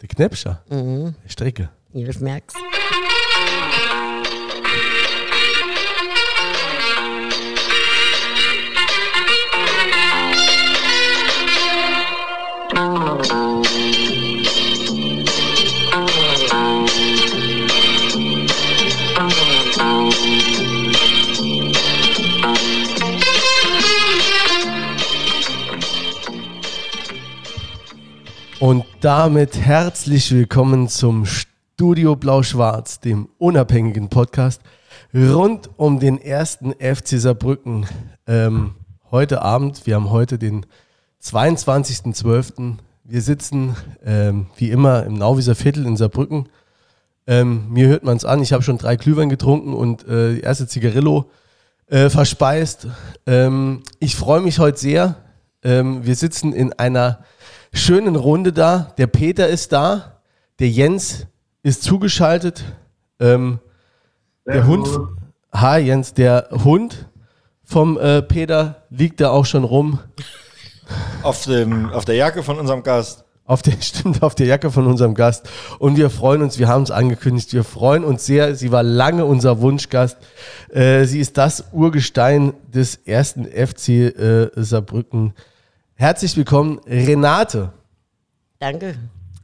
Der Knäpscher. Mhm. Strecke. Ich merk's. Und damit herzlich willkommen zum Studio Blau-Schwarz, dem unabhängigen Podcast rund um den ersten FC Saarbrücken. Ähm, heute Abend, wir haben heute den 22.12. Wir sitzen ähm, wie immer im Nauwieser Viertel in Saarbrücken. Ähm, mir hört man es an, ich habe schon drei Glühwein getrunken und äh, die erste Zigarillo äh, verspeist. Ähm, ich freue mich heute sehr. Ähm, wir sitzen in einer schönen Runde da. Der Peter ist da, der Jens ist zugeschaltet. Ähm, der Hund, hi Jens, der Hund vom äh, Peter liegt da auch schon rum. Auf, dem, auf der Jacke von unserem Gast. Auf der, stimmt, auf der Jacke von unserem Gast. Und wir freuen uns, wir haben es angekündigt, wir freuen uns sehr. Sie war lange unser Wunschgast. Äh, sie ist das Urgestein des ersten FC äh, Saarbrücken. Herzlich willkommen, Renate. Danke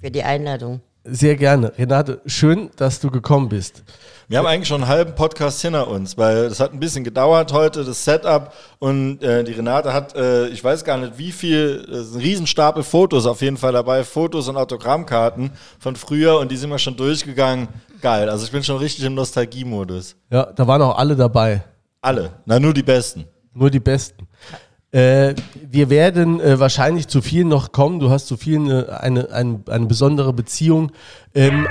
für die Einladung. Sehr gerne. Renate, schön, dass du gekommen bist. Wir haben eigentlich schon einen halben Podcast hinter uns, weil es hat ein bisschen gedauert heute, das Setup. Und äh, die Renate hat, äh, ich weiß gar nicht wie viel, äh, ein Riesenstapel Fotos auf jeden Fall dabei, Fotos und Autogrammkarten von früher und die sind wir schon durchgegangen. Geil, also ich bin schon richtig im Nostalgiemodus. Ja, da waren auch alle dabei. Alle, na nur die Besten. Nur die Besten. Äh, wir werden äh, wahrscheinlich zu vielen noch kommen. Du hast zu vielen äh, eine, eine, eine besondere Beziehung. Ähm,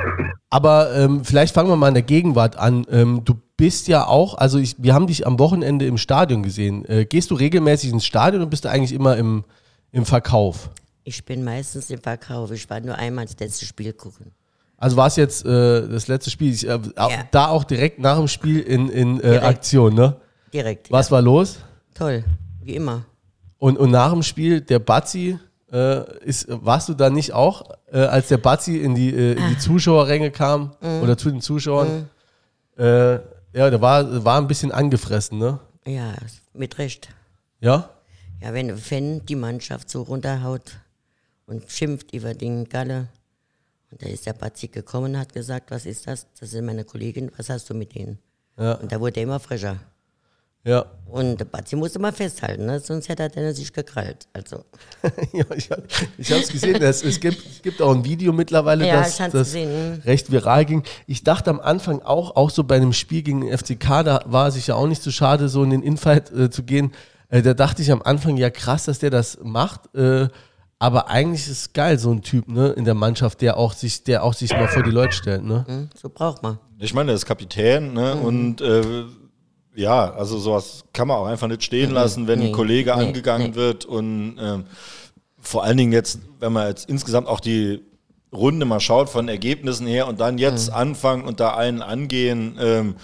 aber ähm, vielleicht fangen wir mal in der Gegenwart an. Ähm, du bist ja auch, also ich, wir haben dich am Wochenende im Stadion gesehen. Äh, gehst du regelmäßig ins Stadion und bist du eigentlich immer im, im Verkauf? Ich bin meistens im Verkauf. Ich war nur einmal das letzte Spiel gucken. Also war es jetzt äh, das letzte Spiel, ich, äh, Ja. da auch direkt nach dem Spiel in, in. Aktion, ne? Direkt. Was war los? Ja. Toll. Wie immer. Und, und nach dem Spiel, der Bazzi, äh, ist, warst du da nicht auch, äh, als der Bazzi in die, äh, in die Zuschauerränge kam oder zu den Zuschauern? Äh, ja, der war, war ein bisschen angefressen, ne? Ja, mit Recht. Ja? Ja, wenn ein Fan die Mannschaft so runterhaut und schimpft über den Galle. Und da ist der Bazi gekommen und hat gesagt, was ist das? Das sind meine Kollegen, was hast du mit denen? Ja. Und da wurde er immer frischer. Ja. Und der Bazi musste mal festhalten, ne? sonst hätte er sich gekrallt. Also, ja ich hab- ich habe es gesehen. Es, es, gibt, es gibt auch ein Video mittlerweile, Ja, das, das gesehen. recht viral ging. Ich dachte am Anfang auch, auch so bei einem Spiel gegen den FCK, da war es sich ja auch nicht so schade, so in den Infight äh, zu gehen. Äh, da dachte ich am Anfang, ja krass, dass der das macht. Äh, aber eigentlich ist es geil, so ein Typ ne, in der Mannschaft, der auch sich, der auch sich mal vor die Leute stellt. Ne? hm, so braucht man. Ich meine, der ist Kapitän, ne? Und äh, ja, also sowas kann man auch einfach nicht stehen lassen, wenn Nee, ein Kollege nee, angegangen nee. wird. Und ähm, vor allen Dingen jetzt, wenn man jetzt insgesamt auch die Runde mal schaut von Ergebnissen her und dann jetzt anfangen und da einen angehen, ähm,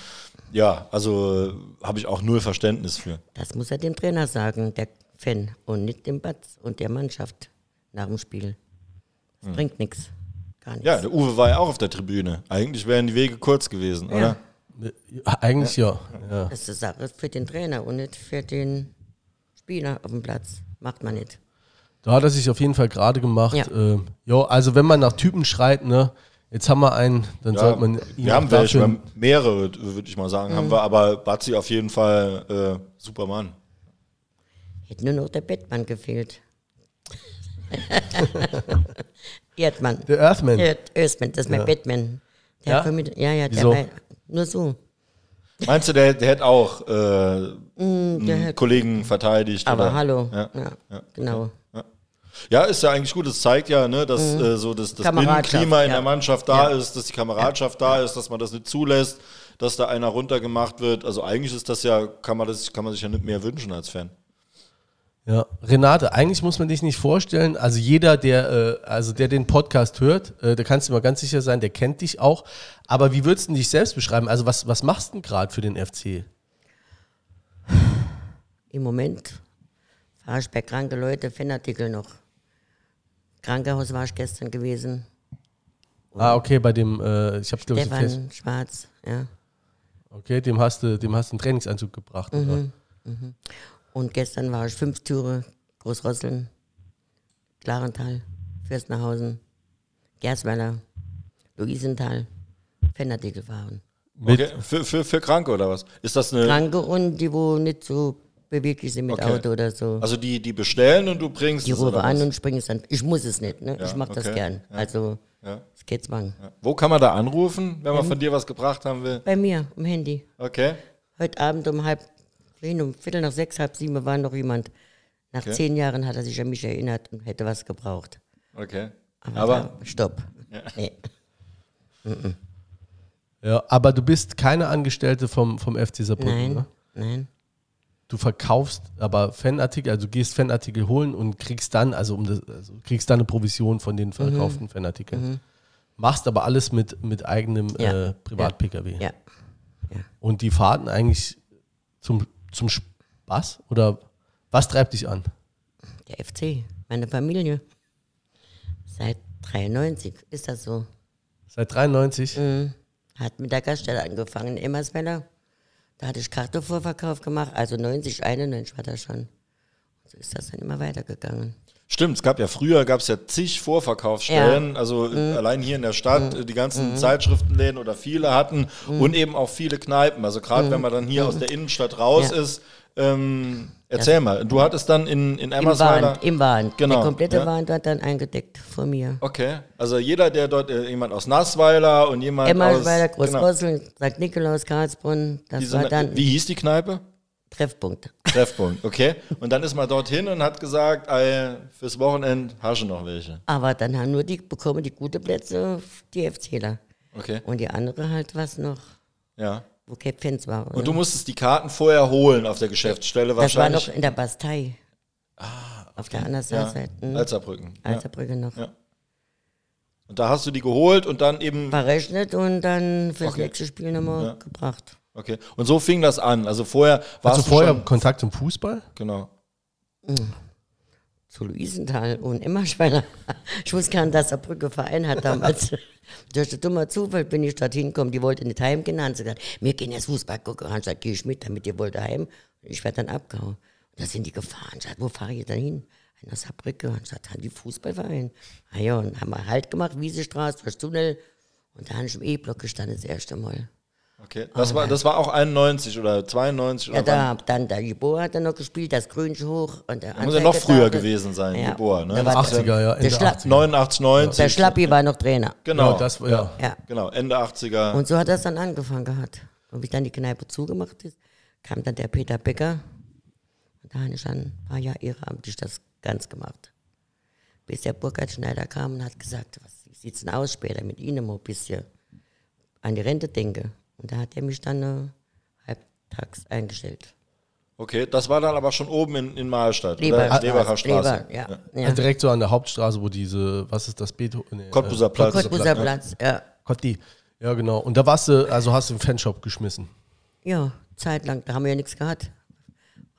ja, also äh, habe ich auch null Verständnis für. Das muss er dem Trainer sagen, der Fan, und nicht dem Batz und der Mannschaft nach dem Spiel. Das bringt nichts. Gar nichts. Ja, der Uwe war ja auch auf der Tribüne. Eigentlich wären die Wege kurz gewesen, oder? Ja, Eigentlich ja. ja. Das ist eine Sache für den Trainer und nicht für den Spieler auf dem Platz. Macht man nicht. Da hat er sich auf jeden Fall gerade gemacht. Ja. Äh, jo, also wenn man nach Typen schreit, ne, jetzt haben wir einen, dann Ja, sollte man ihn wir auch haben welche, dafür- wir haben mehrere, würde ich mal sagen, haben wir, aber Bazzi auf jeden Fall äh, Supermann. Hätte nur noch der Bettmann gefehlt. Erdmann. Der Earthman. Erd Earthman, das ist mein Batman. Der Ja? hat mit, ja, ja, der Wieso? war nur so. Meinst du, der, der hätte auch äh, der einen hätte- Kollegen verteidigt? Aber oder? hallo. Ja. Ja, genau. Ja, ist ja eigentlich gut. Das zeigt ja, ne, dass äh, so das, das Binnenklima in ja. der Mannschaft da Ja. ist, dass die Kameradschaft da ist, dass man das nicht zulässt, dass da einer runtergemacht wird. Also eigentlich ist das ja, kann man, das, kann man sich ja nicht mehr wünschen als Fan. Ja, Renate, eigentlich muss man dich nicht vorstellen. Also jeder, der, äh, also der den Podcast hört, äh, da kannst du mal ganz sicher sein, der kennt dich auch. Aber wie würdest du dich selbst beschreiben? Also was, was machst du denn gerade für den FC? Im Moment fahre ich bei kranke Leute Fanartikel noch. Krankenhaus war ich gestern gewesen. Ah, okay, bei dem, äh, ich hab's glaube ich, Stefan Schwarz, ja. okay, dem hast du, dem hast du einen Trainingsanzug gebracht. Oder? Und gestern war ich fünf Türe, Großrosseln, Klarental, Fürstenhausen, Gersweiler, Luisenthal, Fennerdicke gefahren. Mit, Okay. Für, für, für Kranke oder was? Ist das eine. Kranke und die, wo nicht so beweglich sind mit Okay. Auto oder so. Also die, die bestellen und du bringst die es, rufen oder an und springen es dann. Ich muss es nicht, ne? ich mache das okay. gern. Also, Ja. es geht zwang. Ja. Wo kann man da anrufen, wenn man von dir was gebracht haben will? Bei mir, im Handy. Okay. Heute Abend um halb, vorhin um Viertel nach sechs, halb sieben war noch jemand. Nach Okay. zehn Jahren hat er sich an mich erinnert und hätte was gebraucht. Okay. Aber, Aber da- stopp. Nee. ja, aber du bist keine Angestellte vom, vom FC Saarbrücken, Nein, ne? nein. Du verkaufst aber Fanartikel, also du gehst Fanartikel holen und kriegst dann, also, um das, also kriegst dann eine Provision von den verkauften Fanartikeln. Machst aber alles mit, mit eigenem Ja. äh, Privat-Pkw. Ja. Und die Fahrten eigentlich zum, zum Spaß? Oder was treibt dich an? Der FC, meine Familie. Seit 93 ist das so. Seit 93? Hat mit der Gaststelle angefangen in Emmersweller. Da hatte ich Kartoffelverkauf gemacht, also 90, 91 war das schon. So ist das dann immer weitergegangen. Stimmt, es gab ja früher gab es ja zig Vorverkaufsstellen, also äh, allein hier in der Stadt, äh, die ganzen Zeitschriftenläden oder viele hatten und eben auch viele Kneipen. Also gerade wenn man dann hier aus der Innenstadt raus Ja. ist, ähm, erzähl mal, du hattest dann in, in Im Emmersweiler. Im Wahn. Genau, Der komplete ja. Wahn wird dann eingedeckt von mir. Okay, also jeder, der dort, äh, jemand aus Nassweiler und jemand Emmersweiler, aus... genau, Großrosseln, St. Nikolaus, Karlsbrunn, das diese, war dann wie hieß die Kneipe? Treffpunkt. Treffpunkt, okay. Und dann ist man dorthin und hat gesagt, ey, fürs Wochenende hast du noch welche. Aber dann haben nur die bekommen die guten Plätze die FCler. Okay, Und die andere halt was noch, ja. wo Cape Fans war. Und oder? du musstest die Karten vorher holen auf der Geschäftsstelle das war wahrscheinlich. noch in der Bastei. Auf der anderen ja, Seite. Mhm. Alzerbrücken. Ja. Alzerbrücke noch. Ja. Und da hast du die geholt und dann eben, Verrechnet und dann fürs Okay. nächste Spiel nochmal Ja. gebracht. Okay. Und so fing das an. Also vorher warst Hast du vorher schon, Kontakt zum Fußball? genau. Zu Luisenthal und Emmerschweiler. Ich wusste gar nicht, dass der Brücke Verein hat damals. Durch den dummer Zufall bin ich dorthin gekommen. Die wollten nicht heimgehen. Dann haben sie gesagt, wir gehen jetzt Fußball gucken. Dann gesagt, geh ich mit, damit ihr wollt heim. Und ich werde dann abgehauen. Und da sind die gefahren. Ich sagte, wo fahre ich denn hin? Nach Saarbrücke. Und ich sagte, die Fußballverein. Ah ja, und haben wir Halt gemacht, Wiesestraße, durch Tunnel. Und da habe ich im E-Block gestanden das erste Mal. Okay. Das war, das war auch 91 oder 92 Ja, oder da wann? hat dann der Jeboa hat dann noch gespielt, das Grünchen hoch. Und der Muss ja noch früher gewesen sein, Ja. Jeboa, ne? Da war 80er, ja. Der, Ende Schla 80er. 89, 90. der Schlappi war noch Trainer. Genau. Ja, das, ja. Ja. Genau, Ende 80er. Und so hat das dann angefangen gehabt. Und wie dann die Kneipe zugemacht ist, kam dann der Peter Becker. Und da habe ich dann ein paar Jahre ehrenamtlich das ganz gemacht. Bis der Burkhard Schneider kam und hat gesagt, was sieht's denn aus später mit Ihnen mal ein bisschen an die Rente denke. Und da hat er mich dann äh, halbtags eingestellt. Okay, das war dann aber schon oben in, in Mahlstadt, Leber, oder? Lebacher Straße. Leber, ja. Ja. ja. Direkt so an der Hauptstraße, wo diese, was ist das, Beethoven? Nee, Cottbuser Platz. Cottbuser Platz, ja. Cotti. Ja, genau. Und da warst du, also hast du einen Fanshop geschmissen. Ja, zeitlang, da haben wir ja nichts gehacht.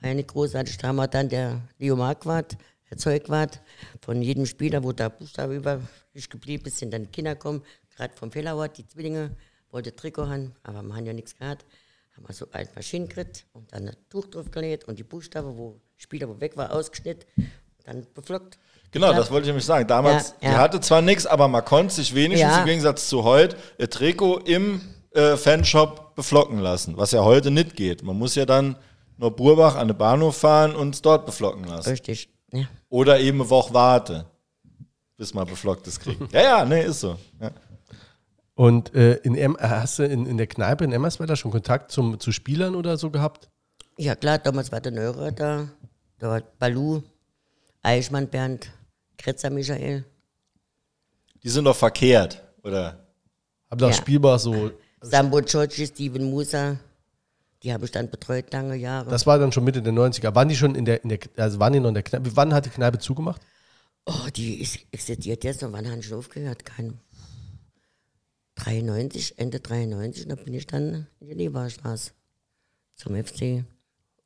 War ja nicht großartig. Da haben wir dann der Leo Marquardt, der Zeugwart, von jedem Spieler, wo der Buchstabe über übrig geblieben ist, sind dann die Kinder gekommen, gerade vom Fellauert, die Zwillinge, wollte Trikot haben, aber wir haben ja nichts gehabt. Haben wir so ein Maschinen gekriegt und dann ein Tuch drauf gelegt und die Buchstabe, wo Spieler, wo weg war, ausgeschnitten, dann beflockt. Genau, das wollte ich nämlich sagen. Damals, Ja, die ja. hatte zwar nichts, aber man konnte sich wenigstens Ja. im Gegensatz zu heute ihr Trikot im äh, Fanshop beflocken lassen, was ja heute nicht geht. Man muss ja dann nach Burbach an den Bahnhof fahren und es dort beflocken lassen. Richtig. Ja. Oder eben eine Woche warten, bis man beflocktes kriegt. ja, ja, nee, ist so. Ja. Und äh, in em hast du in, in der Kneipe in Emmersweiler schon Kontakt zum, zu Spielern oder so gehabt? Ja klar, damals war der Neurer da, da war Balu, Eichmann Bernd, Kretzer Michael. Die sind doch verkehrt, oder? Hab das Ja. spielbar so. Sambo Giorgi, Steven Musa, die habe ich dann betreut lange Jahre. Das war dann schon Mitte der 90er. Waren die schon in der, in der also waren die noch in der Kneipe? Wann hat die Kneipe zugemacht? oh, die ist, existiert jetzt und wann haben sie aufgehört? Kein 93, Ende 93, da bin ich dann in die Leberstraße zum FC.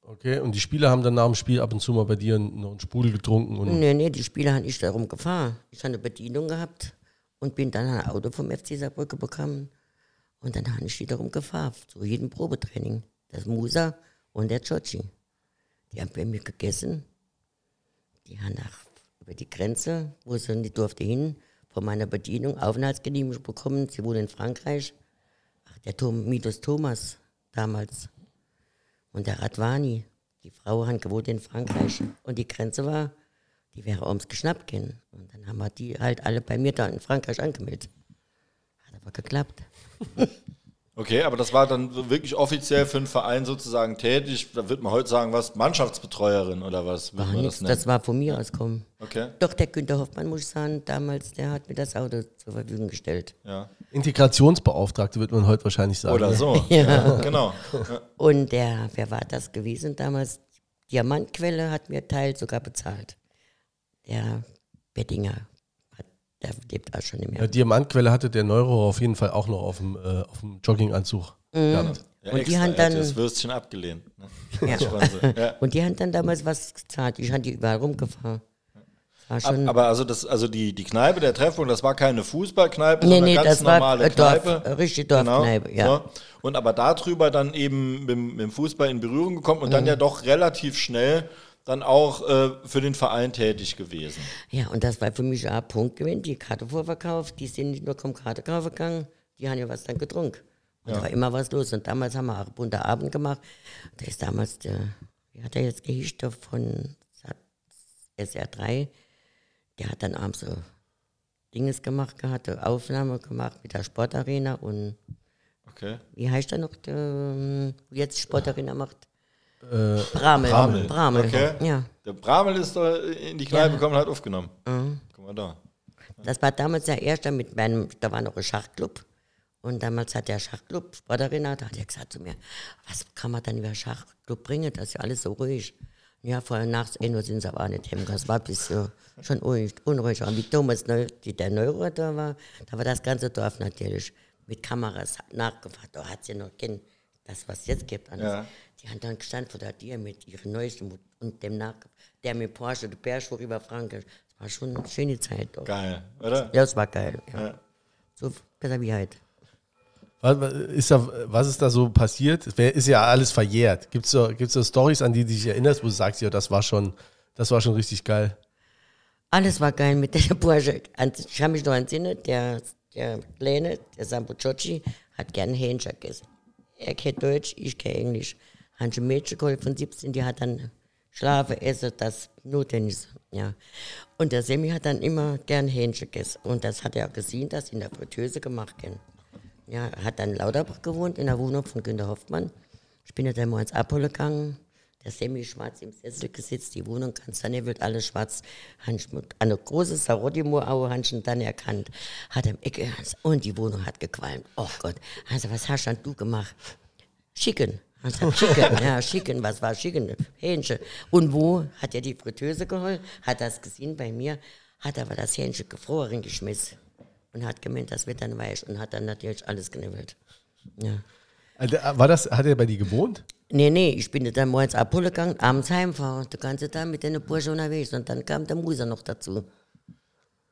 Okay, und die Spieler haben dann nach dem Spiel ab und zu mal bei dir noch einen Sprudel getrunken und Nee, nee, die Spieler haben ich darum gefahren. Ich habe eine Bedienung gehabt und bin dann ein Auto vom FC Saarbrücke bekommen. Und dann habe ich die darum gefahren, zu jedem Probetraining. Das Musa und der Chochi. Die haben bei mir gegessen. Die haben nach, über die Grenze, wo sie nicht durfte hin, von meiner Bedienung Aufenthaltsgenehmigung bekommen. Sie wohnen in Frankreich. Ach, der Tom, Mitos Thomas damals. Und der Radwani. Die Frau hat gewohnt in Frankreich. Und die Grenze war, die wäre ums geschnappt gehen. Und dann haben wir die halt alle bei mir da in Frankreich angemeldet. Hat aber geklappt. Okay, aber das war dann wirklich offiziell für einen Verein sozusagen tätig. Da wird man heute sagen, was? Mannschaftsbetreuerin oder was? War man nichts, nennen? das war von mir aus kommen. Okay, Doch der Günter Hoffmann, muss ich sagen, damals, der hat mir das Auto zur Verfügung gestellt. ja. Integrationsbeauftragte wird man heute wahrscheinlich sagen. Oder so. ja. Genau. Ja. Und der, wer war das gewesen damals? Diamantquelle hat mir Teil sogar bezahlt. Der Bettinger, der lebt auch schon nicht mehr. Ja, Diamantquelle hatte der Neuro auf jeden Fall auch noch auf dem, äh, auf dem Jogginganzug. gehabt. Ja, Und die haben hat dann- das Würstchen abgelehnt. Ne? Ja. Und die haben dann damals was gezahlt. Ich habe die überall rumgefahren. War aber also das, also die, die Kneipe, der Treffpunkt, das war keine Fußballkneipe, Nee, sondern nee, ganz das war, normale äh, Dorf- Kneipe. äh, richtig Dorfkneipe, ja. So. Und aber darüber dann eben mit, dem- mit dem Fußball in Berührung gekommen und dann Mhm. ja doch relativ schnell dann auch äh, für den Verein tätig gewesen. Ja, und das war für mich auch ein Punkt gewesen. Die Karte vorverkauft, die sind nicht nur zum Karte kaufen gegangen, die haben ja was dann getrunken. Und da war immer was los. Und damals haben wir auch einen bunten Abend gemacht. Da ist damals der, wie hat er jetzt gehischt, von SR3, der hat dann abends so Dinges gemacht gehabt, Aufnahme gemacht mit der Sportarena und Okay. wie heißt er noch, der ähm, jetzt Sportarena macht? Äh, Bramel. Bramel. Bramel. Okay. Ja. Der Bramel ist da in die Kneipe Ja. gekommen und hat aufgenommen. Mhm. Guck mal da. Das war damals der erste mit meinem, da war noch ein Schachclub. Und damals hat der Schachclub, Sportarena, da hat er gesagt zu mir, was kann man dann über Schachclub bringen? Das ist ja alles so ruhig. Ja, vorher nachts eh nur sind sie aber auch nicht heimgegangen. Das war bis so schon unruhig. unruhig. Und wie Thomas Neu, die, der Neuro da war, da war das ganze Dorf natürlich mit Kameras nachgefragt. Da hat sie noch kennen, das, was es jetzt gibt. Alles. Ja. Die haben dann gestanden vor der Tür mit ihren neuesten Mut- und dem nach, der mit Porsche, der Bärschwur über Frankreich. Das war schon eine schöne Zeit. Doch. Geil, oder? Ja, das war geil. Ja. Ja. So besser wie heute. was, ist da, was ist da so passiert? Es ist ja alles verjährt. Gibt es da, gibt's da Stories, an die du dich erinnerst, wo du sagst, ja, das war schon, das war schon richtig geil? Alles war geil mit der Bursche. An- Ich kann mich noch entsinnen, der, der Kleine, der Sambo Ciocci, hat gern Hähnchen gegessen. Er kennt Deutsch, ich kenn Englisch. Hat ein Mädchen von 17, die hat dann schlafen, essen, das notwendig. Ja. Und der Semi hat dann immer gern Hähnchen gegessen. Und das hat er gesehen, dass in der Fritteuse gemacht werden. Ja, hat dann in Lauterbach gewohnt, in der Wohnung von Günter Hoffmann. Ich bin ja dann mal ins Apollo gegangen. Der Semi schwarz im Sessel gesetzt, die Wohnung ganz daneben wird alles schwarz. Mit eine große Sarotti-Moor-Aue Hanschen dann erkannt. Hat im Ecke und die Wohnung hat gequalmt. Oh Gott. Also, was hast denn du gemacht? Schicken. Gesagt, Chicken, ja, Chicken, was war Chicken? Hähnchen. Und wo hat er die Fritteuse geholt? Hat das gesehen bei mir, hat aber das Hähnchen gefroren geschmissen. Und hat gemeint, das wird dann weich und hat dann natürlich alles knibbelt. Ja. Also, War das, hat er bei dir gewohnt? Nee, nee, ich bin dann morgens abholen gegangen, abends heimfahren. Du kannst da mit den Burschen unterwegs und dann kam der Muser noch dazu.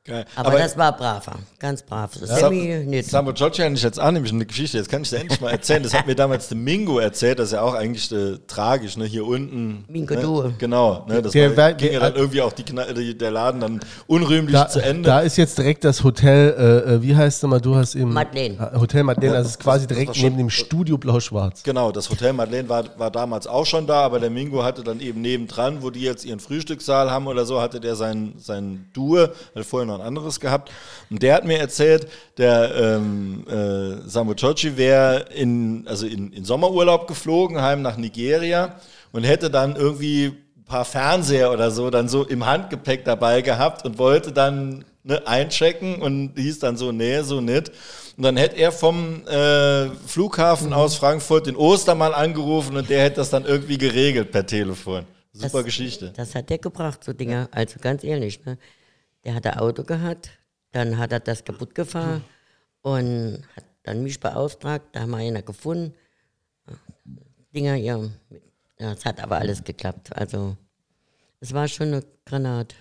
Geil. Aber, das war braver, ganz brav. Das Sam, Semi nicht. Sambo Giorgi hatte ich jetzt auch nämlich eine Geschichte, jetzt kann ich dir endlich mal erzählen. Das hat mir damals der Mingo erzählt, das ist ja auch eigentlich äh, tragisch, ne? hier unten. Mingo ne? Due. Genau, ne? das Der war, ging ja der- dann irgendwie auch die, der Laden dann unrühmlich Da, zu Ende. da ist jetzt direkt das Hotel, äh, äh, wie heißt es nochmal, du hast im Madeleine. Ah, Hotel Madeleine, das ist quasi direkt schon- neben dem Studio Blau-Schwarz. Genau, das Hotel Madeleine war, war damals auch schon da, aber der Mingo hatte dann eben nebendran, wo die jetzt ihren Frühstückssaal haben oder so, hatte der sein, sein Due, hat vorher noch ein anderes gehabt. Und der hat mir erzählt, der ähm, äh, Samu Chochi wäre in, also in, in Sommerurlaub geflogen, heim nach Nigeria und hätte dann irgendwie ein paar Fernseher oder so dann so im Handgepäck dabei gehabt und wollte dann ne, einchecken und hieß dann so, nee, so nicht. Und dann hätte er vom äh, Flughafen aus Frankfurt den Ostermann angerufen und der hätte das dann irgendwie geregelt per Telefon. Super Das- Geschichte. Das hat der gebracht, so Dinger. Also ganz ehrlich, ne? Der hat ein Auto gehabt, dann hat er das kaputt gefahren und hat dann mich beauftragt, da haben wir einer gefunden. Dinger, ja. Ja, es hat aber alles geklappt. Also, es war schon eine Granate.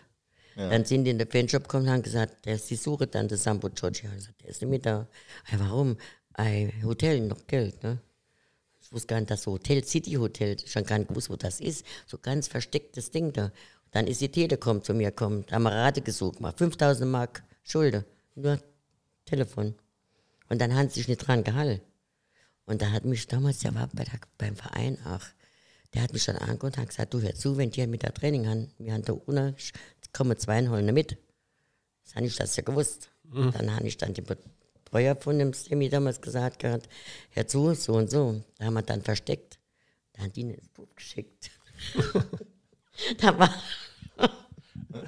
Dann sind die in den Fanshop gekommen und haben gesagt, der ist die Suche dann, der Sambo Giorgi. Ich gesagt, der ist nicht mit da. Hey, warum? Ein Hotel, noch Geld, ne? Ich wusste gar nicht, das Hotel, City Hotel, habe gar nicht gewusst, wo das ist. So ganz verstecktes Ding da. Dann ist die Telekom zu mir gekommen, da haben wir Rate gesucht, mal 5000 Mark Schulde, nur Telefon. Und dann haben sie sich nicht dran gehalten. Und da hat mich damals, der war bei der, beim Verein auch, der hat mich dann angeguckt und hat gesagt, du hör zu, wenn die mit der Training haben, wir haben da unten, kommen zwei holen mit. Das habe ich das ja gewusst. Dann habe ich dann den Betreuer von dem Semi damals gesagt gehabt, hör zu, so und so. Da haben wir dann versteckt. Da haben die ihn ins Buch geschickt. da war,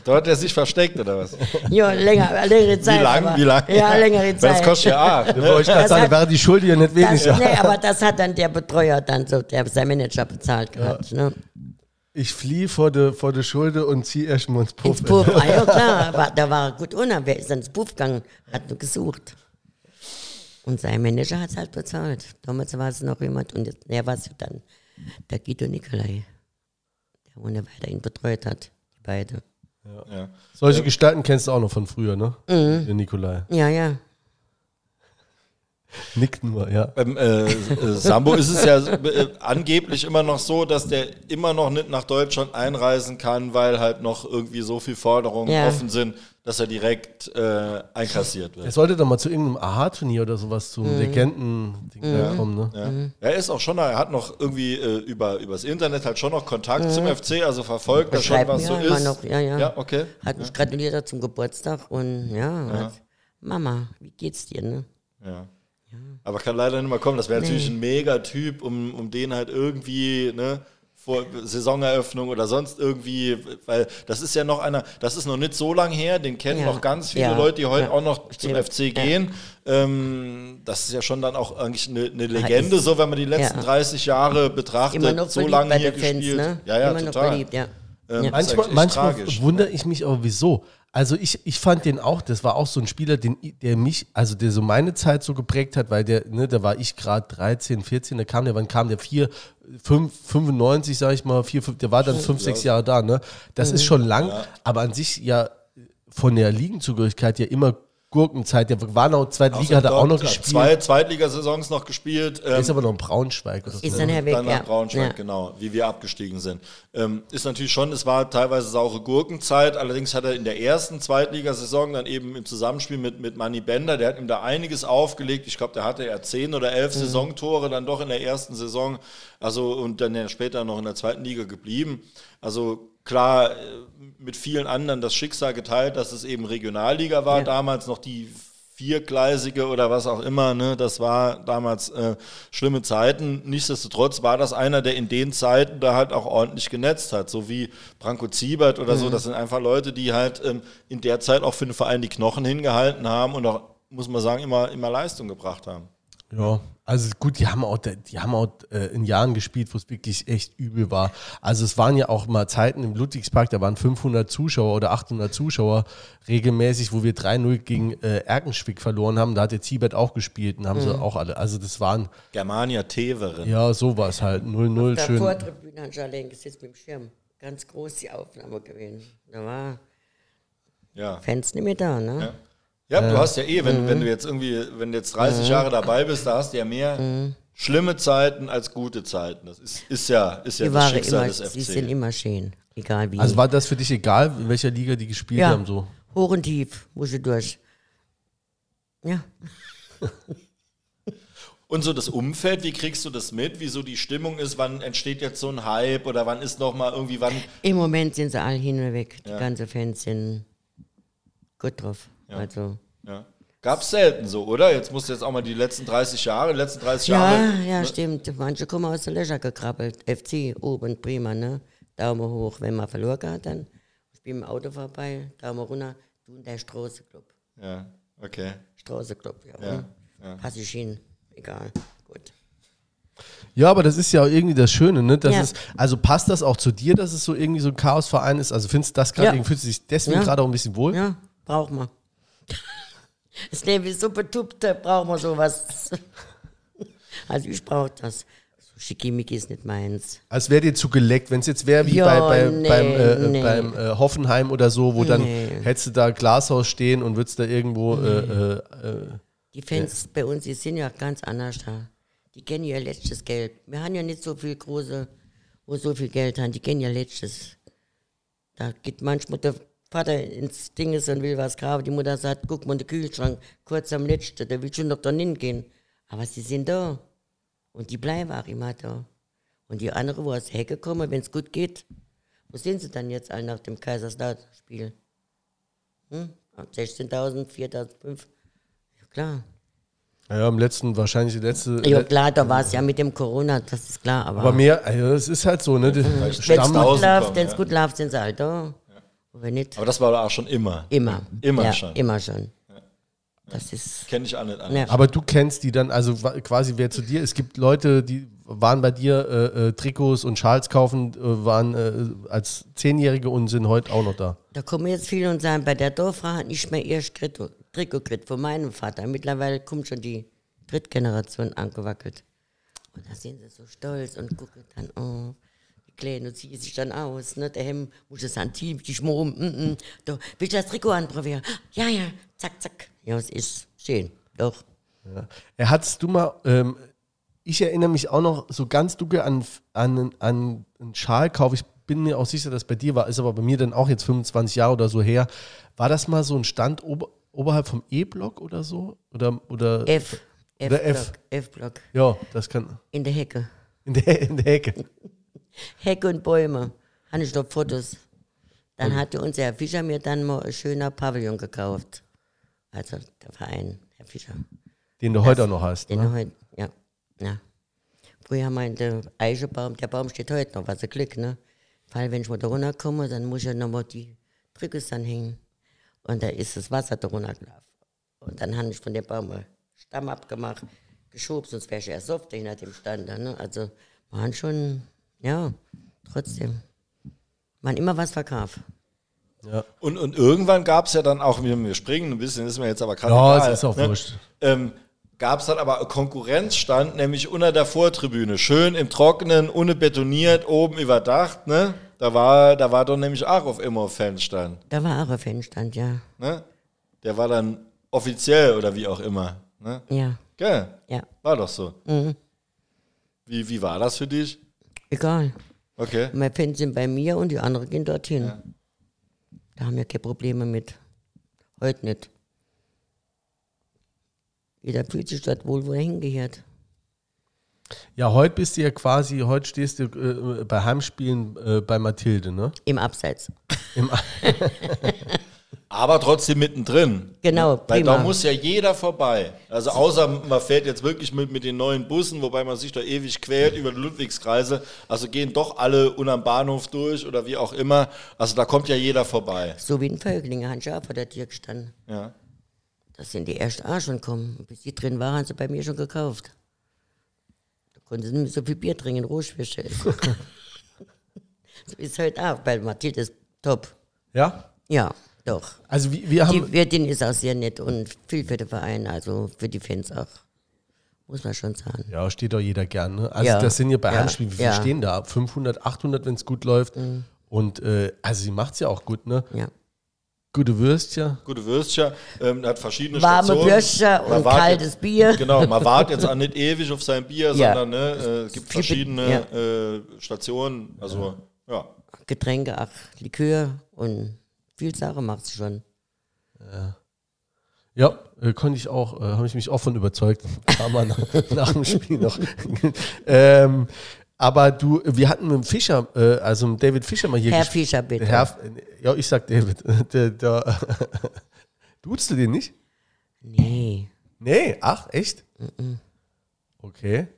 Dort hat er sich versteckt, oder was? ja, länger, längere Zeit. lang? aber- Wie lang? Ja, längere Zeit. Das kostet ja. Da Ne? wollte ich gerade Das sagen, hat- wäre die Schuld ja nicht Das, weniger. nee, aber das hat dann der Betreuer dann so, der sein Manager bezahlt gehabt. Ne? Ich fliehe vor der vor der Schulde und ziehe erstmal ins Puff. Ins Puff, ah, ja klar, war, da war er gut unter. Wer ist dann ins Puff gegangen? Hat nur gesucht. Und sein Manager hat es halt bezahlt. Damals war es noch jemand und jetzt, der war es dann der Guido Nicolai, der ohne weiter ihn betreut hat, die beiden. Ja. Solche Gestalten kennst du auch noch von früher, ne? Der Nikolai. Ja, ja. Nickt nur, ja. Beim äh, äh, Sambo ist es ja äh, angeblich immer noch so, dass der immer noch nicht nach Deutschland einreisen kann, weil halt noch irgendwie so viele Forderungen Ja. offen sind, dass er direkt äh, einkassiert Er wird. sollte doch mal zu irgendeinem Aha-Turnier oder sowas zum Mhm. Legenden-Ding da kommen, ne? Ja. Er ist auch schon, er hat noch irgendwie äh, über übers Internet halt schon noch Kontakt zum FC, also verfolgt das schon, was mir so immer ist. noch, ja, ja. Ja, okay. Hat mich gratuliert zum Geburtstag und ja, Hat, Mama, wie geht's dir, ne? Ja. Aber kann leider nicht mehr kommen. Das wäre natürlich ein Mega-Typ, um, um den halt irgendwie, ne, vor Saisoneröffnung oder sonst irgendwie, weil das ist ja noch einer, das ist noch nicht so lang her, den kennen Ja. noch ganz viele Ja. Leute, die heute Ja. auch noch zum. FC gehen. Ähm, das ist ja schon dann auch eigentlich eine, eine Legende, so wenn man die letzten ja. 30 Jahre betrachtet, so lange hier Fans, gespielt. ne? Ja, ja, Immer total. noch beliebt, ja. Ähm, ja. Manchmal, manchmal tragisch. wundere ich mich aber, wieso. Also ich, ich fand den auch, das war auch so ein Spieler, den, der mich, also der so meine Zeit so geprägt hat, weil der, ne, da war ich gerade 13, 14, da kam der, wann kam der? 4, 5, 95, sag ich mal, 4, 5, der war dann 5, 6 Jahre da, ne? Das ist schon lang, aber an sich ja von der Ligenzugehörigkeit ja immer Gurkenzeit, der war noch, zweite Liga hat er auch noch gespielt, Zwei Zweitligasaisons noch gespielt. Ähm, ist aber noch in Braunschweig oder so. Ist dann Herr weg, dann nach ja. Braunschweig, ja. genau, wie wir abgestiegen sind. Ähm, ist natürlich schon, es war teilweise saure Gurkenzeit, allerdings hat er in der ersten Zweitligasaison dann eben im Zusammenspiel mit, mit Manny Bender, der hat ihm da einiges aufgelegt. Ich glaube, der hatte ja zehn oder elf Mhm. Saisontore dann doch in der ersten Saison, also und dann ja später noch in der zweiten Liga geblieben. Also klar, äh, mit vielen anderen das Schicksal geteilt, dass es eben Regionalliga war, Ja. damals noch die viergleisige oder was auch immer, ne, das war damals äh, schlimme Zeiten. Nichtsdestotrotz war das einer, der in den Zeiten da halt auch ordentlich genetzt hat, so wie Branko Ziebert oder so. Das sind einfach Leute, die halt ähm, in der Zeit auch für den Verein die Knochen hingehalten haben und auch, muss man sagen, immer, immer Leistung gebracht haben. Ja, also gut, die haben auch, die haben auch äh, in Jahren gespielt, wo es wirklich echt übel war. Also es waren ja auch mal Zeiten im Ludwigspark, da waren 500 Zuschauer oder 800 Zuschauer regelmäßig, wo wir 3-0 gegen äh, Erkenschwick verloren haben. Da hat der Ziebert auch gespielt und haben sie auch alle. Also das waren, Germania Teveren. ja, sowas halt, 0-0 Der schön. Vortribüne hat allein gesetzt mit dem Schirm. Ganz groß die Aufnahme gewesen. Da war Ja. Fans nicht mehr da, ne? Ja. Ja, du hast ja eh, wenn, wenn du jetzt irgendwie, wenn du jetzt 30 Jahre dabei bist, da hast du ja mehr schlimme Zeiten als gute Zeiten. Das ist, ist ja, ist ja Die das waren Schicksal immer, des sie sind FC. immer schön. Egal wie. Also war das für dich egal, in welcher Liga die gespielt ja, haben? So? hoch und tief, muss ich durch. Ja. Und so das Umfeld, wie kriegst du das mit? Wie so die Stimmung ist? Wann entsteht jetzt so ein Hype oder wann ist noch mal irgendwie, wann? Im Moment sind sie alle hin und weg. Die Ja. ganzen Fans sind gut drauf. Also. Ja. Gab es selten so, oder? Jetzt musst du jetzt auch mal die letzten 30 Jahre, die letzten 30 Ja, Jahre. ja, stimmt. Manche kommen aus der Löcher gekrabbelt. FC, oben, prima, ne? Daumen hoch. Wenn man verloren hat, dann ich bin im Auto vorbei, Daumen runter, du und der Straßenclub. Ja, okay. Straßenclub, ja. Ja, ja. Pass ich hin. Egal. Gut. Ja, aber das ist ja auch irgendwie das Schöne, ne? Das Ja. ist, also passt das auch zu dir, dass es so irgendwie so ein Chaosverein ist? Also findest du das gerade, Ja. irgendwie fühlst du dich deswegen Ja. gerade auch ein bisschen wohl? Ja, braucht man. Das Leben ist so betuppt, da braucht man sowas. Also ich brauche das. Schickimicki ist nicht meins. Als wäre dir zu geleckt, wenn es jetzt wäre wie Ja, bei, bei, nee, beim, äh, nee. beim äh, Hoffenheim oder so, wo dann Nee. hättest du da Glashaus stehen und würdest da irgendwo äh, äh, äh, Die Fans bei uns, die sind ja ganz anders da. Die kennen ja letztes Geld. Wir haben ja nicht so viel große, wo so viel Geld haben. Die kennen ja letztes. Da geht manchmal der Vater ins Dinges und will was kaufen. Die Mutter sagt, guck mal in den Kühlschrank, kurz am letzten, der will schon noch da hingehen. Aber sie sind da. Und die bleiben auch immer da. Und die anderen, wo aus der Hecke kommen, wenn es gut geht, wo sind sie dann jetzt alle nach dem Kaiserslautern-Spiel? Hm? 16.000, 4.500? Ja, klar. ja, im letzten, wahrscheinlich die letzte. Ja, klar, da war es ja mit dem Corona, das ist klar. Aber, aber mehr, also es ist halt so, ne? Wenn es Stamm, gut 1000 läuft, kommen, wenn es ja. gut läuft, sind sie halt da. Und wenn nicht, Aber das war doch auch schon immer. immer. Immer ja, schon. Immer schon. Das ist. Kenne ich auch nicht an. Ja. aber du kennst die dann, also quasi wer zu dir, es gibt Leute, die waren bei dir äh, äh, Trikots und Schals kaufen, äh, waren äh, als Zehnjährige und sind heute auch noch da. Da kommen jetzt viele und sagen, bei der Dorfrau hat nicht mehr ihr Trikot Trikot gekriegt von meinem Vater. Mittlerweile kommt schon die Drittgeneration angewackelt. Und da sind sie so stolz und gucken dann, oh, die Kleine zieht sich dann aus. Ne? Der Hemd muss es an tief, die Schmoren, mm, mm. Da, willst du das Trikot anprobieren? Ja, ja, zack, zack. Ja, es ist schön, doch. Ja, hattest du mal, ähm, ich erinnere mich auch noch so ganz dunkel an, an, an einen Schalkauf. Ich bin mir auch sicher, dass bei dir war, ist aber bei mir dann auch jetzt 25 Jahre oder so her. War das mal so ein Stand ober, oberhalb vom E-Block oder so? Oder, oder F. Oder F. F-Block. F-Block. Ja, das kann. In der Hecke. In der, in der Ecke. Hecke und Bäume. Habe ich noch Fotos. Dann hatte unser Herr Fischer mir dann mal ein schöner Pavillon gekauft. Also der Verein, Herr Fischer. Den du heute auch noch hast. Den Ne? heute, ja, ja. Früher meinte Eichebaum, der Baum steht heute noch, was ein Glück, ne? Weil wenn ich mal da runterkomme, dann muss ich ja nochmal die Trikots anhängen. Und da ist das Wasser da runtergelaufen. Und dann habe ich von dem Baum einen Stamm abgemacht, geschoben, sonst wäre ich erst oft hinter dem Stand. Ne? Also waren schon, ja, trotzdem. Man immer was verkauft. Ja. Und, und irgendwann gab es ja dann auch, wir, wir springen ein bisschen, ist mir jetzt aber gerade Ja, egal, es ist auch ne? wurscht. Ähm, gab es dann aber einen Konkurrenzstand, nämlich unter der Vortribüne, schön im Trockenen, ohne betoniert, oben überdacht, ne? Da war, da war doch nämlich auch auf immer Fanstand, Da war auch ein Fanstand, ja. ne? Der war dann offiziell oder wie auch immer, ne? Ja, Gell? ja. War doch so. Wie, wie war das für dich? Egal. Okay. Meine Fans sind bei mir und die anderen gehen dorthin. Da haben wir keine Probleme mit. Heute nicht. Jeder fühlt sich dort wohl, wo er hingehört. Ja, heute bist du ja quasi, heute stehst du äh, bei Heimspielen äh, bei Mathilde, ne? Im Abseits. Im, Aber trotzdem mittendrin. Genau, Weil da prima. muss ja jeder vorbei. Also außer man fährt jetzt wirklich mit, mit den neuen Bussen, wobei man sich da ewig quält über die Ludwigskreise. Also gehen doch alle unterm Bahnhof durch oder wie auch immer. Also da kommt ja jeder vorbei. So wie ein Vögling, haben sie auch vor der Tür gestanden. Ja. Da sind die erst auch schon gekommen. Bis die drin waren, haben sie bei mir schon gekauft. Da konnten sie nicht mehr so viel Bier trinken, Rohschwäche. so ist halt auch, weil Mathilde ist top. ja? Ja, doch. Also wir, wir haben. Die Wirtin ist auch sehr nett und viel für den Verein, also für die Fans auch. Muss man schon sagen. Ja, steht doch jeder gern. Ne? Also Ja. das sind ja bei Ja. Heimspielen, wie viele Ja. Mhm. stehen da? 500, 800, wenn es gut läuft. Und äh, also sie macht es ja auch gut, ne? Ja. Gute Würstchen. Gute Würstchen, ähm, hat verschiedene Warme Stationen. Würstchen und kaltes Bier. Genau, man wartet jetzt auch nicht ewig auf sein Bier, Ja. sondern ne, äh, es gibt Viel verschiedene äh, Stationen. Also ja. Getränke, ach, Likör und viel Sache macht sie schon. Ja, äh, konnte ich auch, äh, habe ich mich auch von überzeugt. Kam mal nach, nach dem Spiel noch. ähm, aber du, wir hatten mit dem Fischer, äh, also mit David Fischer mal hier Herr Fischer, bitte. Herr, ja, ich sag David. Der, der, duzt du den nicht? Nee. Nee, ach, echt? Okay.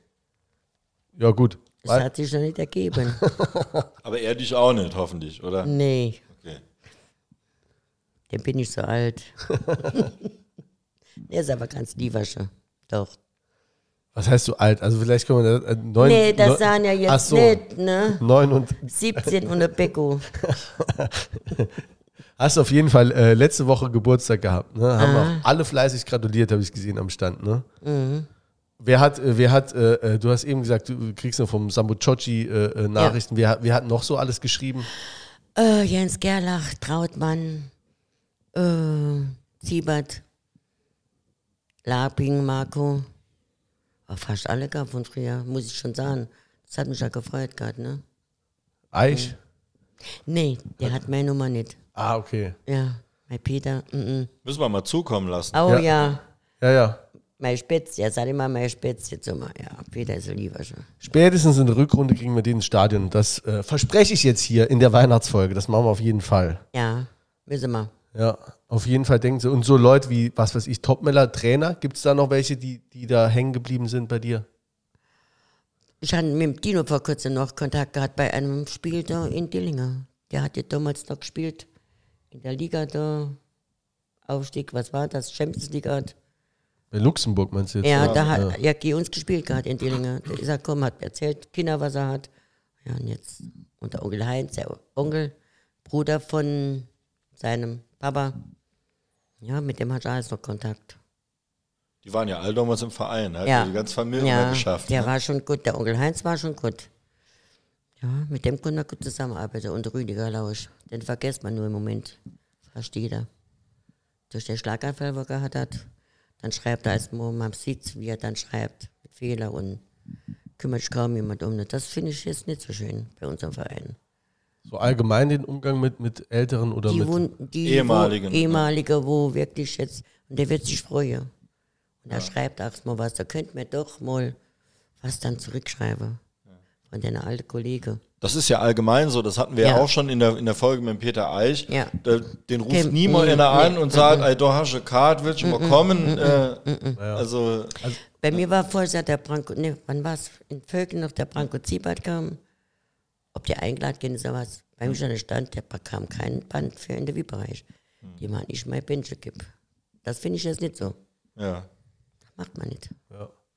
Ja, gut. Das Weil, hat sich noch nicht ergeben. Aber er dich auch nicht, hoffentlich, oder? nee, Dann bin ich so alt. Der ist aber ganz lieber schon. Doch. was heißt du alt? Also vielleicht können wir da, äh, neun, nee, das neun- sahen ja jetzt ach so, nicht, ne? Neun und 17 und ein Beko. hast auf jeden Fall äh, letzte Woche Geburtstag gehabt. Ne? Haben auch alle fleißig gratuliert, habe ich gesehen am Stand. Ne? Wer hat, äh, wer hat, äh, äh, du hast eben gesagt, du kriegst noch vom Sambo Chochi äh, äh, Nachrichten. Wer, wer hat noch so alles geschrieben? Äh, Jens Gerlach, Trautmann, äh, Siebert, Laping, Marco. War fast alle gab von früher, muss ich schon sagen. Das hat mich ja gefreut gerade, ne? Eich? Nee, der hat meine Nummer nicht. Ah, okay. Ja, mein Peter, mm -mm. Müssen wir mal zukommen lassen. Oh Ja. ja, Ja, ja. mein Spitz, ja, sag immer mein Spitz jetzt immer. Ja, Peter ist so lieber schon. Spätestens in der Rückrunde kriegen wir den ins Stadion. Das äh, verspreche ich jetzt hier in der Weihnachtsfolge. Das machen wir auf jeden Fall. Ja, müssen wir. Ja, auf jeden Fall denken sie. Und so Leute wie, was weiß ich, Topmeller, Trainer, gibt es da noch welche, die, die da hängen geblieben sind bei dir? Ich hatte mit dem Dino vor kurzem noch Kontakt gehabt bei einem Spiel da in Dillingen. Der hat ja damals noch gespielt in der Liga da. Aufstieg, was war das? Champions League hat. Bei Luxemburg meinst du jetzt? Ja, oder? da hat ja gegen uns gespielt gehabt in Dillingen. Da ist er gekommen, hat erzählt, Kinder, was er hat. Ja, und jetzt, und der Onkel Heinz, der Onkel, Bruder von seinem Papa. Ja, mit dem hat er alles noch Kontakt. Die waren ja alle damals im Verein, hat Ja. die ganze Familie ja, geschafft. Der ne? war schon gut, der Onkel Heinz war schon gut. Ja, mit dem konnte man gut zusammenarbeiten. Und Rüdiger Lausch, den vergisst man nur im Moment. Fast jeder. Durch den Schlaganfall, wo er gehabt hat, dann schreibt er als man sieht, wie er dann schreibt, mit Fehler und kümmert sich kaum jemand um. Das finde ich jetzt nicht so schön bei unserem Verein. So allgemein den Umgang mit, mit Älteren oder Die, mit. wo, die Ehemaligen, Wo, ehemalige, wo wirklich jetzt, und der wird sich freuen. Und er schreibt auch mal was, da könnt mir doch mal was dann zurückschreiben. Von deiner alten Kollege. Das ist ja allgemein so, das hatten wir ja Ja. auch schon in der, in der Folge mit Peter Eich. Ja. Da, den ruft Dem- niemand nee, einer an und sagt, ey, du hast eine Karte, willst du mal kommen? Äh, Also, Bei mir war vorher der Branko, ne, wann war's? In Völken noch der Branko Ziebert kam. Ob der eingeladen ging, so was. Bei mir schon stand, der bekam keinen Band für in der bereich Die man nicht mal Bänche gibt. Das finde ich jetzt nicht so. ja. Das macht man nicht.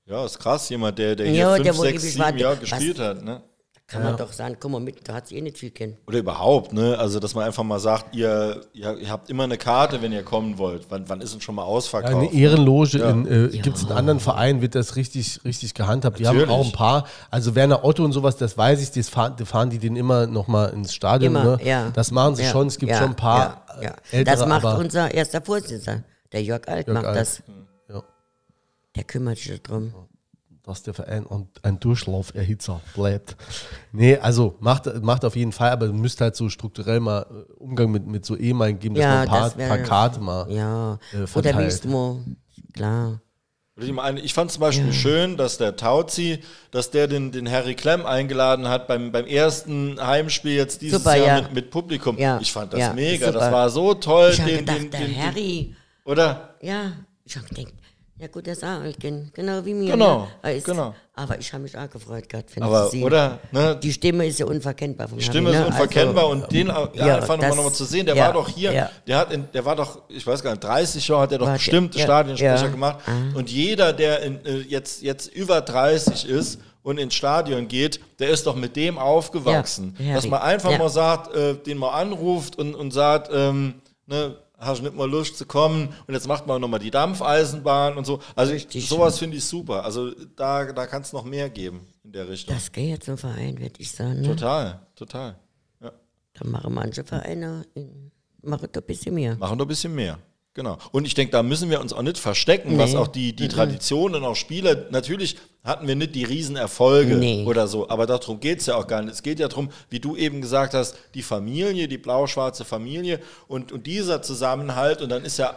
Ja, ist krass, jemand, der, der hier Ja, fünf, der, wo sechs, sieben Jahre was- gespielt hat. Ne? Kann man doch sagen, komm mal mit, da hat sie eh nicht viel kennen. Oder überhaupt, ne? Also, dass man einfach mal sagt, ihr, ihr, ihr habt immer eine Karte, wenn ihr kommen wollt. Wann, wann ist denn schon mal Ja, ausverkauft? eine Ehrenloge Ja. in, äh, gibt es in anderen Vereinen, wird das richtig, richtig gehandhabt. Die haben auch ein paar, also Werner Otto und sowas, das weiß ich, das fahren, die fahren die den immer nochmal ins Stadion. Immer, ne? ja. Das machen sie Ja, schon, es gibt ja, schon ein paar Ja, ja. äh, ältere, das macht aber unser erster Vorsitzender, der Jörg Alt Jörg macht Alt. das. Ja. Der kümmert sich darum. Dass der Verein ein, ein Durchlauferhitzer bleibt. Nee, also macht, macht auf jeden Fall, aber du müsst halt so strukturell mal äh, Umgang mit, mit so ehemaligen geben, dass man ein paar, wär- paar Karte mal. Ja, äh, oder verteilt. Wismo, klar. Und Ich, meine, ich fand zum Beispiel schön, dass der Tauzi, dass der den, den Harry Klemm eingeladen hat beim, beim ersten Heimspiel jetzt dieses Super, Jahr ja. mit, mit Publikum. Ja, Ich fand das ja, mega, super. das war so toll. Ich habe den- gedacht, den- der den- Harry, Oder? ja, ich habe gedacht, ja gut, der ist auch gell? genau wie mir. Genau, ne? Er ist, genau. Aber ich habe mich auch gefreut gehabt, Aber, ich sie. oder? Ne? Die Stimme ist ja unverkennbar vom Die Stimme Harry, ist ne? unverkennbar Also, und den ja, ja, einfach nochmal das- noch mal zu sehen, der ja, war doch hier, ja. der hat in, der war doch, ich weiß gar nicht, 30 Jahre hat er doch War der- bestimmt ja, Stadionsprecher gemacht. Ah. Und jeder, der in, äh, jetzt, jetzt über 30 ist und ins Stadion geht, der ist doch mit dem aufgewachsen. Dass man einfach mal sagt, äh, den mal anruft und, und sagt, ähm, ne, hast du nicht mal Lust zu kommen und jetzt macht man nochmal die Dampfeisenbahn und so. Also ich, Richtig. sowas finde ich super. Also da, da kann es noch mehr geben in der Richtung. Das geht jetzt zum Verein, würde ich sagen. Ne? Total, total. Ja. Da machen manche Vereine, in- machen da ein bisschen mehr. Machen doch ein bisschen mehr. Genau. Und ich denke, da müssen wir uns auch nicht verstecken, was Nee. auch die, die Tradition und auch Spieler, natürlich hatten wir nicht die Riesenerfolge Nee. oder so, aber darum geht es ja auch gar nicht. Es geht ja darum, wie du eben gesagt hast, die Familie, die blau-schwarze Familie und, und dieser Zusammenhalt und dann ist ja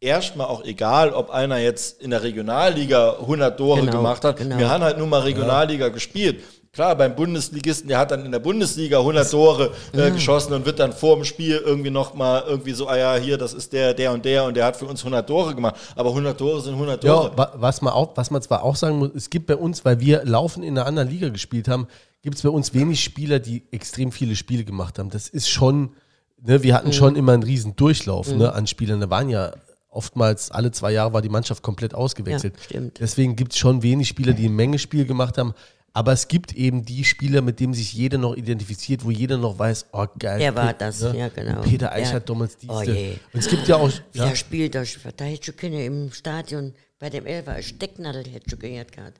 erstmal auch egal, ob einer jetzt in der Regionalliga 100 Tore Genau, gemacht hat. genau. Wir haben halt nur mal Regionalliga gespielt. Klar, beim Bundesligisten, der hat dann in der Bundesliga 100 Tore äh, geschossen und wird dann vor dem Spiel irgendwie noch mal irgendwie so, ah ja, hier, das ist der, der und der und der hat für uns 100 Tore gemacht. Aber 100 Tore sind 100 Tore. Ja, wa- was man, auch, was man zwar auch sagen muss, es gibt bei uns, weil wir laufen in einer anderen Liga gespielt haben, gibt es bei uns wenig Spieler, die extrem viele Spiele gemacht haben. Das ist schon, ne, wir Mhm. hatten schon immer einen riesen Durchlauf ne, an Spielern. Da waren ja oftmals alle zwei Jahre war die Mannschaft komplett ausgewechselt. Ja. Deswegen gibt es schon wenig Spieler, die eine Menge Spiel gemacht haben. Aber es gibt eben die Spieler, mit denen sich jeder noch identifiziert, wo jeder noch weiß, oh geil. Der war Pe- das, ja, genau. Peter Eich Ja. hat damals diese. Oh je. Und es gibt ja auch, ja, der spielt, das verteidigt schon können im Stadion bei dem Elfer Stecknadel hätte schon gehört gehabt.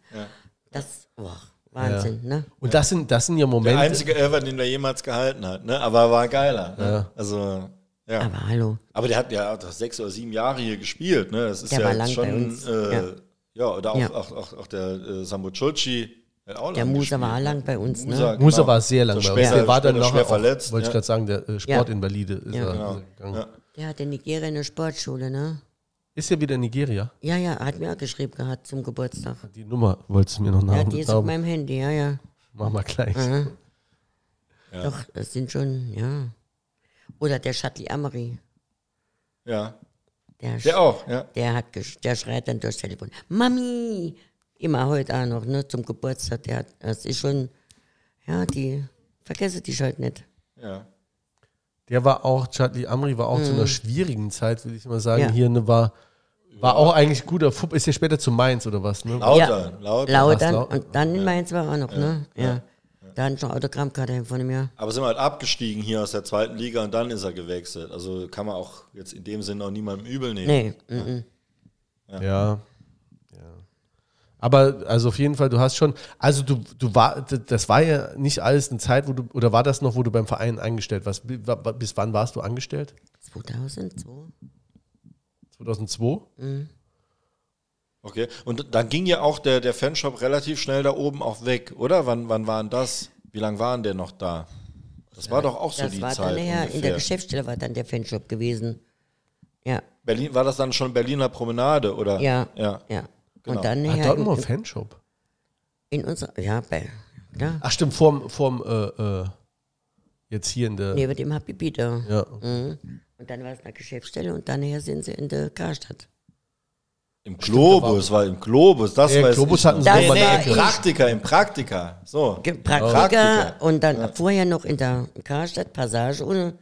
Das, boah, Wahnsinn, ne? Und das sind, das sind ja Der Momente. einzige Elfer, den der jemals gehalten hat, ne? Aber war geiler. Ne? Also, ja. Aber, Aber hallo. der hat ja auch sechs oder sieben Jahre hier gespielt, ne? Das ist Der ja war lang schon. bei uns, Äh, ja. ja. oder auch, Ja. auch, auch, auch der äh, Sambo Culci. Der Musa war gespielt, lang bei uns, ne? Musa, Musa genau. war sehr lang So bei uns. Der war dann noch, schwer auch, verletzt. wollte ich ja. gerade sagen, der äh, Sportinvalide ist, Ja. Genau. ist er gegangen. Ja. Der hat in Nigeria eine Sportschule, ne? Ist ja wieder in Nigeria. Ja, ja, hat mir auch geschrieben gehabt zum Geburtstag. Die Nummer wolltest du mir noch Ja, nach. die ist auf meinem Handy, ja, ja. Mach mal gleich. Doch, das sind schon, ja. Oder der Chatli Amri. ja. Der, Der auch, ja. der, hat der schreit dann durchs Telefon. Mami! Immer heute auch noch, ne, zum Geburtstag. Der hat, das ist schon, ja, die, vergesse die halt nicht. ja. Der war auch, Chadli Amri war auch zu einer schwierigen Zeit, würde ich mal sagen. Mhm. Ja. Hier ne, war, war auch eigentlich guter Fupp. Ist ja später zu Mainz oder was? Ne? Lauter, lauter. Lautern. Lau- Und dann in Mainz war auch noch, ne? Ja. Da hat schon Autogrammkarte von ja. Aber sind wir halt abgestiegen hier aus der zweiten Liga und dann ist er gewechselt. Also kann man auch jetzt in dem Sinne auch niemandem übel nehmen. Nee, mhm. Ja. ja. Aber also auf jeden Fall, du hast schon, also du, du war, das war ja nicht alles eine Zeit, wo du, oder war das noch, wo du beim Verein eingestellt warst? Bi- wa- Bis wann warst du angestellt? 2002. 2002? Okay. Und dann ging ja auch der, der Fanshop relativ schnell da oben auch weg, oder? Wann, wann waren das? Wie lange waren der noch da? Das war doch auch so Das die war Zeit. dann nachher, in der. Geschäftsstelle war dann der Fanshop gewesen. Ja, Berlin, war das dann schon Berliner Promenade, oder? ja, Ja. ja. Genau. Und dann Hat nachher dort in, immer ein Fanshop. in unserer, ja, bei, ja, Ach stimmt, vorm, vorm äh, äh, jetzt hier in der. neben dem Habibi da. Ja. Mhm. Und dann war es eine Geschäftsstelle und dann nachher sind sie in der Karstadt. Im Globus, war im Globus, das Ja, weiß Globus hatten sie nee, war nee, im Praktika, im Praktika. So. Praktiker. und dann vorher noch in der Karstadt Passage ohne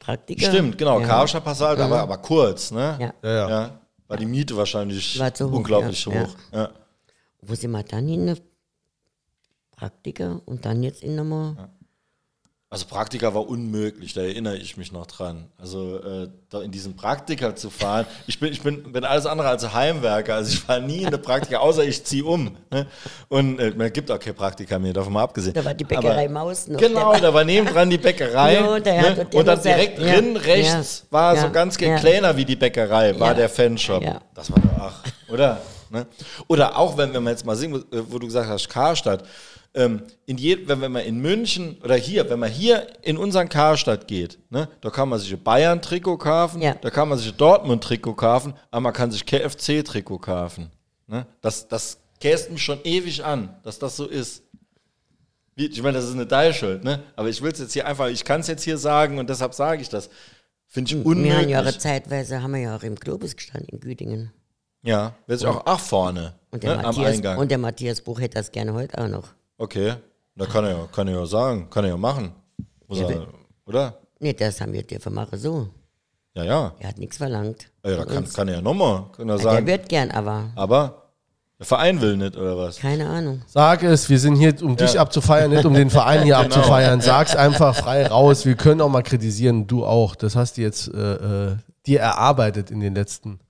Praktiker. Stimmt, genau, ja. Karscher Passage, aber, aber kurz, ne? Ja. Ja, ja. War die Miete wahrscheinlich War zu hoch, unglaublich ja, hoch. Ja. Wo sind wir dann hin? Praktiker und dann jetzt in nochmal. Also Praktika war unmöglich, da erinnere ich mich noch dran. Also äh, da in diesen Praktika zu fahren. Ich bin, ich bin, bin alles andere als Heimwerker. Also ich war nie in der Praktika, außer ich ziehe um. Ne? Und äh, man gibt auch keine Praktika mehr, davon mal abgesehen. Da war die Bäckerei Aber- Maus noch. Genau, da war nebendran die Bäckerei. Hat ne? Und dann direkt ja, drin rechts ja, war ja, so ganz kleiner wie die Bäckerei, war der Fanshop. Ja. Das war doch, ach, oder? Ne? Oder auch, wenn, wenn man jetzt mal sehen, wo- wo du gesagt hast, Karstadt, ähm, in je, wenn, wenn man in München oder hier, wenn man hier in unseren Karstadt geht, ne, da kann man sich ein Bayern-Trikot kaufen, Ja. da kann man sich ein Dortmund-Trikot kaufen, aber man kann sich KFC-Trikot kaufen. Ne? Das, das käst mich schon ewig an, dass das so ist. Ich meine, das ist eine Deilschuld, ne? Aber ich will es jetzt hier einfach, ich kann es jetzt hier sagen und deshalb sage ich das. Finde ich Wir haben unmöglich. ja auch zeitweise, haben wir ja auch im Globus gestanden in Güdingen. Ja, wird sich auch ach vorne Und der, ne, am Matthias, Eingang. und der Matthias Buch hätte das gerne heute auch noch. Okay, da kann er ja, kann er ja sagen, kann er ja machen. Muss Ja, er, oder? Nee, das haben wir dir vermacht so. Ja, ja. Er hat nichts verlangt. ja da Von kann, uns. kann er ja nochmal, kann er Ja, sagen. der wird gern, aber aber der Verein will nicht, oder was? keine Ahnung. Sag es, wir sind hier, um dich abzufeiern, nicht um den Verein hier Genau. abzufeiern. Sag's einfach frei raus. Wir können auch mal kritisieren, du auch. Das hast du jetzt äh, äh, dir erarbeitet in den letzten.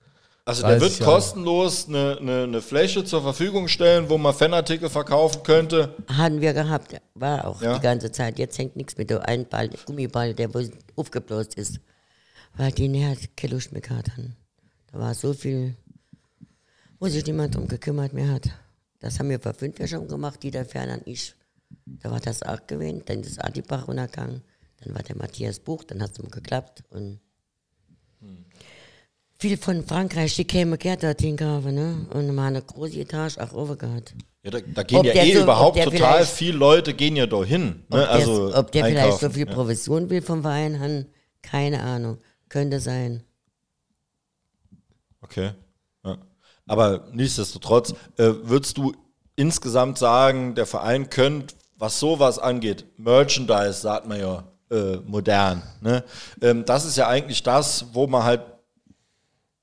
Also der 30 wird Jahre. kostenlos eine, eine, eine Fläche zur Verfügung stellen, wo man Fanartikel verkaufen könnte. Hatten wir gehabt, war auch Ja. die ganze Zeit. Jetzt hängt nichts mit der einen Ball, Gummiball, der wo aufgebläst ist. Weil die näher keine Lust mehr. Da war so viel, wo sich niemand drum gekümmert mehr hat. Das haben wir vor fünf Jahren schon gemacht, die da fern an ich. Da war das auch gewesen, dann ist Adibach runtergegangen, dann war der Matthias Buch, dann hat es ihm geklappt und viel von Frankreich, die kämen gerne dorthin kaufen, ne? Und mal eine große Etage auch oben gehabt. Ja, da, da gehen Ob ja eh so- überhaupt total viele Leute gehen ja dahin. Ne? Ob, also der, ob der vielleicht so einkaufen. viel Provision will vom Verein haben, keine Ahnung. Könnte sein. Okay. Ja. Aber nichtsdestotrotz, äh, würdest du insgesamt sagen, der Verein könnte, was sowas angeht, Merchandise, sagt man ja äh, modern, ne? ähm, das ist ja eigentlich das, wo man halt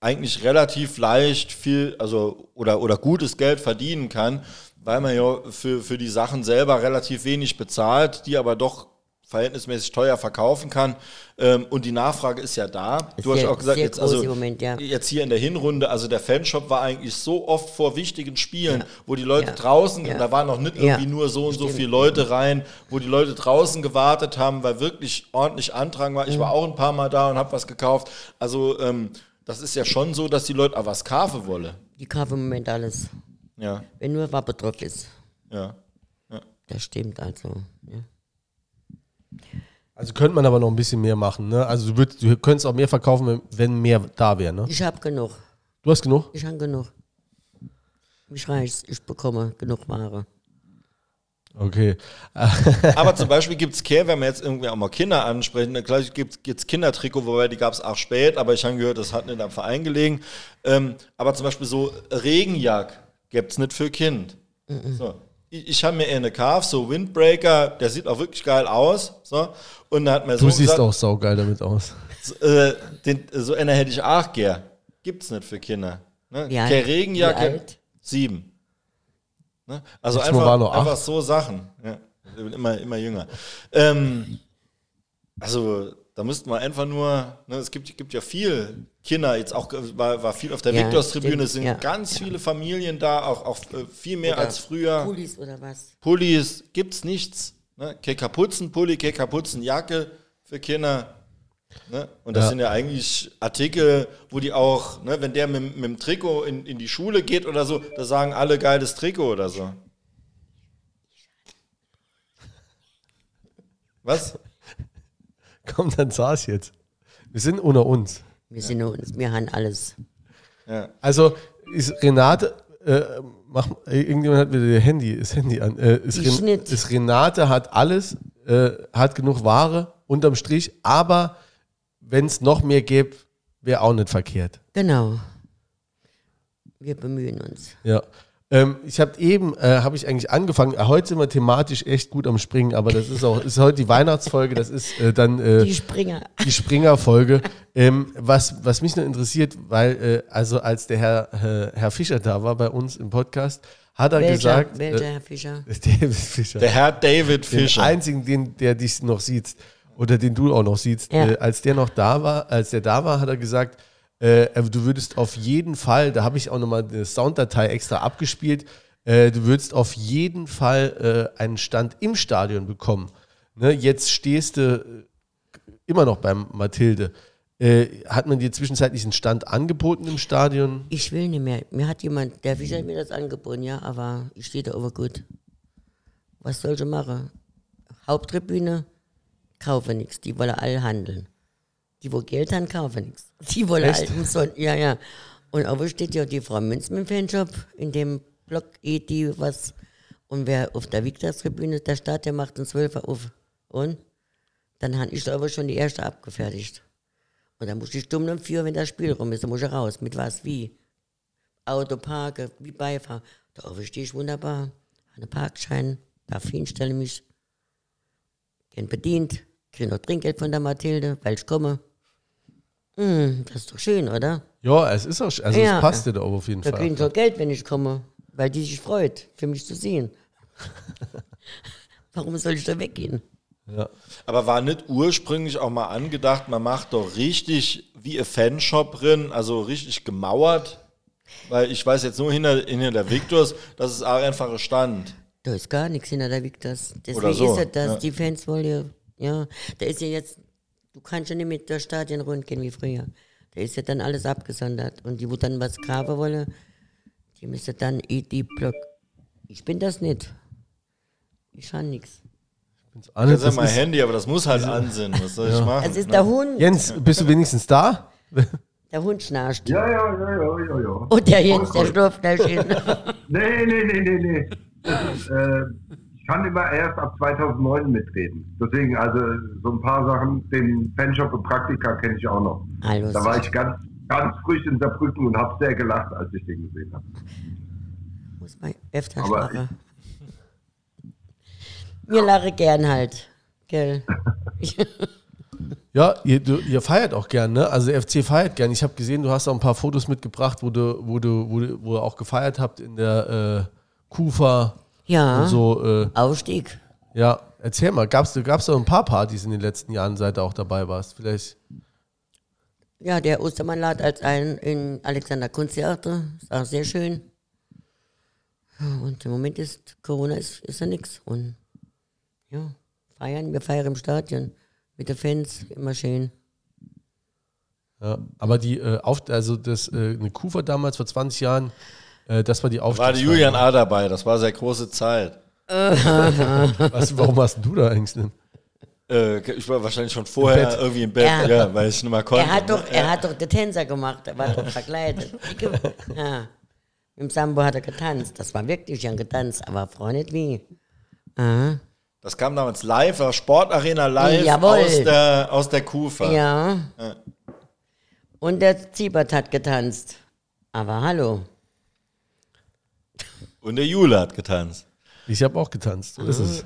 eigentlich relativ leicht viel, also oder, oder gutes Geld verdienen kann, weil man ja für, für die Sachen selber relativ wenig bezahlt, die aber doch verhältnismäßig teuer verkaufen kann. Ähm, und die Nachfrage ist ja da. Du hast sehr- auch gesagt, jetzt, also, Moment, ja. jetzt hier in der Hinrunde, also der Fanshop war eigentlich so oft vor wichtigen Spielen, wo die Leute Ja. draußen, Ja. und da waren noch nicht Ja. irgendwie nur so und so Stimmt. viele Leute rein, wo die Leute draußen gewartet haben, weil wirklich ordentlich Andrang war. Ich Mhm. war auch ein paar Mal da und habe was gekauft. Also ähm, das ist ja schon so, dass die Leute auch was kaufen wollen. Die kaufen im Moment alles. Ja, Wenn nur Wappe drauf ist. ja. Das stimmt also. Ja. Also könnte man aber noch ein bisschen mehr machen. Ne? Also du, würd, du könntest auch mehr verkaufen, wenn, wenn mehr da wäre. Ne? Ich habe genug. Du hast genug? Ich habe genug. Mich reicht's. Ich bekomme genug Ware. Okay. Aber zum Beispiel gibt es Care, wenn wir jetzt irgendwie auch mal Kinder ansprechen, dann gleich gibt es Kindertrikot, wobei die gab es auch spät, aber ich habe gehört, das hat nicht am Verein gelegen. Ähm, aber zum Beispiel so Regenjack gibt es nicht für Kind. So. Ich, ich habe mir eher eine Calf, so Windbreaker, der sieht auch wirklich geil aus. So. Und dann hat mir so Du siehst gesagt, auch saugeil damit aus. so, äh, den, so einer hätte ich auch gern. Gibt es nicht für Kinder. Ne? Wie Regenjacke, alt? sieben. Ne? Also Mal einfach, einfach so Sachen. Ja. Immer, immer jünger. Ähm, also da müssten wir einfach nur, ne, es gibt, gibt ja viel Kinder, jetzt auch war, war viel auf der Ja, Viktorstribüne, es sind ja. ganz viele Familien da, auch, auch äh, viel mehr Oder als früher. Pullis oder was? Pullis gibt's nichts. Ne? Keine Kapuzenpulli, keine Kapuzenjacke für Kinder. Ne? Und das Ja. sind ja eigentlich Artikel, wo die auch, ne, wenn der mit, mit dem Trikot in, in die Schule geht oder so, da sagen alle geiles Trikot oder so. Was? Komm, dann saß jetzt. Wir sind unter uns. Wir sind uns, wir haben alles. Ja. Also ist Renate, äh, mach, äh, irgendjemand hat wieder ihr Handy, das Handy an. Äh, ist, ist Renate hat alles, äh, hat genug Ware unterm Strich, aber wenn es noch mehr gäbe, wäre auch nicht verkehrt. Genau. Wir bemühen uns. Ja. Ähm, ich habe eben, äh, habe ich eigentlich angefangen, äh, heute sind wir thematisch echt gut am Springen, aber das ist auch, ist heute die Weihnachtsfolge, das ist äh, dann äh, Die Springer. die Springer-Folge. ähm, was, was mich noch interessiert, weil, äh, also als der Herr, äh, Herr Fischer da war bei uns im Podcast, hat er Welcher, gesagt, welcher äh, Herr Fischer? David Fischer, Der Herr David den Fischer. einzigen, den, der dich noch sieht oder den du auch noch siehst, Ja. äh, als der noch da war, als der da war, hat er gesagt, äh, du würdest auf jeden Fall, da habe ich auch nochmal eine Sounddatei extra abgespielt, äh, du würdest auf jeden Fall äh, einen Stand im Stadion bekommen. Ne, jetzt stehst du äh, immer noch beim Mathilde. Äh, hat man dir zwischenzeitlich einen Stand angeboten im Stadion? Ich will nicht mehr. Mir hat jemand, der Fischer hat mir das angeboten, ja, aber ich stehe da aber gut. Was soll ich machen? Haupttribüne, kaufe nichts. Die wollen alle handeln. Die, wo Geld haben, kaufen nichts. Die wollen Echt? alle umsonst. Ja, ja. Und aber steht ja die Frau Münz mit dem Fanshop in dem Block, eh die was. Und wer auf der Viktorstribüne, der Staat, der macht 12 Uhr auf. Und? Dann habe ich da aber schon die erste abgefertigt. Und dann muss ich stumm um vier, wenn das Spiel rum ist, dann muss ich raus. Mit was? Wie? Auto parke, wie Beifahrer. Da stehe ich wunderbar. Einen Parkschein, darf hinstellen mich. Gehen bedient, kriege noch Trinkgeld von der Mathilde, weil ich komme. Hm, das ist doch schön, oder? Ja, es ist auch, also Ja. es passt dir da auch auf jeden Da kriege Fall. ich doch Geld, wenn ich komme, weil die sich freut, für mich zu sehen. Warum soll ich da weggehen? Ja. Aber war nicht ursprünglich auch mal angedacht, man macht doch richtig wie ein Fanshop drin, also richtig gemauert? Weil ich weiß jetzt nur hinter, hinter der Victors, das ist auch einfach ein Stand. Da ist gar nichts hinter der Victors. Deswegen so, ist es, dass ja. die Fans wollen ja, ja, da ist ja jetzt, du kannst ja nicht mit der Stadion rund gehen wie früher. Da ist ja dann alles abgesondert. Und die, wo dann was graben wollen, die müssen dann in die Block. Ich bin das nicht. Ich habe nichts. Ah, nicht, Das ist ja das mein Handy, aber das muss halt ansinnen. Was soll ich machen? Es ist ne? der Hund. Jens, bist du wenigstens da? Der Hund schnarcht. Ja, ja, ja, ja, ja, ja. Und der Jens, der schlaft gleich hin. Nee, nee, nee, nee, nee. Das ist, äh, kann immer erst ab 2009 mitreden. Deswegen, also so ein paar Sachen, den Fanshop und Praktika kenne ich auch noch. Hallo, Da war ich ganz, ganz frisch in Saarbrücken und habe sehr gelacht, als ich den gesehen habe. Muss man öfter Aber lachen. Mir lache gern halt. Gell? Ja, ihr, du, ihr feiert auch gern, ne? Also der FC feiert gern. Ich habe gesehen, du hast auch ein paar Fotos mitgebracht, wo du, wo du, wo, du- wo ihr auch gefeiert habt in der äh, Kufa Ja. so. Äh, Aufstieg. Ja, erzähl mal, gab es gab's ein paar Partys in den letzten Jahren, seit du auch dabei warst? Vielleicht. Ja, der Ostermann lad als ein in Alexander Kunsttheater. Ist auch sehr schön. Und im Moment ist Corona ist, ist ja nichts. Und ja, feiern, wir feiern im Stadion mit den Fans, immer schön. Ja, aber die, äh, auf, also das, äh, eine Kufa damals vor 20 Jahren, äh, das war die War Aufstiegsfeier. die Julian A. dabei, das war sehr große Zeit. Was, warum warst du da eigentlich denn? Äh, ich war wahrscheinlich schon vorher Bett. irgendwie im Bett, Ja. ja, weil ich nicht mehr konnte. Er hat doch, ne? er hat doch den Tänzer gemacht, er war doch verkleidet. Ja. Im Sambo hat er getanzt. Das war wirklich ein getanzt, aber Frau nicht wie. Aha. Das kam damals live, war Sportarena live Jawohl. aus der, aus der Kufa. Ja. Ja. Und der Ziebert hat getanzt. Aber hallo. Und der Jule hat getanzt. Ich habe auch getanzt. So ist es.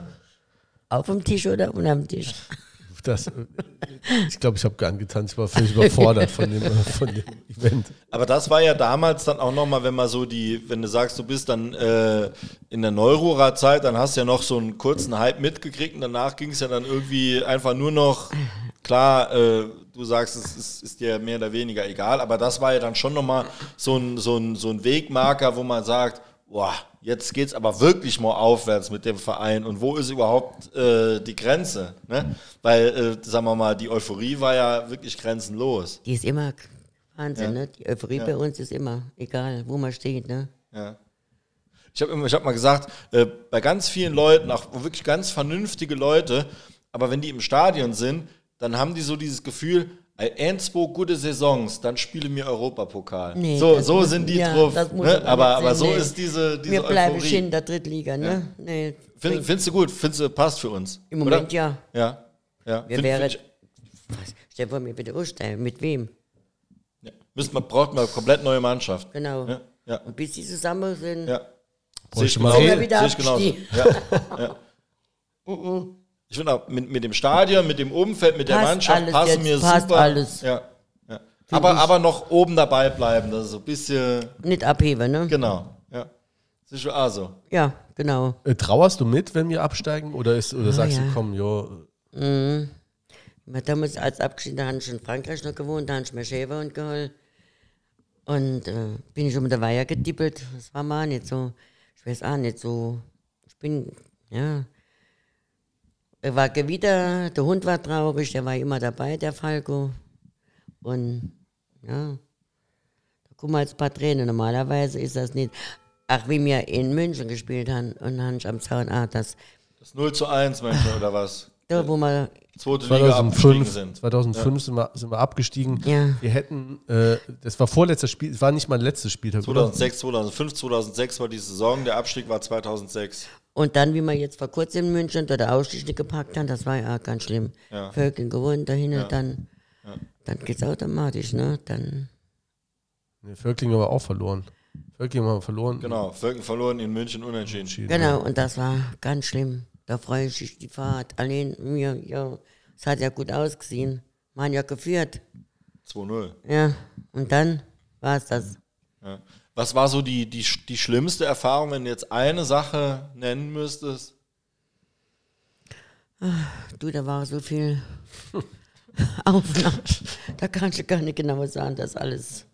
Auf dem Tisch oder unterm Tisch? Das, ich glaube, ich habe gar nicht getanzt. Ich war völlig überfordert von dem, von dem Event. Aber das war ja damals dann auch nochmal, wenn man so die, wenn du sagst, du bist dann äh, in der Neurora-Zeit, dann hast du ja noch so einen kurzen Hype mitgekriegt und danach ging es ja dann irgendwie einfach nur noch, klar, äh, du sagst, es ist, ist dir mehr oder weniger egal, aber das war ja dann schon nochmal so ein, so, ein, so ein Wegmarker, wo man sagt, boah, jetzt geht's aber wirklich mal aufwärts mit dem Verein und wo ist überhaupt äh, die Grenze? Ne? Weil, äh, sagen wir mal, die Euphorie war ja wirklich grenzenlos. Die ist immer Wahnsinn, Ja. ne? Die Euphorie bei uns ist immer, egal wo man steht, ne? Ja. Ich habe ich hab mal gesagt, äh, bei ganz vielen Leuten, auch wirklich ganz vernünftige Leute, aber wenn die im Stadion sind, dann haben die so dieses Gefühl, ein, zwei gute Saisons, dann spiele mir Europapokal. Nee, so so muss- sind die ja, drauf. Ne? aber Aber, so nee. ist diese, diese Wir bleiben Euphorie. in der Drittliga, ne? Nee, Find, findest du gut? Findest du, passt für uns? Im oder? Moment ja. Ja. ja. Wir Find- wären. Was? Stell vor, mir bitte ausstellen. Mit wem? ja. Müsste man, braucht man eine komplett neue Mannschaft. Genau. Ja. Ja. Und bis die zusammen sind, ja. Bräuchte ich wieder Sehe ich genauso. Ja. ja. Ich finde auch, mit, mit dem Stadion, mit dem Umfeld, mit der Passt Mannschaft alles passen jetzt, mir passt super. alles. Ja. ja. Aber, aber noch oben dabei bleiben, das ist so ein bisschen, nicht abheben, ne? genau. Ja. Das ist schon auch so. Ja, genau. Äh, trauerst du mit, wenn wir absteigen? Oder, ist, oder sagst ja. du, komm, jo, Wir haben damals als abgeschieden, da habe ich in Frankreich noch gewohnt, da habe ich mir Schäfer und geholt. Und äh, bin ich schon mit der Weiher gedippelt. Das war mal nicht so, ich weiß auch nicht so. Ich bin, ja. Er war Gewitter, der Hund war traurig, der war immer dabei, der Falco. Und ja, da kommen jetzt ein paar Tränen. Normalerweise ist das nicht. Ach, wie wir in München gespielt haben und dann am Zaun, ah, das, Das 0 zu 1, Menschen, oder was? da wo wir Zweite Liga abgestiegen 2005, sind. 2005 sind, wir, sind wir abgestiegen. Ja. Wir hätten, äh, das war vorletztes Spiel, es war nicht mal letztes Spieltag, oder? 2006, 2005, 2006 war die Saison, der Abstieg war 2006. Und dann, wie wir jetzt vor kurzem in München da der Ausstieg nicht gepackt haben, das war ja auch ganz schlimm. Ja. Völkel gewonnen dahin, dann, dann geht's automatisch, ne? Dann, Nee, Völkling haben wir auch verloren. Völkling haben wir verloren. Genau, Völken verloren, in München unentschieden. genau, und das war ganz schlimm. Da freue ich mich die Fahrt. Allein mir, ja, es hat ja gut ausgesehen. Wir haben ja geführt. 2-0. Ja, und dann war es das. Ja. Was war so die, die, die schlimmste Erfahrung, wenn du jetzt eine Sache nennen müsstest? Du, da war so viel Aufnahme. Da kannst du gar nicht genau sagen, das alles.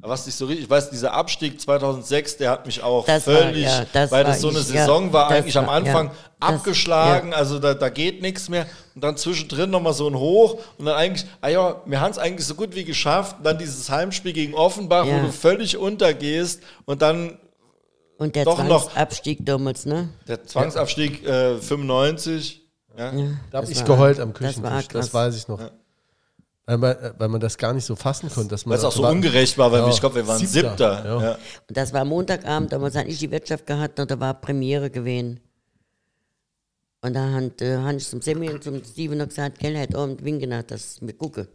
Was dich so richtig, ich weiß, dieser Abstieg 2006, der hat mich auch Das war- völlig, ja, das weil war das so eine ich, ja, Saison war, das eigentlich am war- Anfang ja, das- abgeschlagen, also da, da geht nichts mehr. Und dann zwischendrin nochmal so ein Hoch und dann eigentlich, ah ja, wir haben es eigentlich so gut wie geschafft. Und dann dieses Heimspiel gegen Offenbach, Ja. wo du völlig untergehst und dann Und der Doch noch. Zwangsabstieg damals, ne? der Zwangsabstieg äh, 95. Ja. Da habe Das ich war- geheult am das war Küchentisch, das, krass. weiß ich noch. Weil, man, weil man das gar nicht so fassen konnte. Dass man Weil es auch so war- ungerecht war, weil Ja, ich glaube, wir waren Siebter, Siebter. ja. Ja. Und das war Montagabend, damals hatte ich die Wirtschaft gehabt und da war Premiere gewesen. Und da hat, äh, ich zum Semi und zum Steven noch gesagt, gell, heute Abend winken, nach, dass wir gucken.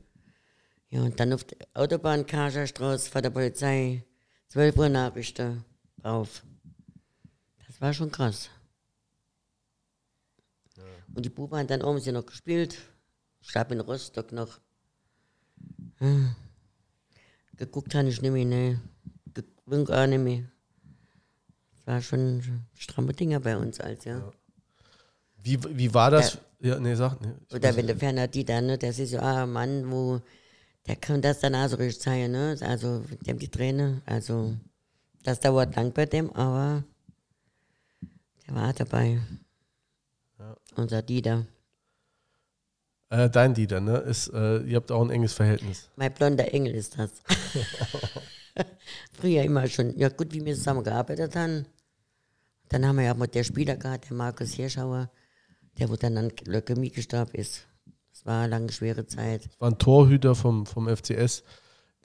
Ja, und dann auf der Autobahn, Karcherstraße, vor der Polizei, 12 Uhr Nachrichten drauf. Das war schon krass. Und die Buben haben dann oben sie noch gespielt. Ich habe in Rostock noch. Hm. Geguckt habe ich nicht mehr, ne. Gewinkt auch nicht mehr. Das war schon stramme Dinger bei uns als, ja. Wie, wie war das? Ja, nee, sag. Nee, Oder wenn der Ferner die dann, ne, das ist so ah, Mann, wo, der kann das dann auch so richtig zeigen, ne? Also, dem die Träne, also, das dauert lang bei dem, aber der war dabei. Unser Dieter. Äh, dein Dieter, ne? Ist, äh, ihr habt auch ein enges Verhältnis. Mein blonder Engel ist das. Früher immer schon, ja gut, wie wir zusammen gearbeitet haben. Dann haben wir ja mal der Spieler gehabt, der Markus Hirschauer, der wo dann an Leukämie gestorben ist. Das war eine lange schwere Zeit. War ein Torhüter vom, vom FCS.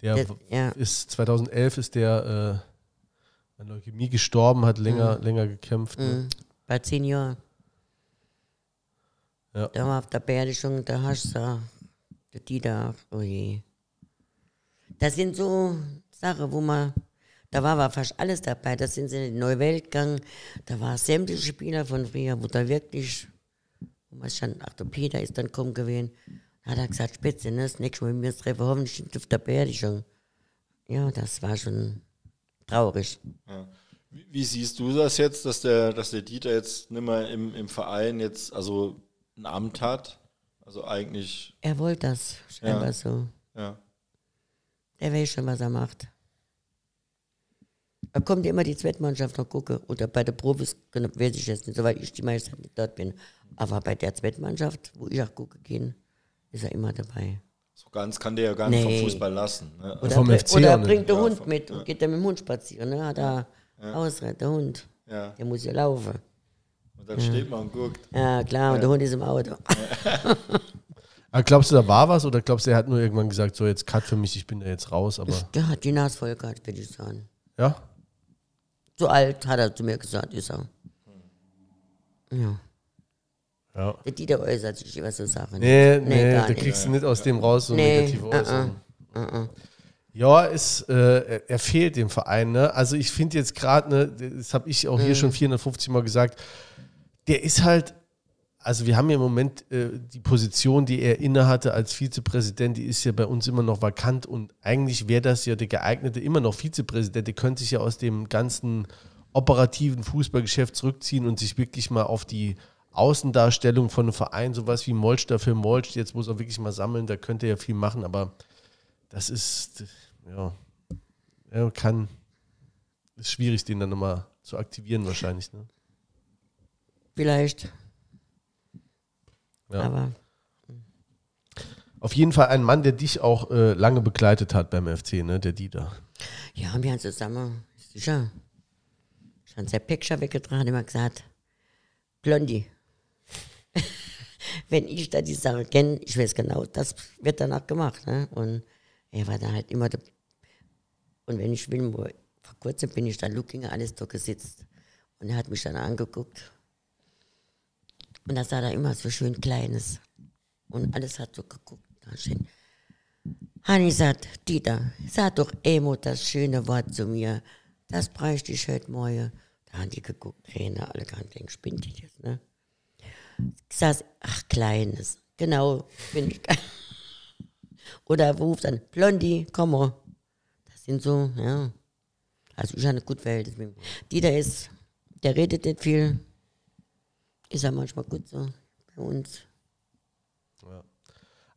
Der Der- ja. ist 2011 ist der äh, an Leukämie gestorben, hat länger, länger gekämpft. Ne? Mhm. Bei zehn Jahren. Ja. Da war auf der Beerdigung, da hast du der Dieter, oh je. Das sind so Sachen, wo man, da war, war fast alles dabei. Da sind sie in die neue Welt gegangen. Da war sämtliche Spieler von früher, wo da wirklich, wo man stand, ach, der Peter ist dann kommen gewesen. Da hat er gesagt, Spitze, ne, das nächste Mal, wenn wir uns treffen, hoffentlich nicht auf der Beerdigung. Ja, das war schon traurig. Wie, wie siehst du das jetzt, dass der, dass der Dieter jetzt nicht mehr im, im Verein jetzt also ein Amt hat? Also eigentlich, Er wollte das, scheinbar Ja. so. ja. Der weiß schon, was er macht. Da kommt immer die Zweitmannschaft noch gucken. Oder bei den Profis genau, weiß ich jetzt nicht, soweit ich die meiste Zeit nicht dort bin. Aber bei der Zweitmannschaft, wo ich auch gucken gehe, ist er immer dabei. So ganz kann der ja gar nicht Nee. vom Fußball lassen. Ne? Oder, vom FC oder bringt der Ja, Hund mit und geht dann mit dem Hund spazieren. Ne? Hat er Ausrede, der Hund. Ja. Der muss ja laufen. Und dann steht man und guckt. Ja, klar, und der Hund ist im Auto. Aber glaubst du, da war was oder glaubst du, er hat nur irgendwann gesagt, so jetzt Cut für mich, ich bin da jetzt raus, aber Der hat die Nase voll gehabt, würde ich sagen. ja? So alt, hat er zu mir gesagt, ist er. Ja. Ja. Der Dieter äußert sich über so Sachen. Nee, nee, gar da kriegst du nicht aus dem raus so Nee, negative uh-uh, Äußerungen. Ja, ist, äh, er- er fehlt dem Verein. Ne? Also ich finde jetzt gerade, ne, das habe ich auch hier schon 450 Mal gesagt, der ist halt, also wir haben ja im Moment äh, die Position, die er innehatte als Vizepräsident, die ist ja bei uns immer noch vakant und eigentlich wäre das ja der geeignete immer noch Vizepräsident, der könnte sich ja aus dem ganzen operativen Fußballgeschäft zurückziehen und sich wirklich mal auf die Außendarstellung von einem Verein, sowas wie Molch dafür Molch, jetzt muss er wirklich mal sammeln, da könnte er ja viel machen, aber das ist, ja, er kann, ist schwierig, den dann nochmal zu aktivieren wahrscheinlich. Ne? Vielleicht. Ja. Aber Auf jeden Fall ein Mann, der dich auch äh, lange begleitet hat beim FC, ne? der Dieter. ja, wir haben zusammen, sicher, schon sein Picture weggetragen, immer gesagt, Blondie. Wenn ich da die Sache kenne, ich weiß genau, das wird danach gemacht. Ne? Und er war dann halt immer der. Und wenn ich will, wo, vor kurzem bin ich da Lookinger alles da gesitzt. Und er hat mich dann angeguckt. Und da sah er immer so schön Kleines. Und alles hat so geguckt. Da. Hanni sagt, Dieter, sag doch Emo das schöne Wort zu mir. Das bräuchte ich heute Morgen. Da haben die geguckt, Träne, alle ganz denken, spinnt die jetzt, ne? Ich saß, ach, Kleines. Genau, bin ich. Oder er ruft dann, Blondie, komm mal. Das sind so, ja. Also ich habe eine gute Verhältnis mit ihm. Dieter ist, der redet nicht viel. Ist ja manchmal gut so bei uns.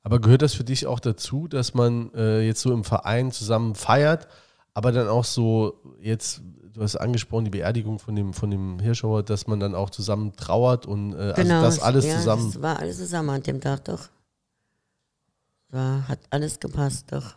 Aber gehört das für dich auch dazu, dass man äh, jetzt so im Verein zusammen feiert, aber dann auch so jetzt, du hast angesprochen, die Beerdigung von dem, von dem Hirschauer, dass man dann auch zusammen trauert und äh, also das alles ja, zusammen. Das war alles zusammen an dem Tag, doch. War, hat alles gepasst, doch.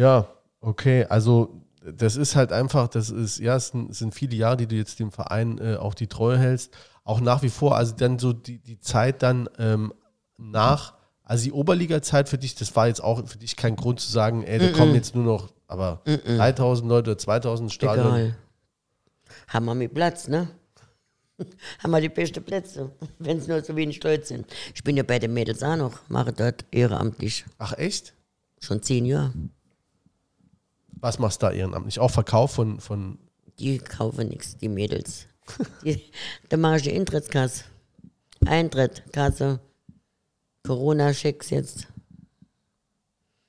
Ja, okay. Also das ist halt einfach, das ist, ja, es sind, es sind viele Jahre, die du jetzt dem Verein äh, auch die Treue hältst. Auch nach wie vor, also dann so die, die Zeit dann ähm, nach, also die Oberliga-Zeit für dich, das war jetzt auch für dich kein Grund zu sagen, ey, da kommen jetzt nur noch, aber 3000 Leute oder 2000 Stadion. Egal. Haben wir mit Platz, ne? Haben wir die besten Plätze, wenn es nur so wenig Leute sind. Ich bin ja bei den Mädels auch noch, mache dort ehrenamtlich. Ach echt? Schon zehn Jahre. Was machst du da ehrenamtlich? Auch Verkauf von, von Die kaufen nichts, die Mädels. Die, da mache ich Eintrittskasse. Eintritt, Kasse. Corona-Schecks jetzt.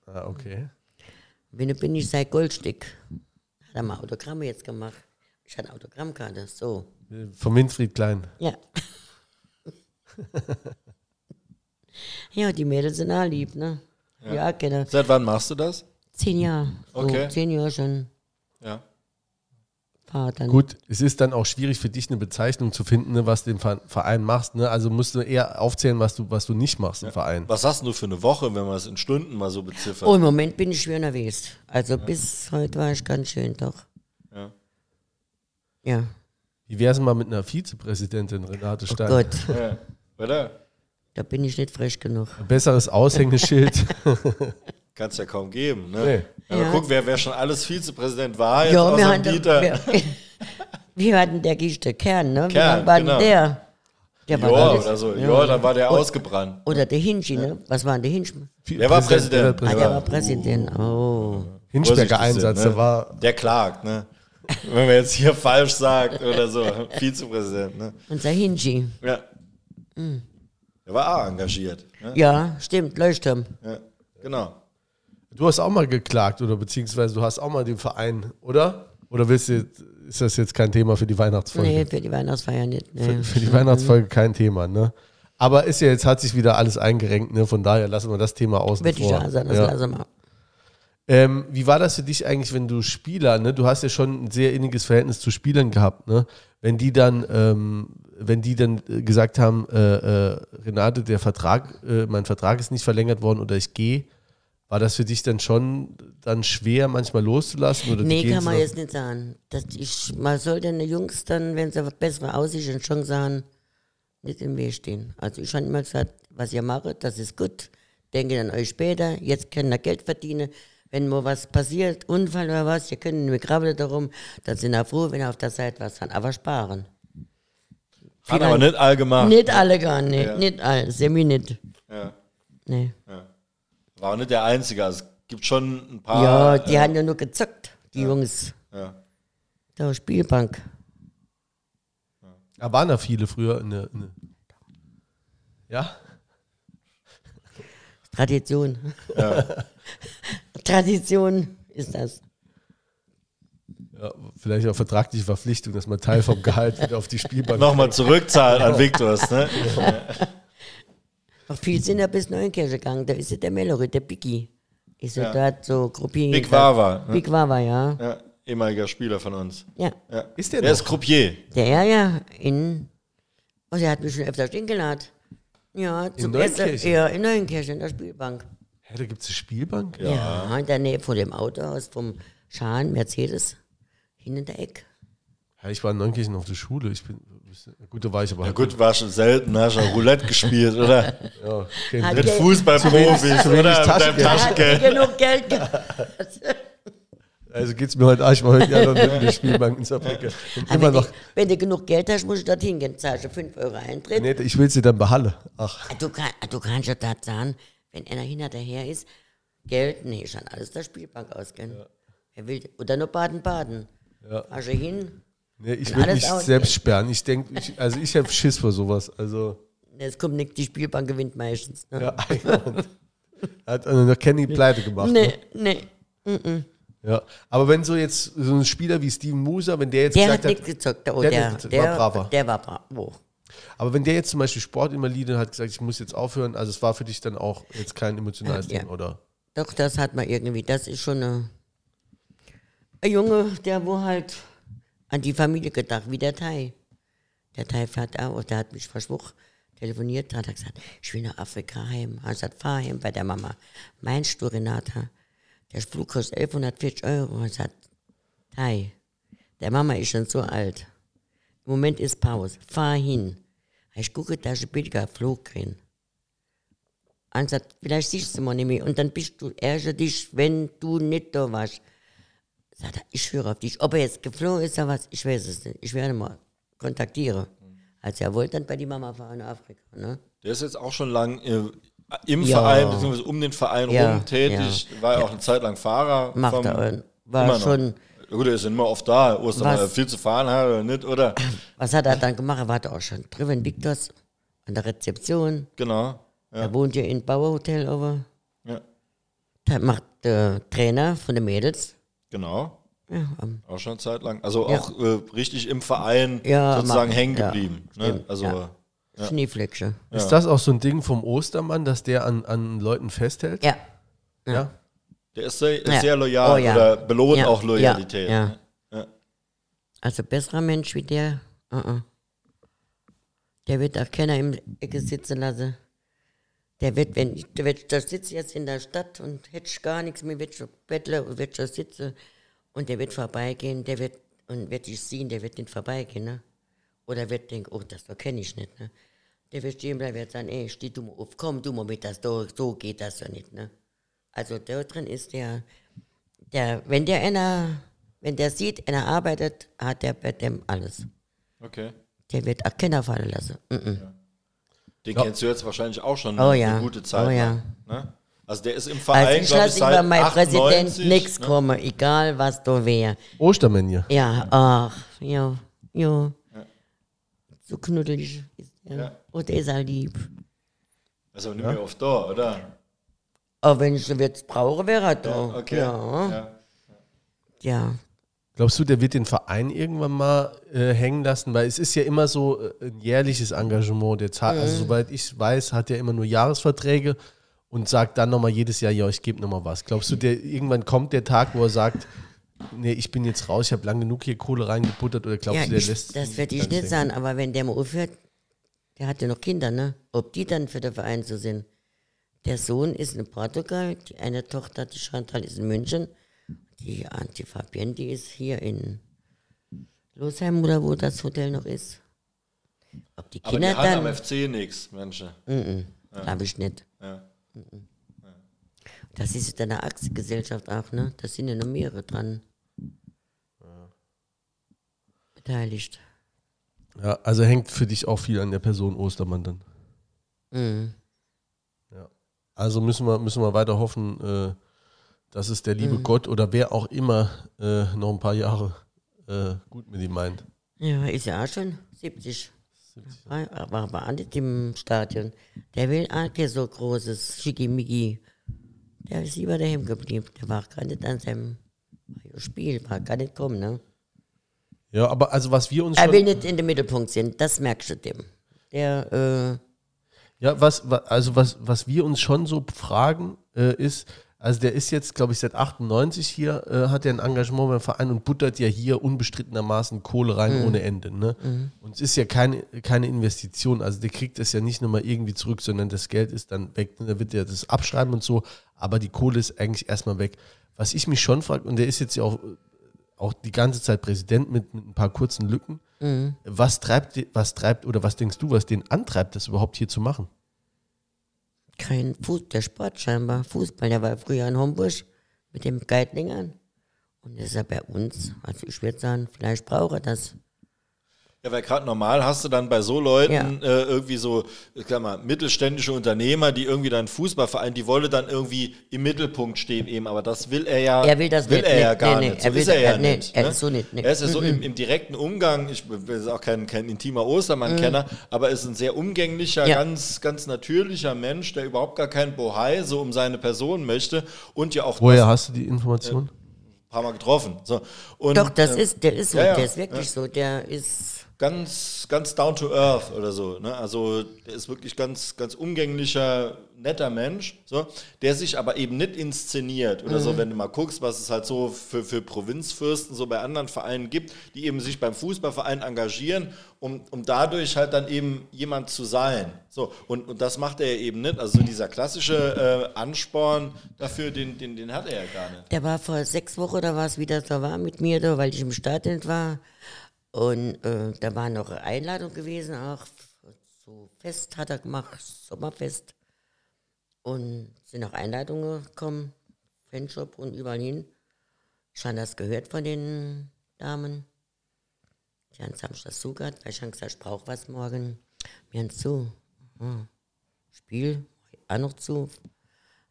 ah, okay. Wenn du bin ich seit Goldstück. Hat er mal Autogramme jetzt gemacht. Ich hatte eine Autogrammkarte, so. Von Winfried Klein. Ja. ja, die Mädels sind auch lieb, ne? Ja, genau. Seit wann machst du das? Zehn Jahre. So, Okay. Zehn Jahre schon. Ja. Dann. Gut, es ist dann auch schwierig für dich eine Bezeichnung zu finden, ne, was du im Ver- Verein machst. Ne? Also musst du eher aufzählen, was du, was du nicht machst im Verein. Was hast du für eine Woche, wenn man es in Stunden mal so beziffert? Oh, im Moment bin ich schwer unterwegs. Also bis heute war ich ganz schön, doch. Ja. Ja. Wie wär's mal mit einer Vizepräsidentin, Renate Oh Stein? Gott, Ja. Oder? da bin ich nicht frech genug. Ein besseres Aushängeschild. Kann es ja kaum geben. Ne? Nee. Ja, aber Ja. guck, wer, wer schon alles Vizepräsident war, jetzt Ja, außer wir hatten, Dieter. wir, wir hatten der Gichte Kern, ne? Wie Kern, lange war genau. denn der? Der Ja, alles- oder so. Ja, dann war der ausgebrannt. Oder der Hinschi, ne? Was war denn der Hinschi? Wer war Präsident? Ah, Ja. der war Präsident. Oh. Hinschberger Einsatz, ne? der war. Der klagt, ne? Wenn man jetzt hier falsch sagt oder so. Vizepräsident, ne? Unser Hinschi. Ja. Der war auch engagiert. Ne? Ja, stimmt, Leuchtturm. Ja. Genau. Du hast auch mal geklagt oder beziehungsweise du hast auch mal den Verein, oder? Oder willst du, ist das jetzt kein Thema für die Weihnachtsfolge? Nee, für die Weihnachtsfeier nicht. Nee. Für, für die Weihnachtsfolge kein Thema, ne? Aber ist ja jetzt hat sich wieder alles eingerenkt, ne? Von daher lassen wir das Thema außen ich vor. sein, das Ja. lassen wir. Ähm, wie war das für dich eigentlich, wenn du Spieler, ne? Du hast ja schon ein sehr inniges Verhältnis zu Spielern gehabt, ne? Wenn die dann, ähm, wenn die dann äh, gesagt haben, äh, äh, Renate, der Vertrag, äh, mein Vertrag ist nicht verlängert worden oder ich gehe, war das für dich dann schon dann schwer, manchmal loszulassen? Oder Nee, kann man zu jetzt nicht sagen. Das ich, man soll den Jungs dann, wenn sie bessere Aussicht und Chance haben, nicht im Weg stehen. Also ich habe immer gesagt, was ihr macht, das ist gut. Denke an euch später. Jetzt könnt ihr Geld verdienen. Wenn mal was passiert, Unfall oder was, ihr könnt nicht mehr krabbeln darum. Dann sind ihr froh, wenn ihr auf der Seite was habt. Aber sparen. Hat aber nicht all gemacht. Nicht alle gar nicht. Ja. Nicht alle. Semi nicht. Ja. Nee. War auch nicht der Einzige. Also, es gibt schon ein paar. ja, die äh, haben ja nur gezockt, die Jungs. ja. Da Spielbank. Da waren da viele früher in der. In der ja? Tradition. Tradition ist das. ja, vielleicht auch vertragliche Verpflichtung, dass man Teil vom Gehalt wieder auf die Spielbank Nochmal zurückzahlen an Viktors, ne? Auch viel sind ja bis Neunkirche gegangen. Da ist ja der Mellory, der Biggie. Ist ja, Ja. dort so gruppiert. Big Wawa. Ne? Big Wawa, ja. Ja, ehemaliger Spieler von uns. Ja. Ja. Ist der der noch? ist Croupier. Der ja, ja. In. Oh, der hat mich schon öfters eingeladen. Ja, zum Neunkirchen? Essen. Ja, in Neunkirche, in der Spielbank. Hä, da gibt es eine Spielbank? Ja. in der Nähe von dem Autohaus vom Schan, Mercedes. Hin in der Ecke. Ja, ich war in Neunkirchen auf der Schule. Ich bin, gut, da war ich aber Ja halt gut, war schon selten, hast schon Roulette gespielt, oder? Ja, Hat Mit Fußballprofis, oder? Mit deinem Taschengeld. Genug Geld gehabt. Also geht's mir heute, ah, ich war heute ja noch nicht in der Spielbank in Aber immer wenn, noch, du, wenn du genug Geld hast, musst du dorthin gehen. Zahlst du 5 Euro Eintritt. nee, ich will sie dann behalle. Ach, Du, kann, du kannst ja da sagen, wenn einer hinterher ist, Geld, nee, schon alles der Spielbank ausgehen. Er will, oder nur Baden-Baden. Ja. Fahrst du hin, nee, ich Und alles mich selbst sperren. Ich denke, also ich habe Schiss vor sowas. Also, es kommt nichts, die Spielbank gewinnt meistens. Ne? ja, und hat äh, noch Kenny pleite gemacht. Nee, Ne? nee. Ja. Aber wenn so jetzt so ein Spieler wie Steven Muser, wenn der jetzt Der hat gesagt nichts hat, gezockt. Oh, der der, hat der, war braver. Der war bravo. aber wenn der jetzt zum Beispiel Sportinvalide hat gesagt, ich muss jetzt aufhören, also es war für dich dann auch jetzt kein emotionales Ja. Ding, oder? Doch, das hat man irgendwie. Das ist schon eine, ein Junge, der wo halt an die Familie gedacht, wie der Thai. Der Thai fährt auch, der hat mich versprochen, telefoniert, hat er gesagt, ich will nach Afrika heim. Er gesagt, fahr heim bei der Mama. Meinst du, Renata? Der Flug kostet 1140 Euro. Er gesagt, Thai, der Mama ist schon so alt. Im Moment ist Pause. Fahr hin. Ich gucke, dass ich billiger Flug kriege. Und sagt, vielleicht siehst du mal nicht mehr. Und dann bist du ärger dich, wenn du nicht da warst. Sagt er, ich schwöre auf dich. Ob er jetzt geflogen ist oder was, ich weiß es nicht. Ich werde mal kontaktieren. Also er wollte dann bei die Mama fahren in Afrika. Ne? Der ist jetzt auch schon lang äh, im Ja. Verein, beziehungsweise um den Verein Ja, rum tätig. War ja auch eine Zeit lang Fahrer. Macht er. War immer noch. schon, Gut, er ist immer oft da. Ostern Was? mal viel zu fahren hat oder nicht, oder? was hat er dann gemacht? Er war da auch schon drüben, Victors, an der Rezeption. Genau. Ja. Er wohnt ja in Bauerhotel, aber ja. da macht der Trainer von den Mädels. Genau. Ja, ähm, Auch schon Zeit lang. Also Ja. auch äh, richtig im Verein Ja, sozusagen mach- hängen ja, geblieben. ne? Also ja. Schneeflöckchen. Ist das auch so ein Ding vom Ostermann, dass der an, an Leuten festhält? Ja. Ja. der ist sehr, Ja. sehr loyal Oh, ja. oder belohnt Ja, auch Loyalität. ja, ne? Ja. Also besserer Mensch wie der, uh -uh. der wird auch keiner im Ecke sitzen lassen. Der wird, wenn ich, der wird, da sitze jetzt in der Stadt und hätte gar nichts mehr, wird schon betteln und wird schon sitzen und der wird vorbeigehen, der wird, und wird dich sehen, der wird nicht vorbeigehen, ne? Oder wird denken, oh, das kenne ich nicht, ne? Der wird stehen bleiben, wird sagen, ey, steh du mal auf, komm du mal mit, das, so, so geht das ja nicht, ne? Also da drin ist der, der, wenn der einer, wenn der sieht, einer arbeitet, hat der bei dem alles. Okay. Der wird auch keiner fallen lassen. Mm -mm. Den Ja. kennst du jetzt wahrscheinlich auch schon Oh eine ja. gute Zeit. Oh ja. lang, Ne? Also der ist im Verein, Also ich lasse seit über meinen 98, Präsident nichts ne? kommen, egal was da wäre. Ostermänner. Ja, ach, ja, ja. So knuddelig ist er. Ja. Und er ist auch lieb. Also nicht mehr oft da, oder? Aber wenn ich ihn jetzt brauche, wäre er da. Okay. Ja. Ja. Glaubst du, der wird den Verein irgendwann mal äh, hängen lassen? Weil es ist ja immer so äh, ein jährliches Engagement. Der zahlt, Mhm. also soweit ich weiß, hat er immer nur Jahresverträge und sagt dann nochmal jedes Jahr, ja, ich gebe nochmal was. Glaubst du, der irgendwann kommt der Tag, wo er sagt, nee, ich bin jetzt raus, ich habe lang genug hier Kohle reingebuttert oder glaubst ja, du, der ich, lässt das werde ich nicht sagen, aber wenn der mal aufhört, der hat ja noch Kinder, ne? Ob die dann für den Verein so sind. Der Sohn ist in Portugal, die eine Tochter, die Chantal, ist in München. Die Fabienne, die ist hier in Losheim oder wo das Hotel noch ist. Ob die Aber die Kinder hat dann. am FC nichts, Menschen. Mhm, Glaube ich nicht. Ja. Das ist dann eine Aktiengesellschaft auch, ne? Da sind ja noch mehrere dran. Beteiligt. Ja, also hängt für dich auch viel an der Person Ostermann dann. Mhm. Also müssen wir, müssen wir weiter hoffen, äh, dass es der Mhm. liebe Gott oder wer auch immer äh, noch ein paar Jahre äh, gut mit ihm meint. Ja, ist ja auch schon 70. War, war, war auch nicht im Stadion. Der will auch kein so großes Schickimicki. Der ist lieber daheim geblieben. Der war gar nicht an seinem Spiel, war gar nicht kommen, ne? Ja, aber also was wir uns Er will nicht in den Mittelpunkt sein, das merkst du dem. Der, ja, was, wa- also was, was wir uns schon so fragen, äh, ist, also der ist jetzt, glaube ich, seit 98 hier, äh, hat er ein Engagement beim Verein und buttert ja hier unbestrittenermaßen Kohle rein ohne Ende. Ne? Und es ist ja keine, keine Investition, also der kriegt das ja nicht nochmal irgendwie zurück, sondern das Geld ist dann weg. Ne? Da wird er das abschreiben und so, aber die Kohle ist eigentlich erstmal weg. Was ich mich schon frage, und der ist jetzt ja auch, auch die ganze Zeit Präsident mit, mit ein paar kurzen Lücken, was treibt, was treibt oder was denkst du, was den antreibt, das überhaupt hier zu machen? Kein Fuß, der Sport scheinbar, Fußball, der war früher in Homburg mit dem Geitlingern. Und das ist ja bei uns, also ich würde sagen, vielleicht braucht er das. Ja, weil gerade normal hast du dann bei so Leuten Ja. äh, irgendwie so, ich sag mal, mittelständische Unternehmer, die irgendwie dann Fußballverein, die wollen dann irgendwie im Mittelpunkt stehen eben, aber das will er ja, Er will das nicht, er nee, ja gar nee, nicht. So er will ist er das- ja nee, nicht. er ne? ist so nicht, nee. Er ist ja so im, im direkten Umgang, ich bin auch kein, kein intimer Ostermann-Kenner, aber ist ein sehr umgänglicher, Mhm. Ja. ganz, ganz natürlicher Mensch, der überhaupt gar kein Bohai so um seine Person möchte und ja auch Woher das hast du die Information? ein paar Mal getroffen. So. Und, Doch, das ähm, ist, der ist so, ja, ja, der ist wirklich so, der ist, ganz, ganz down to earth oder so. Ne? Also der ist wirklich ganz, ganz umgänglicher, netter Mensch, so, der sich aber eben nicht inszeniert oder Mhm. so, wenn du mal guckst, was es halt so für, für Provinzfürsten so bei anderen Vereinen gibt, die eben sich beim Fußballverein engagieren, um, um dadurch halt dann eben jemand zu sein. So, und, und das macht er ja eben nicht. Also dieser klassische äh, Ansporn dafür, den, den, den hat er ja gar nicht. der war vor sechs Wochen oder was wieder so war mit mir da, weil ich im Stadion war. Und äh, da war noch eine Einladung gewesen, auch so Fest hat er gemacht, Sommerfest. Und sind auch Einladungen gekommen, Fanshop und überall hin. Ich habe das gehört von den Damen. Die haben Samstag zugehört, weil ich habe gesagt, ich brauche was morgen. Wir haben zu. Aha. Spiel, auch noch zu.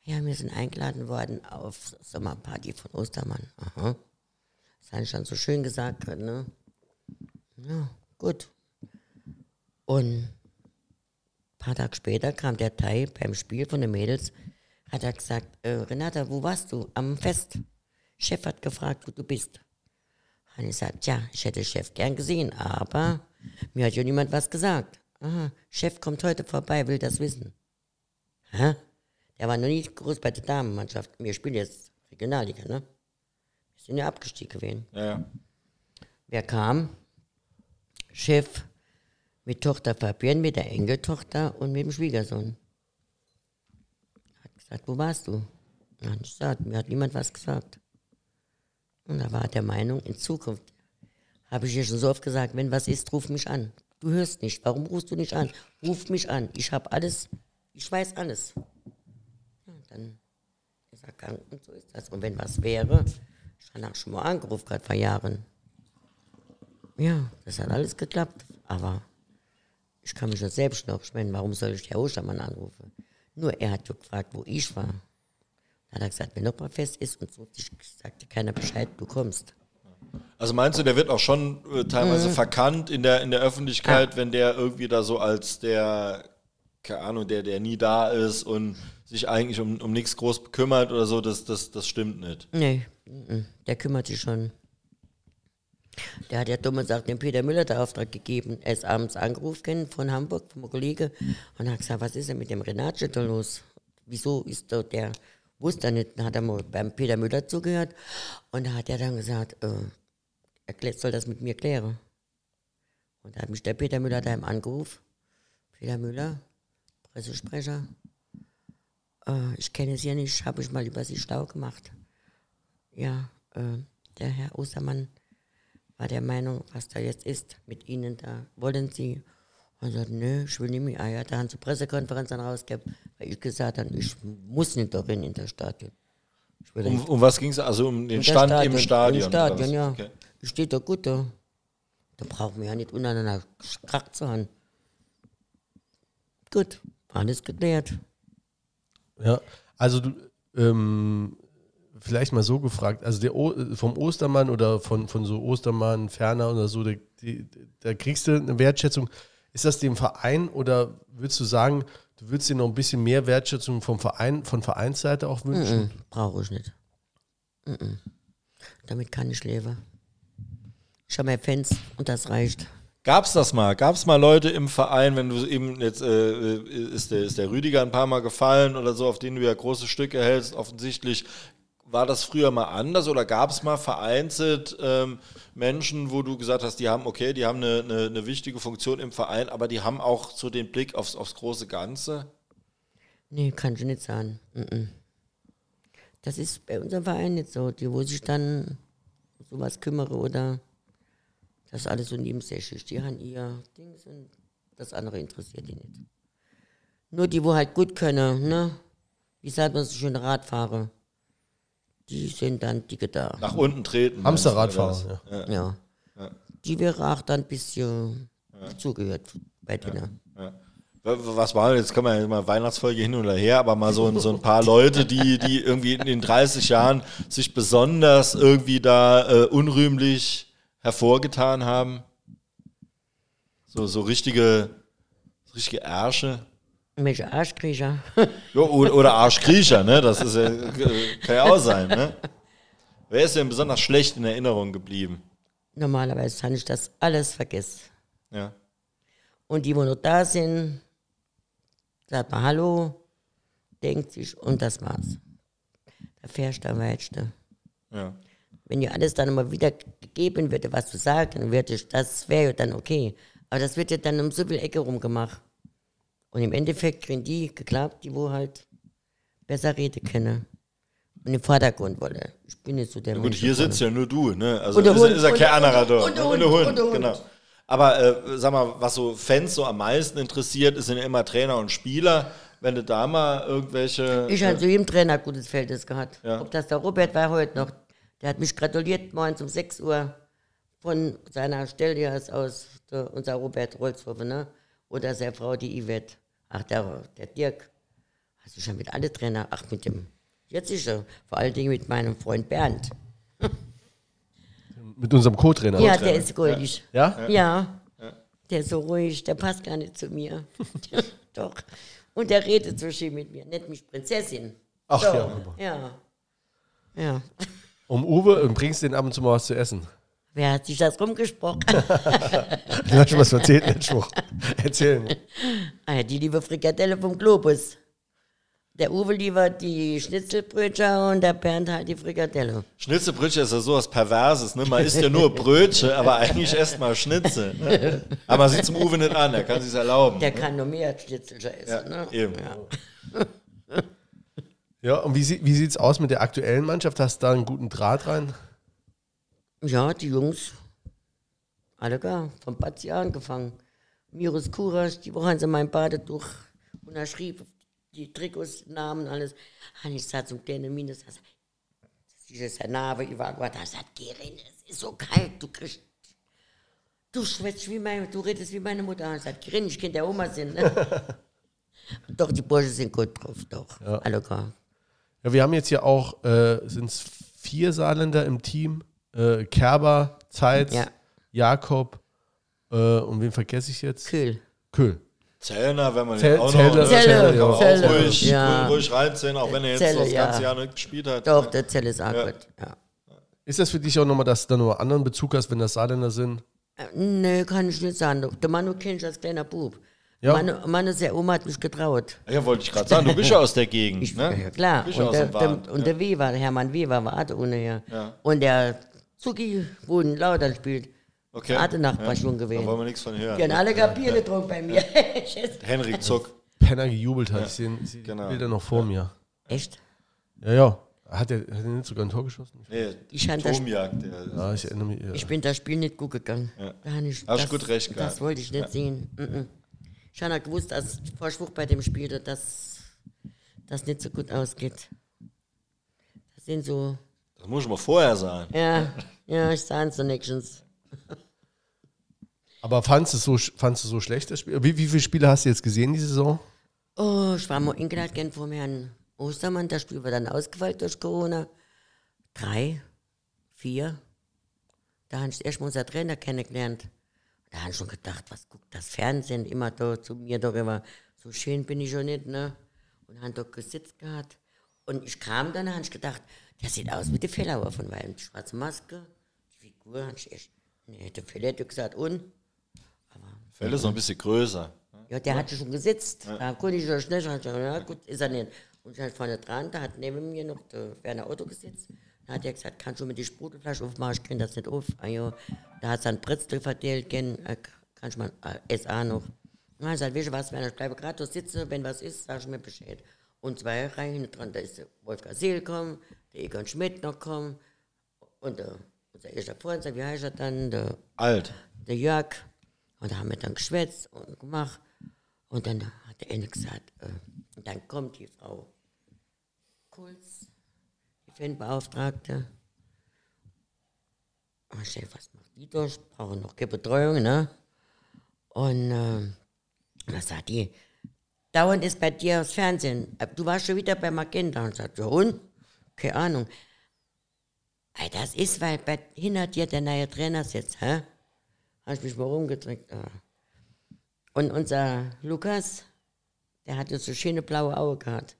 Ja, wir sind eingeladen worden auf Sommerparty von Ostermann. Aha. Das habe ich dann so schön gesagt, ne? Ja, gut. Und ein paar Tage später kam der Teil beim Spiel von den Mädels, hat er gesagt, äh, Renata, wo warst du? Am Fest. Chef hat gefragt, wo du bist. Und ich sagte, tja, ich hätte Chef gern gesehen, aber mir hat ja niemand was gesagt. Aha, Chef kommt heute vorbei, will das wissen. Hä? Der war noch nie groß bei der Damenmannschaft. Wir spielen jetzt Regionalliga, ne? Wir sind ja abgestiegen gewesen. Ja, ja. Wer kam? Chef mit Tochter Fabienne, mit der Enkeltochter und mit dem Schwiegersohn. Hat gesagt, wo warst du? Ich gesagt, mir hat niemand was gesagt. Und da war er der Meinung, in Zukunft habe ich dir schon so oft gesagt, wenn was ist, ruf mich an. Du hörst nicht. Warum rufst du nicht an? Ruf mich an. Ich habe alles, ich weiß alles. Ja, dann ist er gegangen und so ist das. Und wenn was wäre, ich habe schon mal angerufen, gerade vor Jahren. Ja, das hat alles geklappt. Aber ich kann mich ja selbst noch, ich meine, warum soll ich Herr Ostermann anrufen? Nur er hat ja gefragt, wo ich war. Dann hat er gesagt, wenn noch mal fest ist und so, ich sagte keiner Bescheid, du kommst. Also meinst du, der wird auch schon äh, teilweise Mhm. verkannt in der, in der Ah. Öffentlichkeit, wenn der irgendwie da so als der, keine Ahnung, der, der nie da ist und sich eigentlich um, um nichts groß bekümmert oder so, das, das, das stimmt nicht. Nee, der kümmert sich schon. Der hat ja dumme gesagt, dem Peter Müller den Auftrag gegeben. Er ist abends angerufen von Hamburg, vom Kollege, und hat gesagt, was ist denn mit dem Renatje da los? Wieso ist da der, wusste er nicht, dann hat er mal beim Peter Müller zugehört und da hat er dann gesagt, äh, er soll das mit mir klären. Und da hat mich der Peter Müller daheim angerufen. Peter Müller, Pressesprecher, äh, ich kenne Sie ja nicht, habe ich mal über Sie schlau gemacht. Ja, äh, der Herr Ostermann war der Meinung, was da jetzt ist mit Ihnen da. Wollen Sie? Und er sagt, nö, ich will nicht mehr. Ah, ja, da haben sie Pressekonferenz dann rausgegeben, weil ich gesagt habe, ich muss nicht darin in das Stadion. Ich will Um, um was ging es? Also um den Stand im Stadion. Im oder was? Stadion, ja. Okay. Steht doch gut da. Da brauchen wir ja nicht untereinander Krach zu haben. Gut, alles geklärt. Ja, also du, ähm, vielleicht mal so gefragt, also der o vom Ostermann oder von, von so Ostermann, Ferner oder so, der, die, da kriegst du eine Wertschätzung. Ist das dem Verein oder würdest du sagen, du würdest dir noch ein bisschen mehr Wertschätzung vom Verein, von Vereinsseite auch wünschen? Mhm, Brauche ich nicht. Mhm. Damit kann ich leben. Ich habe mehr Fans und das reicht. Gab's das mal? Gab's mal Leute im Verein, wenn du eben jetzt äh, ist, der, ist der Rüdiger ein paar Mal gefallen oder so, auf den du ja große Stücke hältst, offensichtlich. War das früher mal anders oder gab es mal vereinzelt ähm, Menschen, wo du gesagt hast, die haben, okay, die haben eine, eine, eine wichtige Funktion im Verein, aber die haben auch so den Blick aufs, aufs große Ganze? Nee, kann ich nicht sagen. Das ist bei unserem Verein nicht so. Die, wo sich dann sowas kümmere oder das alles so nebensächlich. Die haben ihr Dings und das andere interessiert die nicht. Nur die, wo halt gut können, ne? Wie sagt man so schön, Radfahrer. Die sind dann dicke da. Nach unten treten. oder Hamsterradfahrer, was? Ja. Die wäre auch dann ein bisschen zugehört bei denen. Ja. W- Was war, jetzt kann man ja mal Weihnachtsfolge hin oder her, aber mal so, ein- so ein paar Leute, die, die irgendwie in den 30 Jahren sich besonders irgendwie da äh, unrühmlich hervorgetan haben. So, so richtige, richtige Ärsche. Welche Arschkriecher? Ja, oder, oder Arschkriecher, ne? Das ist ja, äh, kann ja auch sein, ne? Wer ist denn besonders schlecht in Erinnerung geblieben? Normalerweise habe ich das alles vergessen. Ja. Und die, wo noch da sind, sagt man Hallo, denkt sich und das war's. Da fährst du am weitesten. ja. Wenn dir alles dann immer wieder gegeben würde, was du sagst, dann würde ich, das wäre ja dann okay. Aber das wird ja dann um so viel Ecke rum gemacht. Und im Endeffekt kriegen die geklappt, die wo halt besser reden können. Und im Vordergrund wolle. Ich bin nicht so der Gut, Mensch hier vorne. sitzt ja nur du, ne? Also Und ist, Hund. ist ja kein der- anderer dort. und Und Und Hund. genau. Aber äh, sag mal, was so Fans so am meisten interessiert, ist sind ja immer Trainer und Spieler. Wenn du da mal irgendwelche. Ich habe zu jedem Trainer gutes Verhältnis gehabt. Ja. Ob das der Robert war heute noch. Der hat mich gratuliert morgens um 6 Uhr von seiner Stelle aus, aus der, unser Robert Rolzhofer, ne? Oder seine Frau, die Yvette. Ach, der, der Dirk. Also schon mit alle Trainer. Ach, mit dem. Jetzt sicher. Vor allen Dingen mit meinem Freund Bernd. Mit unserem Co-Trainer. Ja, der ist goldig. Ja? Ja. Der ist so ruhig, der passt gar nicht zu mir. Doch. Und der redet so schön mit mir, nennt mich Prinzessin. Ach so. ja. Ja. Ja. Um Uwe und bringst den ab und zu mal was zu essen. Wer hat sich das rumgesprochen? Du hast schon was erzählt, letzte Woche. Erzählen. ah, die liebe Frikadelle vom Globus. Der Uwe liefert die Schnitzelbrötchen und der Bernd halt die Frikadelle. Schnitzelbrötchen ist ja sowas Perverses, ne? Man isst ja nur Brötchen, aber eigentlich erst mal Schnitzel. Ne? Aber man sieht zum Uwe nicht an, der kann sich erlauben. Der kann nur mehr Schnitzelchen essen. ja, ne? eben. Ja, und wie, wie sieht es aus mit der aktuellen Mannschaft? Hast du da einen guten Draht rein? Ja, die Jungs, alle gar, vom Batzi angefangen. Mirus Kuras, die Woche haben sie mein Badetuch unterschrieben, die Trikots, Namen, alles. Und ich sag zum kleinen Minus, das ist der Name, ich war gut, das sagt, Gerin, es ist so kalt, du kriegst, du schwätzt wie meine, du redest wie meine Mutter. Ich sag, Gerin, ich kann der Oma sein, ne? doch, die Bursche sind gut drauf, doch, alle gar. Ja, wir haben jetzt hier auch, äh, sind es vier Saarländer im Team. Äh, Kerber, Zeitz, Ja. Jakob äh, und wen vergesse ich jetzt? Kühl. Köhl. Zellner, wenn man Zell- den auch Zelle- noch... Zelle, kann man auch Zelle, ruhig, ja. ruhig reinziehen, auch wenn er jetzt Zelle, das ganze ja. Jahr nicht gespielt hat. Doch, der Zell ist auch Ja. gut, ja. Ist das für dich auch nochmal, dass du da nur einen anderen Bezug hast, wenn das Saarländer sind? Äh, Nee, kann ich nicht sagen. Der Manu kenn ich als kleiner Bub. Ja. Manu, Manu, der Oma hat mich getraut. Ja, wollte ich gerade sagen, du bist ja aus der Gegend. Ich, ne? Ja, klar. Ja Und aus der, der, und der Weber, Hermann Weber, war auch ohne. Ja. Und der Zucki, wo in Lautern spielt, Okay. hatte Nachbar schon Da gewesen. wollen wir nichts von hören. Die haben alle Kapier getrunken bei mir. Henrik Zuck. Penner gejubelt hat. Ich sehe die genau. Bilder noch vor mir. Echt? Ja, ja. Hat er, hat er nicht sogar ein Tor geschossen? Nee, das- Turmjagd. Der, Ja, ich erinnere mich. Ja. Ich bin das Spiel nicht gut gegangen. Ja. Da ich, Hast das, gut recht gehabt. Das wollte ich nicht sehen. Mhm. Ich habe gewusst, dass Vorspruch bei dem Spiel, dass das nicht so gut ausgeht. Das sind so, das muss ich mal vorher sagen. ja, ja, ich sah es so nächstens. Aber fandst du es so, fandst du so schlecht, das Spiel? Wie, wie viele Spiele hast du jetzt gesehen, die Saison? Oh, ich war mal eingeladen gern vom Herrn Ostermann. Das Spiel war dann ausgefallen durch Corona. Drei, vier. Da habe ich erst mal unser Trainer kennengelernt. Da habe ich schon gedacht, was guckt das Fernsehen immer da zu mir darüber. So schön bin ich schon nicht, ne? Und haben dort gesitzt gehabt. Und ich kam dann, habe ich gedacht, der sieht aus wie der Fellauer von Weil. Die schwarze Maske, die Figur, habe ich nee, der Fell hätte gesagt, und? Fell ist noch ein bisschen größer. Ja, der hatte schon gesitzt. Da konnte ich schon schnell sagen, ja gut, ist er nicht. Und ich halt vorne dran, da hat neben mir noch der Werner Otto gesitzt. Da hat er gesagt, kannst du mir die Sprudelflasche aufmachen, ich kriege das nicht auf. Ja. Da hat es dann Brezel verteilt, gern, äh, kannst du mal äh, SA noch. Und dann sagt, weißt du was, Werner, ich bleibe gerade da sitzen, wenn was ist, sag ich mir Bescheid. Und zwei Reihen dran, da ist Wolfgang Seel gekommen, der Egon Schmidt noch gekommen und der, unser erster Freund, wie heißt er dann, der Alt. der Jörg. Und da haben wir dann geschwätzt und gemacht. Und dann hat der eine gesagt, äh, und dann kommt die Frau Kulz, die Fanbeauftragte. Und ich denke, was macht die da? Ich brauche noch keine Betreuung, ne? Und äh, da sagt die, dauernd ist bei dir aufs Fernsehen. Äh, Du warst schon wieder bei Magenta. Und sagt, ja und? Keine Ahnung. Das ist, weil bei, hinter dir der neue Trainer sitzt, hä? Habe ich mich mal rumgedrückt. ah. Und unser Lukas, der hatte so schöne blaue Augen gehabt.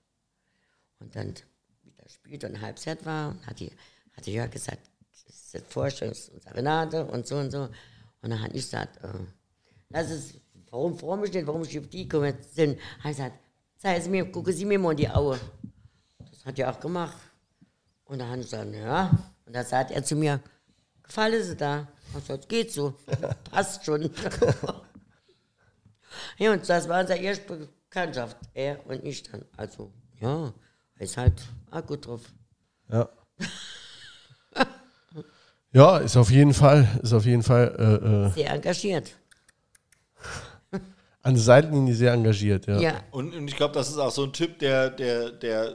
Und dann, wie das Spiel dann Halbzeit war, hat die, hat die Jörg gesagt, das ist das Vorstellung, Renate und so und so. Und dann hat ich gesagt, äh, das ist, warum freue ich nicht, warum ich auf die komme. Sind, hat gesagt, zeigen Sie mir, gucken Sie mir mal in die Augen. Das hat er auch gemacht. Und dann habe ich gesagt, ja. Und da sagt er zu mir, gefallen Sie da? Ich sagte, geht so, passt schon. ja, und das war unsere erste Bekanntschaft, er und ich dann. Also, ja, er ist halt auch gut drauf. Ja. ja, ist auf jeden Fall, ist auf jeden Fall äh, äh, Sehr engagiert. an der Seitenlinie sehr engagiert. Ja. Ja, Und, und ich glaube, das ist auch so ein Typ, der, der, der,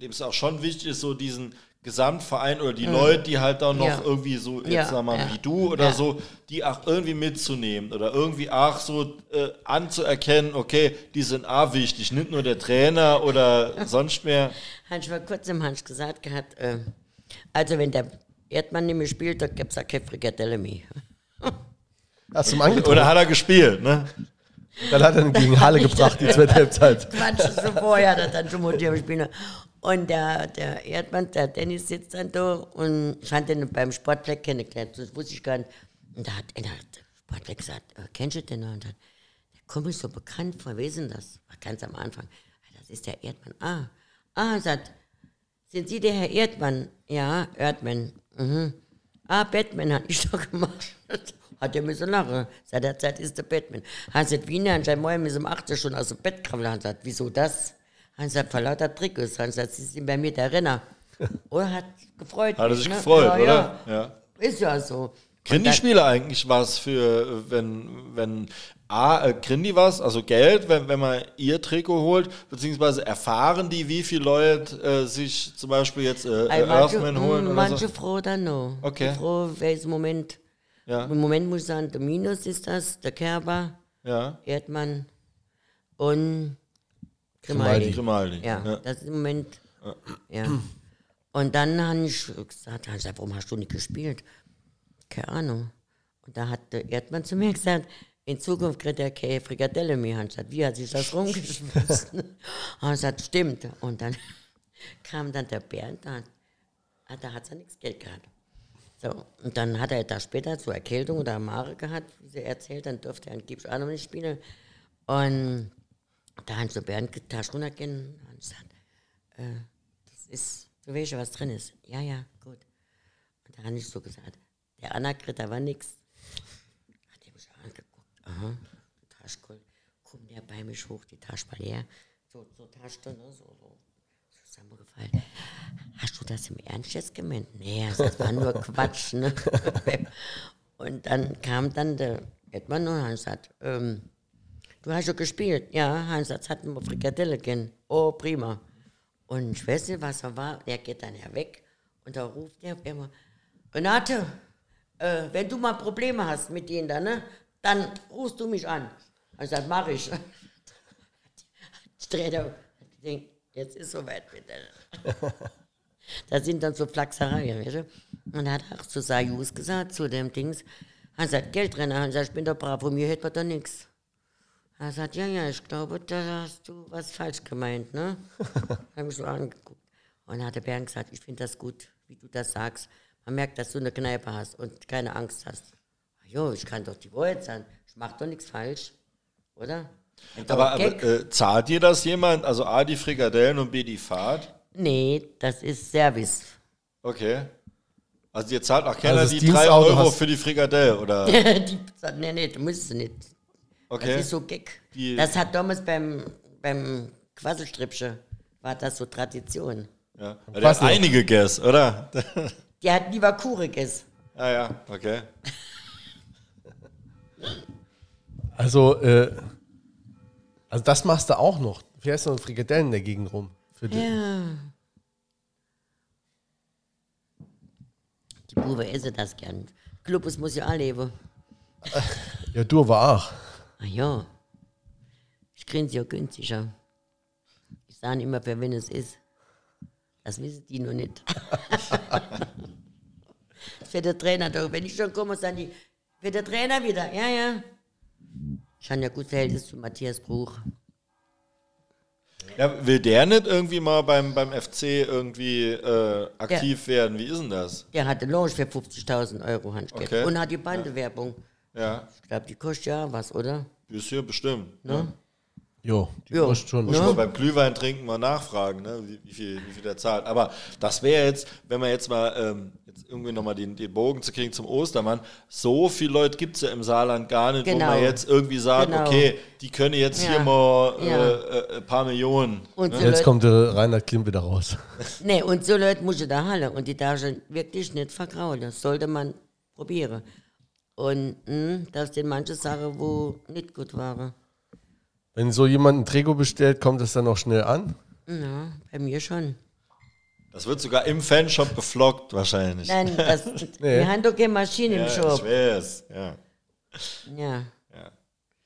dem es auch schon wichtig ist, so diesen Gesamtverein oder die Leute, die halt auch noch Ja. irgendwie so, jetzt Ja, sag mal, ja. wie du oder Ja. so, die auch irgendwie mitzunehmen oder irgendwie auch so äh, anzuerkennen, okay, die sind auch wichtig, nicht nur der Trainer oder sonst mehr. Hans vor kurzem Hans gesagt gehabt, äh, also wenn der Erdmann nicht mehr spielt, dann gibt es auch keine Frikadelle mehr. Hast du angetrunken? Oder hat er gespielt, ne? Dann hat er ihn gegen Halle gebracht, die zweite Halbzeit. Quatsch, so vorher hat er dann schon mit dem Spieler. Und der, der Erdmann, der Dennis sitzt dann da und ich hatte ihn beim Sportpleck kennengelernt, das wusste ich gar nicht. Und da hat einer der Sportpleck gesagt, äh, kennst du den noch? Und dann, der kommt mir so bekannt vor, wer ist denn das? War ganz am Anfang. Das ist der Erdmann. Ah, ah, sagt, sind Sie der Herr Erdmann? Ja, Erdmann. Mhm. Ah, Batman hat ich doch gemacht. Hat er müssen lachen. Seit der Zeit ist der Batman. Hat Wiener und sein Morgen ist um 8 Uhr schon aus dem Bett krabbeln. Hans sagt, wieso das? Hans hat vor lauter Trikots. Hans sagt, Sie sind bei mir der Renner. Oder hat gefreut. Hat er sich ne? gefreut, ja, oder? Ja. Ja. Ist ja so. Spieler eigentlich was für, wenn, wenn A, äh, kriegen die was, also Geld, wenn, wenn man ihr Trikot holt, beziehungsweise erfahren die, wie viele Leute äh, sich zum Beispiel jetzt äh, Ey, manche, Earthman holen mm, oder manche so? froh dann noch. Okay. Die Froh, im Moment? Ja, Im Moment muss ich sagen, der Minus ist das, der Kerber, ja, Erdmann und Grimaldi. Grimaldi. Ja, ja. das ist im Moment. Ja. Und dann habe ich gesagt, hab ich gesagt, warum hast du nicht gespielt? Keine Ahnung. Und da hat der Erdmann zu mir gesagt, in Zukunft kriegt er keine Frikadelle mehr. Und ich gesagt, wie hat sich das rumgeschmissen? Und er gesagt, stimmt. Und dann kam dann der Bernd, da, ah, da hat er nichts Geld gehabt. So, und dann hat er da später zur Erkältung oder Mare gehabt, wie sie erzählt, dann durfte er angeblich auch noch nicht spielen. Und da haben sie Bernd die Tasche runtergehen und gesagt, äh, das ist, du weißt ja, was drin ist. Ja, ja, gut. Und da habe ich so gesagt, der Anna kriegt aber nichts. Hat er mich angeguckt, aha, die Tasche voll. Kommt der bei mich hoch, die Tasche mal her. So, so Tasche, ne, so, so zusammengefallen. Hast du das im Ernst jetzt gemeint? Nee, das war nur Quatsch. Ne? Und dann kam dann der Edmann und hat gesagt, ähm, du hast schon gespielt. Ja, Hans, jetzt hatten wir Frikadelle gehen. Oh, prima. Und ich weiß nicht, was er war. Der geht dann ja weg und da ruft er einmal, Renate, äh, wenn du mal Probleme hast mit denen da, ne, dann rufst du mich an. Und ich sag, mach ich. Ich drehe da, ich denk, jetzt ist soweit bitte. Da sind dann so Flachsereien, weißt du? Und er hat auch zu Sayus gesagt, zu dem Dings, er sagt, Geldrenner, er sagt, ich bin doch brav, von mir hätte man da nichts. Er sagt, ja, ja, ich glaube, da hast du was falsch gemeint, ne? Hab mich so angeguckt. Und dann hat der Bernd gesagt, ich finde das gut, wie du das sagst. Man merkt, dass du eine Kneipe hast und keine Angst hast. Jo, ich kann doch die Wahrheit sagen. Ich mache doch nichts falsch, oder? Aber, aber äh, zahlt dir das jemand? Also A, die Frikadellen und B, die Fahrt? nee, das ist Service. Okay. Also ihr zahlt auch keiner Also die 3 Dienstauto Euro hast- für die Frikadelle, oder? die sagt, nee, nee, du musst es nicht. Okay. Das ist so Gag. Die- das hat damals beim, beim Quasselstripsche, war das so Tradition. Ja. Ja, der hat einige Guess, oder? Der hat lieber Kuriges. ah ja, okay. Also, äh, also das machst du auch noch. Du fährst noch Frikadellen in der Gegend rum. Für die. Ja. Die Bube essen das gern. Glubus muss ja auch leben. ja, du aber auch. Ah ja. Ich kriege sie ja günstiger. Ich sage immer, für wen es ist. Das wissen die noch nicht. für den Trainer doch. Wenn ich schon komme, sagen die, für den Trainer wieder. Ja, ja. Ich habe ja gut Verhältnis zu Matthias Bruch. Ja, will der nicht irgendwie mal beim, beim FC irgendwie äh, aktiv werden? Wie ist denn das? Der hatte Lounge für 50.000 Euro Handgeld. Okay. Und hat die Bandewerbung. Ja, Ich glaube, die kostet ja was, oder? Bisschen bestimmt. Ne? Jo, die Jo. kostet schon. Muss Ja. mal beim Glühwein trinken mal nachfragen, ne? wie, wie, viel, wie viel der zahlt. Aber das wäre jetzt, wenn man jetzt mal ähm, jetzt irgendwie nochmal den, den Bogen zu kriegen zum Ostermann, so viele Leute gibt es ja im Saarland gar nicht, wo Genau. man jetzt irgendwie sagt, Genau. okay, die können jetzt Ja. hier mal äh, Ja. äh, ein paar Millionen. Und so Jetzt Leute, kommt der Reinhard Klim wieder raus. nee, und so Leute muss ich da halle und die darf ich wirklich nicht vergraulen. Das sollte man probieren. Und mh, das sind manche Sachen, wo nicht gut waren. Wenn so jemand ein Trikot bestellt, kommt das dann auch schnell an? Ja, bei mir schon. Das wird sogar im Fanshop gefloggt wahrscheinlich. Nein, das, wir haben doch keine Maschine ja, im ich Shop. weiß, ja. Ja.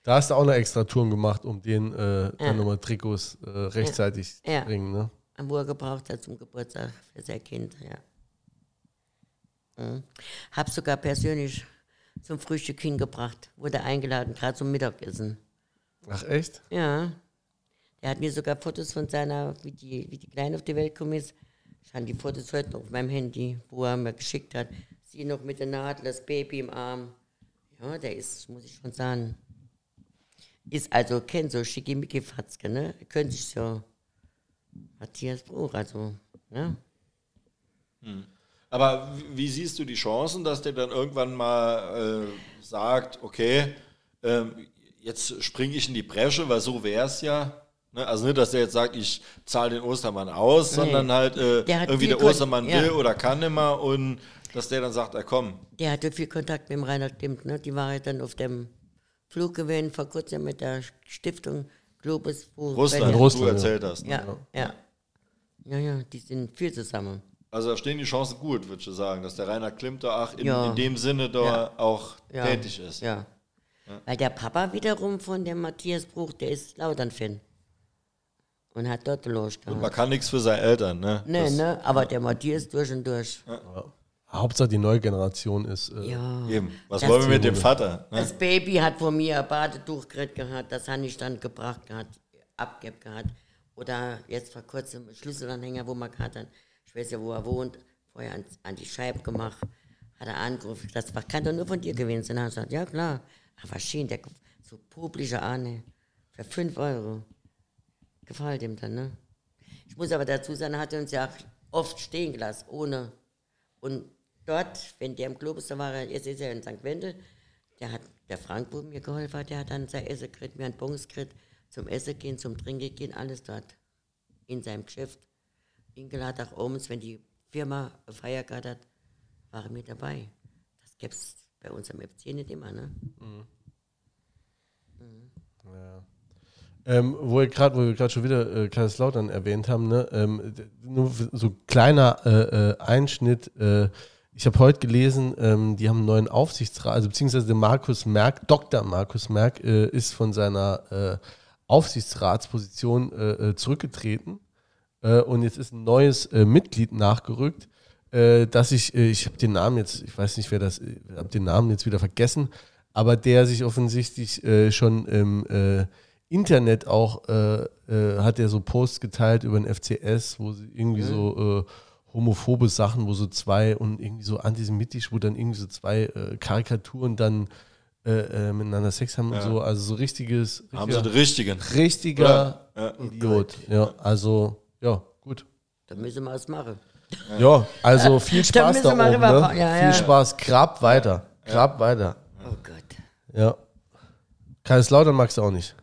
Da hast du auch noch extra Touren gemacht, um den äh, dann nochmal Trikots äh, rechtzeitig Ja. zu bringen. Ne? Wo er gebraucht hat zum Geburtstag für sein Kind, ja. Mhm. Hab sogar persönlich zum Frühstück hingebracht. Wurde eingeladen, gerade zum Mittagessen. Ach echt? Ja. Der hat mir sogar Fotos von seiner, wie die, wie die Kleine auf die Welt gekommen ist. Ich habe die Fotos heute noch auf meinem Handy, wo er mir geschickt hat. Sie noch mit der Nadel, das Baby im Arm. Ja, der ist, muss ich schon sagen, ist also, kennt so schickimicki-Fatzke, ne? Können sich so. Matthias Bruch, also, ne? Aber wie, siehst du die Chancen, dass der dann irgendwann mal äh, sagt, okay, ähm, jetzt springe ich in die Bresche, weil so wäre es ja. Ne? Also nicht, dass der jetzt sagt, ich zahle den Ostermann aus, sondern halt äh, Der irgendwie der Kon- Ostermann ja. will oder kann nimmer und dass der dann sagt, er komm. Der hatte viel Kontakt mit dem Reinhard Klimt, ne? Die war ja dann auf dem Flug gewesen, vor kurzem mit der Stiftung Globus. Wo Russland, du Russland, ja. erzählt hast. Ne? Ja, ja. Ja, ja, die sind viel zusammen. Also da stehen die Chancen gut, würde ich sagen, dass der Rainer Klimt da auch in, Ja. in dem Sinne da Ja. auch Ja. tätig ist. Ja. Weil der Papa wiederum von dem Matthias Bruch, der ist Lautern-Fan. Und hat dort Und man kann nichts für seine Eltern, ne? Nee, Das- ne? Aber der Matthias durch und durch. Hauptsache die neue Generation ist. Äh, Ja. Eben. Was Das wollen wir mit dem Vater? Ne? Das Baby hat von mir ein Badetuch gekriegt gehabt, das habe ich dann gebracht gehabt, abgegeben gehabt. Oder jetzt vor kurzem einen Schlüsselanhänger, wo man gehabt hat, ich weiß ja, wo er wohnt, vorher an, an die Scheibe gemacht, hat er angerufen, das war, kann doch nur von dir gewesen sein. Ich gesagt, ja klar, aber schön, der so publische Ahne, für 5 Euro. Gefällt ihm dann, ne? Ich muss aber dazu sagen, er hat uns ja oft stehen gelassen, ohne. Und dort, wenn der im Globus da war, jetzt ist er in St. Wendel, der hat, der Frank, wo mir geholfen hat, der hat dann sein Essen gekriegt, mir einen Bons gekriegt, zum Essen gehen, zum Trinken gehen, alles dort. In seinem Geschäft. Eingeladen auch abends, wenn die Firma Feier gehabt hat, waren wir dabei. Das gäbe es bei uns am FC nicht immer, ne? Ähm, wo, ihr grad, wo wir gerade schon wieder äh, Kaiserslautern erwähnt haben, ne? ähm, nur so kleiner äh, äh, Einschnitt. Äh, ich habe heute gelesen, ähm, die haben einen neuen Aufsichtsrat, also beziehungsweise der Markus Merck, Dr. Markus Merck, äh, ist von seiner äh, Aufsichtsratsposition äh, zurückgetreten. Äh, und jetzt ist ein neues äh, Mitglied nachgerückt, äh, dass ich, äh, ich habe den Namen jetzt, ich weiß nicht, wer das, ich habe den Namen jetzt wieder vergessen, aber der sich offensichtlich äh, schon im äh, Internet auch, äh, äh, hat er so Posts geteilt über den FCS, wo sie irgendwie so äh, homophobe Sachen, wo so zwei und irgendwie so antisemitisch, wo dann irgendwie so zwei äh, Karikaturen dann äh, äh, miteinander Sex haben und so, also so richtiges, Haben sie den richtigen. richtiger Ja. Idiot. Ja, also, ja, gut. Da müssen wir was machen. Ja, also viel Spaß da, oben. Ne? Ja, viel ja. Spaß, grab weiter. Grab weiter. Oh Gott. Ja. Kaiserslautern magst du auch nicht.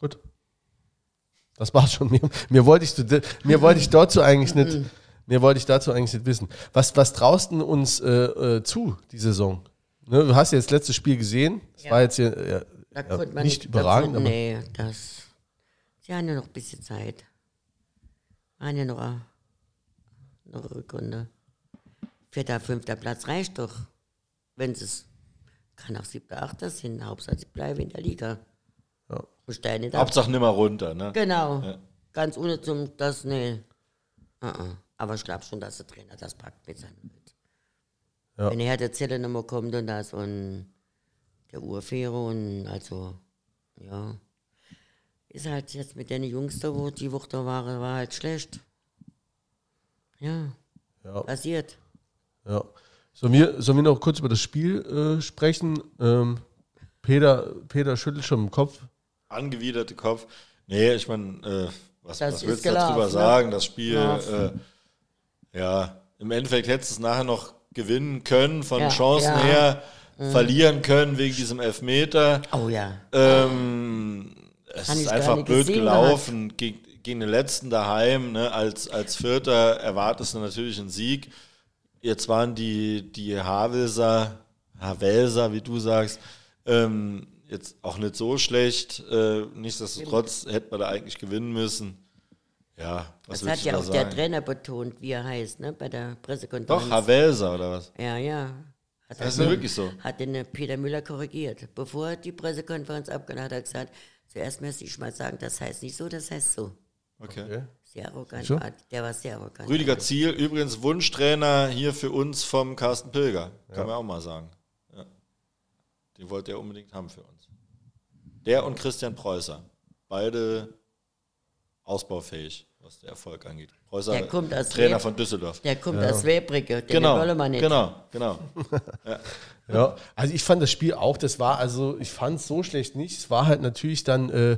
Gut. Das war's schon. Mir, mir, wollte ich, mir wollte ich dazu eigentlich nicht, mir wollte ich dazu eigentlich nicht wissen. Was, was traust du uns äh, äh, zu, die Saison? Ne, du hast ja das letzte Spiel gesehen. Das Ja. war jetzt hier, ja, nicht überragend, konnte- aber Nee, das. Sie haben ja noch ein bisschen Zeit. Waren ja noch eine, noch eine Rückrunde. Vierter, fünfter Platz reicht doch. Wenn es kann auch siebter, achter sind. Hauptsache, sie bleiben in der Liga. Ja. Ab. Hauptsache nimmer runter, ne? Genau. Ja. Ganz ohne zum, das, nee. Uh -uh. Aber ich glaube schon, dass der Trainer das packt mit seinem Bild. Ja. Wenn er der Zelle nochmal kommt und das und der Urfähre und also, ja. Ist halt jetzt mit den Jungs da, wo die Woche da waren, war halt schlecht. Ja, ja. passiert. Ja. Sollen wir, sollen wir noch kurz über das Spiel äh, sprechen? Ähm, Peter, Peter schüttelt schon im Kopf. Angewiderte Kopf. Nee, ich meine, äh, was, was willst du darüber ne? sagen? Das Spiel, äh, ja, im Endeffekt hättest du es nachher noch gewinnen können, von Ja, Chancen ja. Mhm. her verlieren können wegen diesem Elfmeter. Oh ja. Ähm, es Kann ist einfach blöd gelaufen gegen, gegen den letzten daheim. Ne? Als, als Vierter erwartest du natürlich einen Sieg. Jetzt waren die, die Havelser, Havelser, wie du sagst, ähm, jetzt auch nicht so schlecht. Äh, nichtsdestotrotz hätte man da eigentlich gewinnen müssen. Ja, was Das hat ja da auch der sagen? Trainer betont, wie er heißt, ne, bei der Pressekonferenz. Doch, Havelser oder was? Ja, ja. Hat Das ist ja wirklich so. Hat den äh, Peter Müller korrigiert. Bevor er die Pressekonferenz abgehalten hat, hat er gesagt, zuerst müsste ich mal sagen, das heißt nicht so, das heißt so. Okay. Okay. Sehr arrogant. So? war- Der war sehr arrogant. Rüdiger Ziel, übrigens Wunschtrainer hier für uns vom Carsten Pilger. Kann man auch mal sagen. Ja. Den wollte er unbedingt haben für uns. Der und Christian Preußer. Beide ausbaufähig, was der Erfolg angeht. Preußer, Der kommt aus Trainer Web- von Düsseldorf. Der kommt aus Webrige, den Genau, wollen wir nicht. genau, genau. Ja, also ich fand das Spiel auch, das war, also ich fand es so schlecht nicht. Es war halt natürlich dann, äh,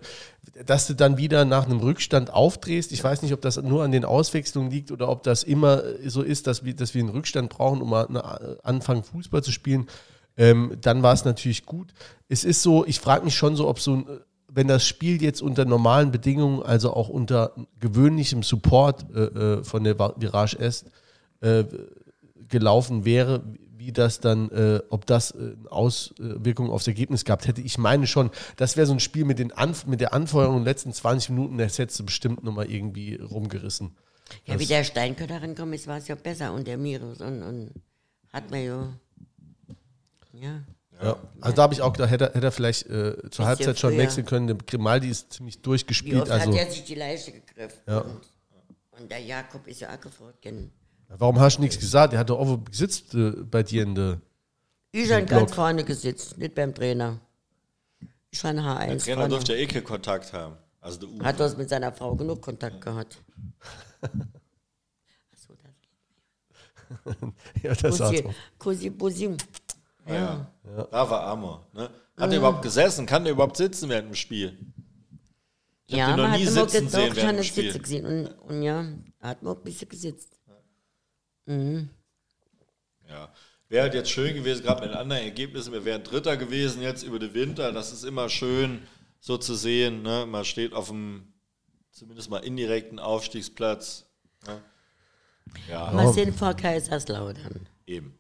dass du dann wieder nach einem Rückstand aufdrehst. Ich weiß nicht, ob das nur an den Auswechslungen liegt oder ob das immer äh, so ist, dass wir, dass wir einen Rückstand brauchen, um mal eine, äh, anfangen, Fußball zu spielen. Ähm, dann war es natürlich gut. Es ist so, ich frage mich schon so, ob so ein, äh, wenn das Spiel jetzt unter normalen Bedingungen, also auch unter gewöhnlichem Support äh, äh, von der Virage Est, äh, gelaufen wäre, wie das dann, äh, ob das äh, eine Auswirkung aufs Ergebnis gehabt hätte. Ich meine schon, das wäre so ein Spiel mit, den Anf mit der Anfeuerung in den letzten 20 Minuten, das hättest du bestimmt nochmal irgendwie rumgerissen. Ja, wie der Steinkötter rankommt, ist, war es ja besser und der Mirus und, und hat man ja. Ja. Ja. Also da habe ich auch gedacht, hätte, er- hätte er vielleicht äh, zur Halbzeit schon früher. wechseln können. Der Grimaldi ist ziemlich Wie durchgespielt. oft Also, hat er sich die Leiche gegriffen? Ja. Und, und der Jakob ist ja auch gefragt. gell. warum hast du nichts gesagt? Er hat doch auch gesitzt äh, bei dir in der. Ich habe Block. ganz vorne gesitzt, nicht beim Trainer. Ich war ein Der H1 Trainer vorne. durfte ja eh keinen Kontakt haben. Also der Uwe. Hat das mit seiner Frau genug Kontakt gehabt. Achso, das Ja, das war Kussi, drauf. Bussi. Ja. Da war Amor. Ne? Hat er überhaupt gesessen? Kann der überhaupt sitzen während dem Spiel? Ich Ja, man hat nie immer sitzen gedacht, sehen ich während habe dem nicht Spiel. sitzen gesehen. Und, und ja, er hat mir auch ein bisschen gesitzt. Ja. Wäre halt jetzt schön gewesen, gerade mit den anderen Ergebnissen, wir wären Dritter gewesen jetzt über den Winter. Das ist immer schön, so zu sehen. Ne? Man steht auf dem zumindest mal indirekten Aufstiegsplatz. Ne? Ja, Wir sind vor Kaiserslautern. eben.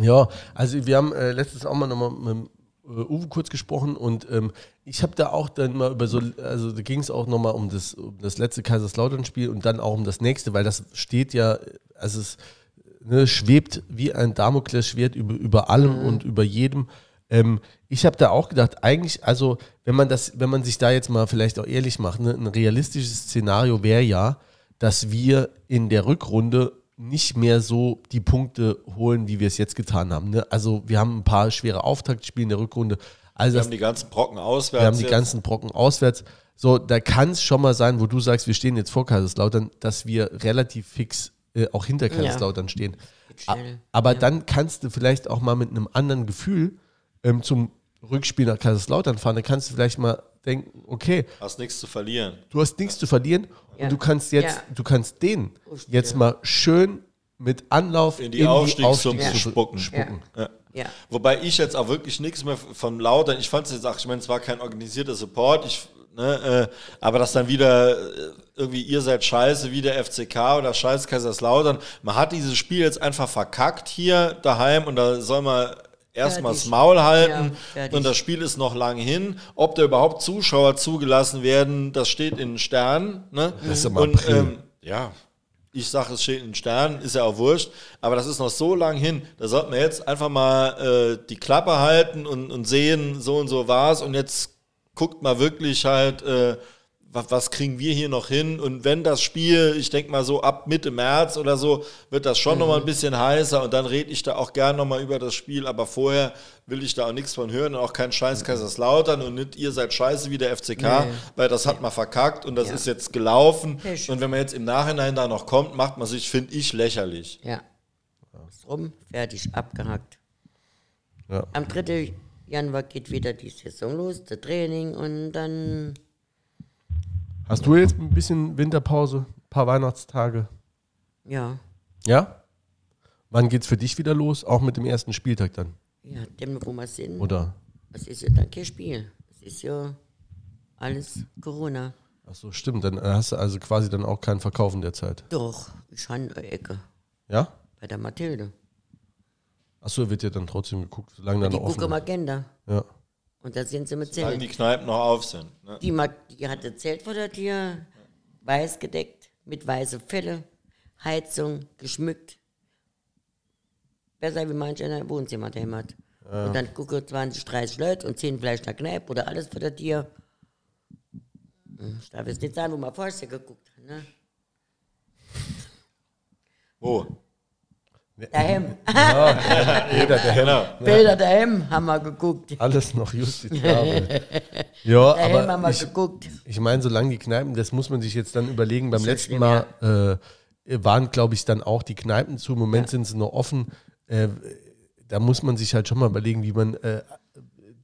Ja, also wir haben äh, letztens auch mal nochmal mit äh, Uwe kurz gesprochen und ähm, ich habe da auch dann mal über so, also da ging es auch nochmal um das, um das letzte Kaiserslautern-Spiel und dann auch um das nächste, weil das steht ja, also es ne, schwebt wie ein Damoklesschwert über, über allem und über jedem. Ähm, ich habe da auch gedacht, eigentlich, also wenn man das, wenn man sich da jetzt mal vielleicht auch ehrlich macht, ne, ein realistisches Szenario wäre ja, dass wir in der Rückrunde nicht mehr so die Punkte holen, wie wir es jetzt getan haben. Ne? Also wir haben ein paar schwere Auftaktspiele in der Rückrunde. Also Wir haben die ganzen Brocken auswärts. wir haben die jetzt. ganzen Brocken auswärts. So, da kann es schon mal sein, wo du sagst, wir stehen jetzt vor Kaiserslautern, dass wir relativ fix äh, auch hinter Kaiserslautern stehen. A- schnell. Aber dann kannst du vielleicht auch mal mit einem anderen Gefühl ähm, zum Rückspiel nach Kaiserslautern fahren. Dann kannst du vielleicht mal denken, okay, Hast nichts zu verlieren. du hast nichts zu verlieren Ja. und du kannst jetzt, Ja. du kannst den Richtig, jetzt mal schön mit Anlauf In die Aufstiegssuppe Aufstiegssuppe spucken. spucken. Ja. Ja. Wobei ich jetzt auch wirklich nichts mehr von Lautern, ich fand es jetzt auch, ich meine, es war kein organisierter Support, ich, ne, äh, aber dass dann wieder äh, irgendwie ihr seid scheiße wie der FCK oder scheiß Kaiserslautern. Man hat dieses Spiel jetzt einfach verkackt hier daheim und da soll man erstmal das. Maul halten Ja, und das Spiel ist noch lang hin. Ob da überhaupt Zuschauer zugelassen werden, das steht in den Sternen. Ne? Das ist im und, April. ähm, ja, ich sage, es steht in den Sternen, ist ja auch wurscht, aber das ist noch so lang hin, da sollten wir jetzt einfach mal äh, die Klappe halten und, und sehen, so und so war's und jetzt guckt mal wirklich halt, äh, was, was kriegen wir hier noch hin und wenn das Spiel, ich denke mal so ab Mitte März oder so, wird das schon noch mal ein bisschen heißer und dann rede ich da auch gern noch mal über das Spiel, aber vorher will ich da auch nichts von hören und auch kein Scheiß Kaiserslautern und nicht ihr seid scheiße wie der FCK, Nee. weil das hat man verkackt und das Ja. ist jetzt gelaufen und wenn man jetzt im Nachhinein da noch kommt, macht man sich, finde ich, lächerlich. Ja. Ist rum, fertig, abgehakt. Ja. Am 3. Januar geht wieder die Saison los, das Training und dann, Hast du jetzt ein bisschen Winterpause, ein paar Weihnachtstage? ja, Ja? Wann geht's für dich wieder los? Auch mit dem ersten Spieltag dann? ja, dem, wo wir sind, Oder? es ist ja dann kein Spiel. Es ist ja alles Corona. Ach so, stimmt. Dann hast du also quasi dann auch keinen Verkauf in der Zeit. Doch, ich habe eine Ecke Ja? bei der Mathilde. Ach so, wird ja dann trotzdem geguckt, solange dann noch offen gucken ist. Agenda. Ja. Und da sind sie mit Solange Zelt. die Kneipen noch auf sind. Ne? Die, die hatte Zelt vor der Tür, weiß gedeckt, mit weiße Felle, Heizung, geschmückt. Besser wie manch einer im Wohnzimmer daheim hat. Und dann gucken 20, 30 Leute und 10 vielleicht nach Kneipe oder alles vor der Tür. Hm, Ich darf jetzt nicht sagen, wo man vorher geguckt hat. Ne? Wo? Daheim. Jeder, der Genau. Bilder daheim haben wir geguckt. alles noch justiziabel. ja, Daheim haben aber wir ich, geguckt. ich meine, solange die Kneipen, das muss man sich jetzt dann überlegen. Beim ja letzten schlimm, Mal äh, waren, glaube ich, dann auch die Kneipen zu. Im Moment sind sie noch offen. Äh, da muss man sich halt schon mal überlegen, wie man äh,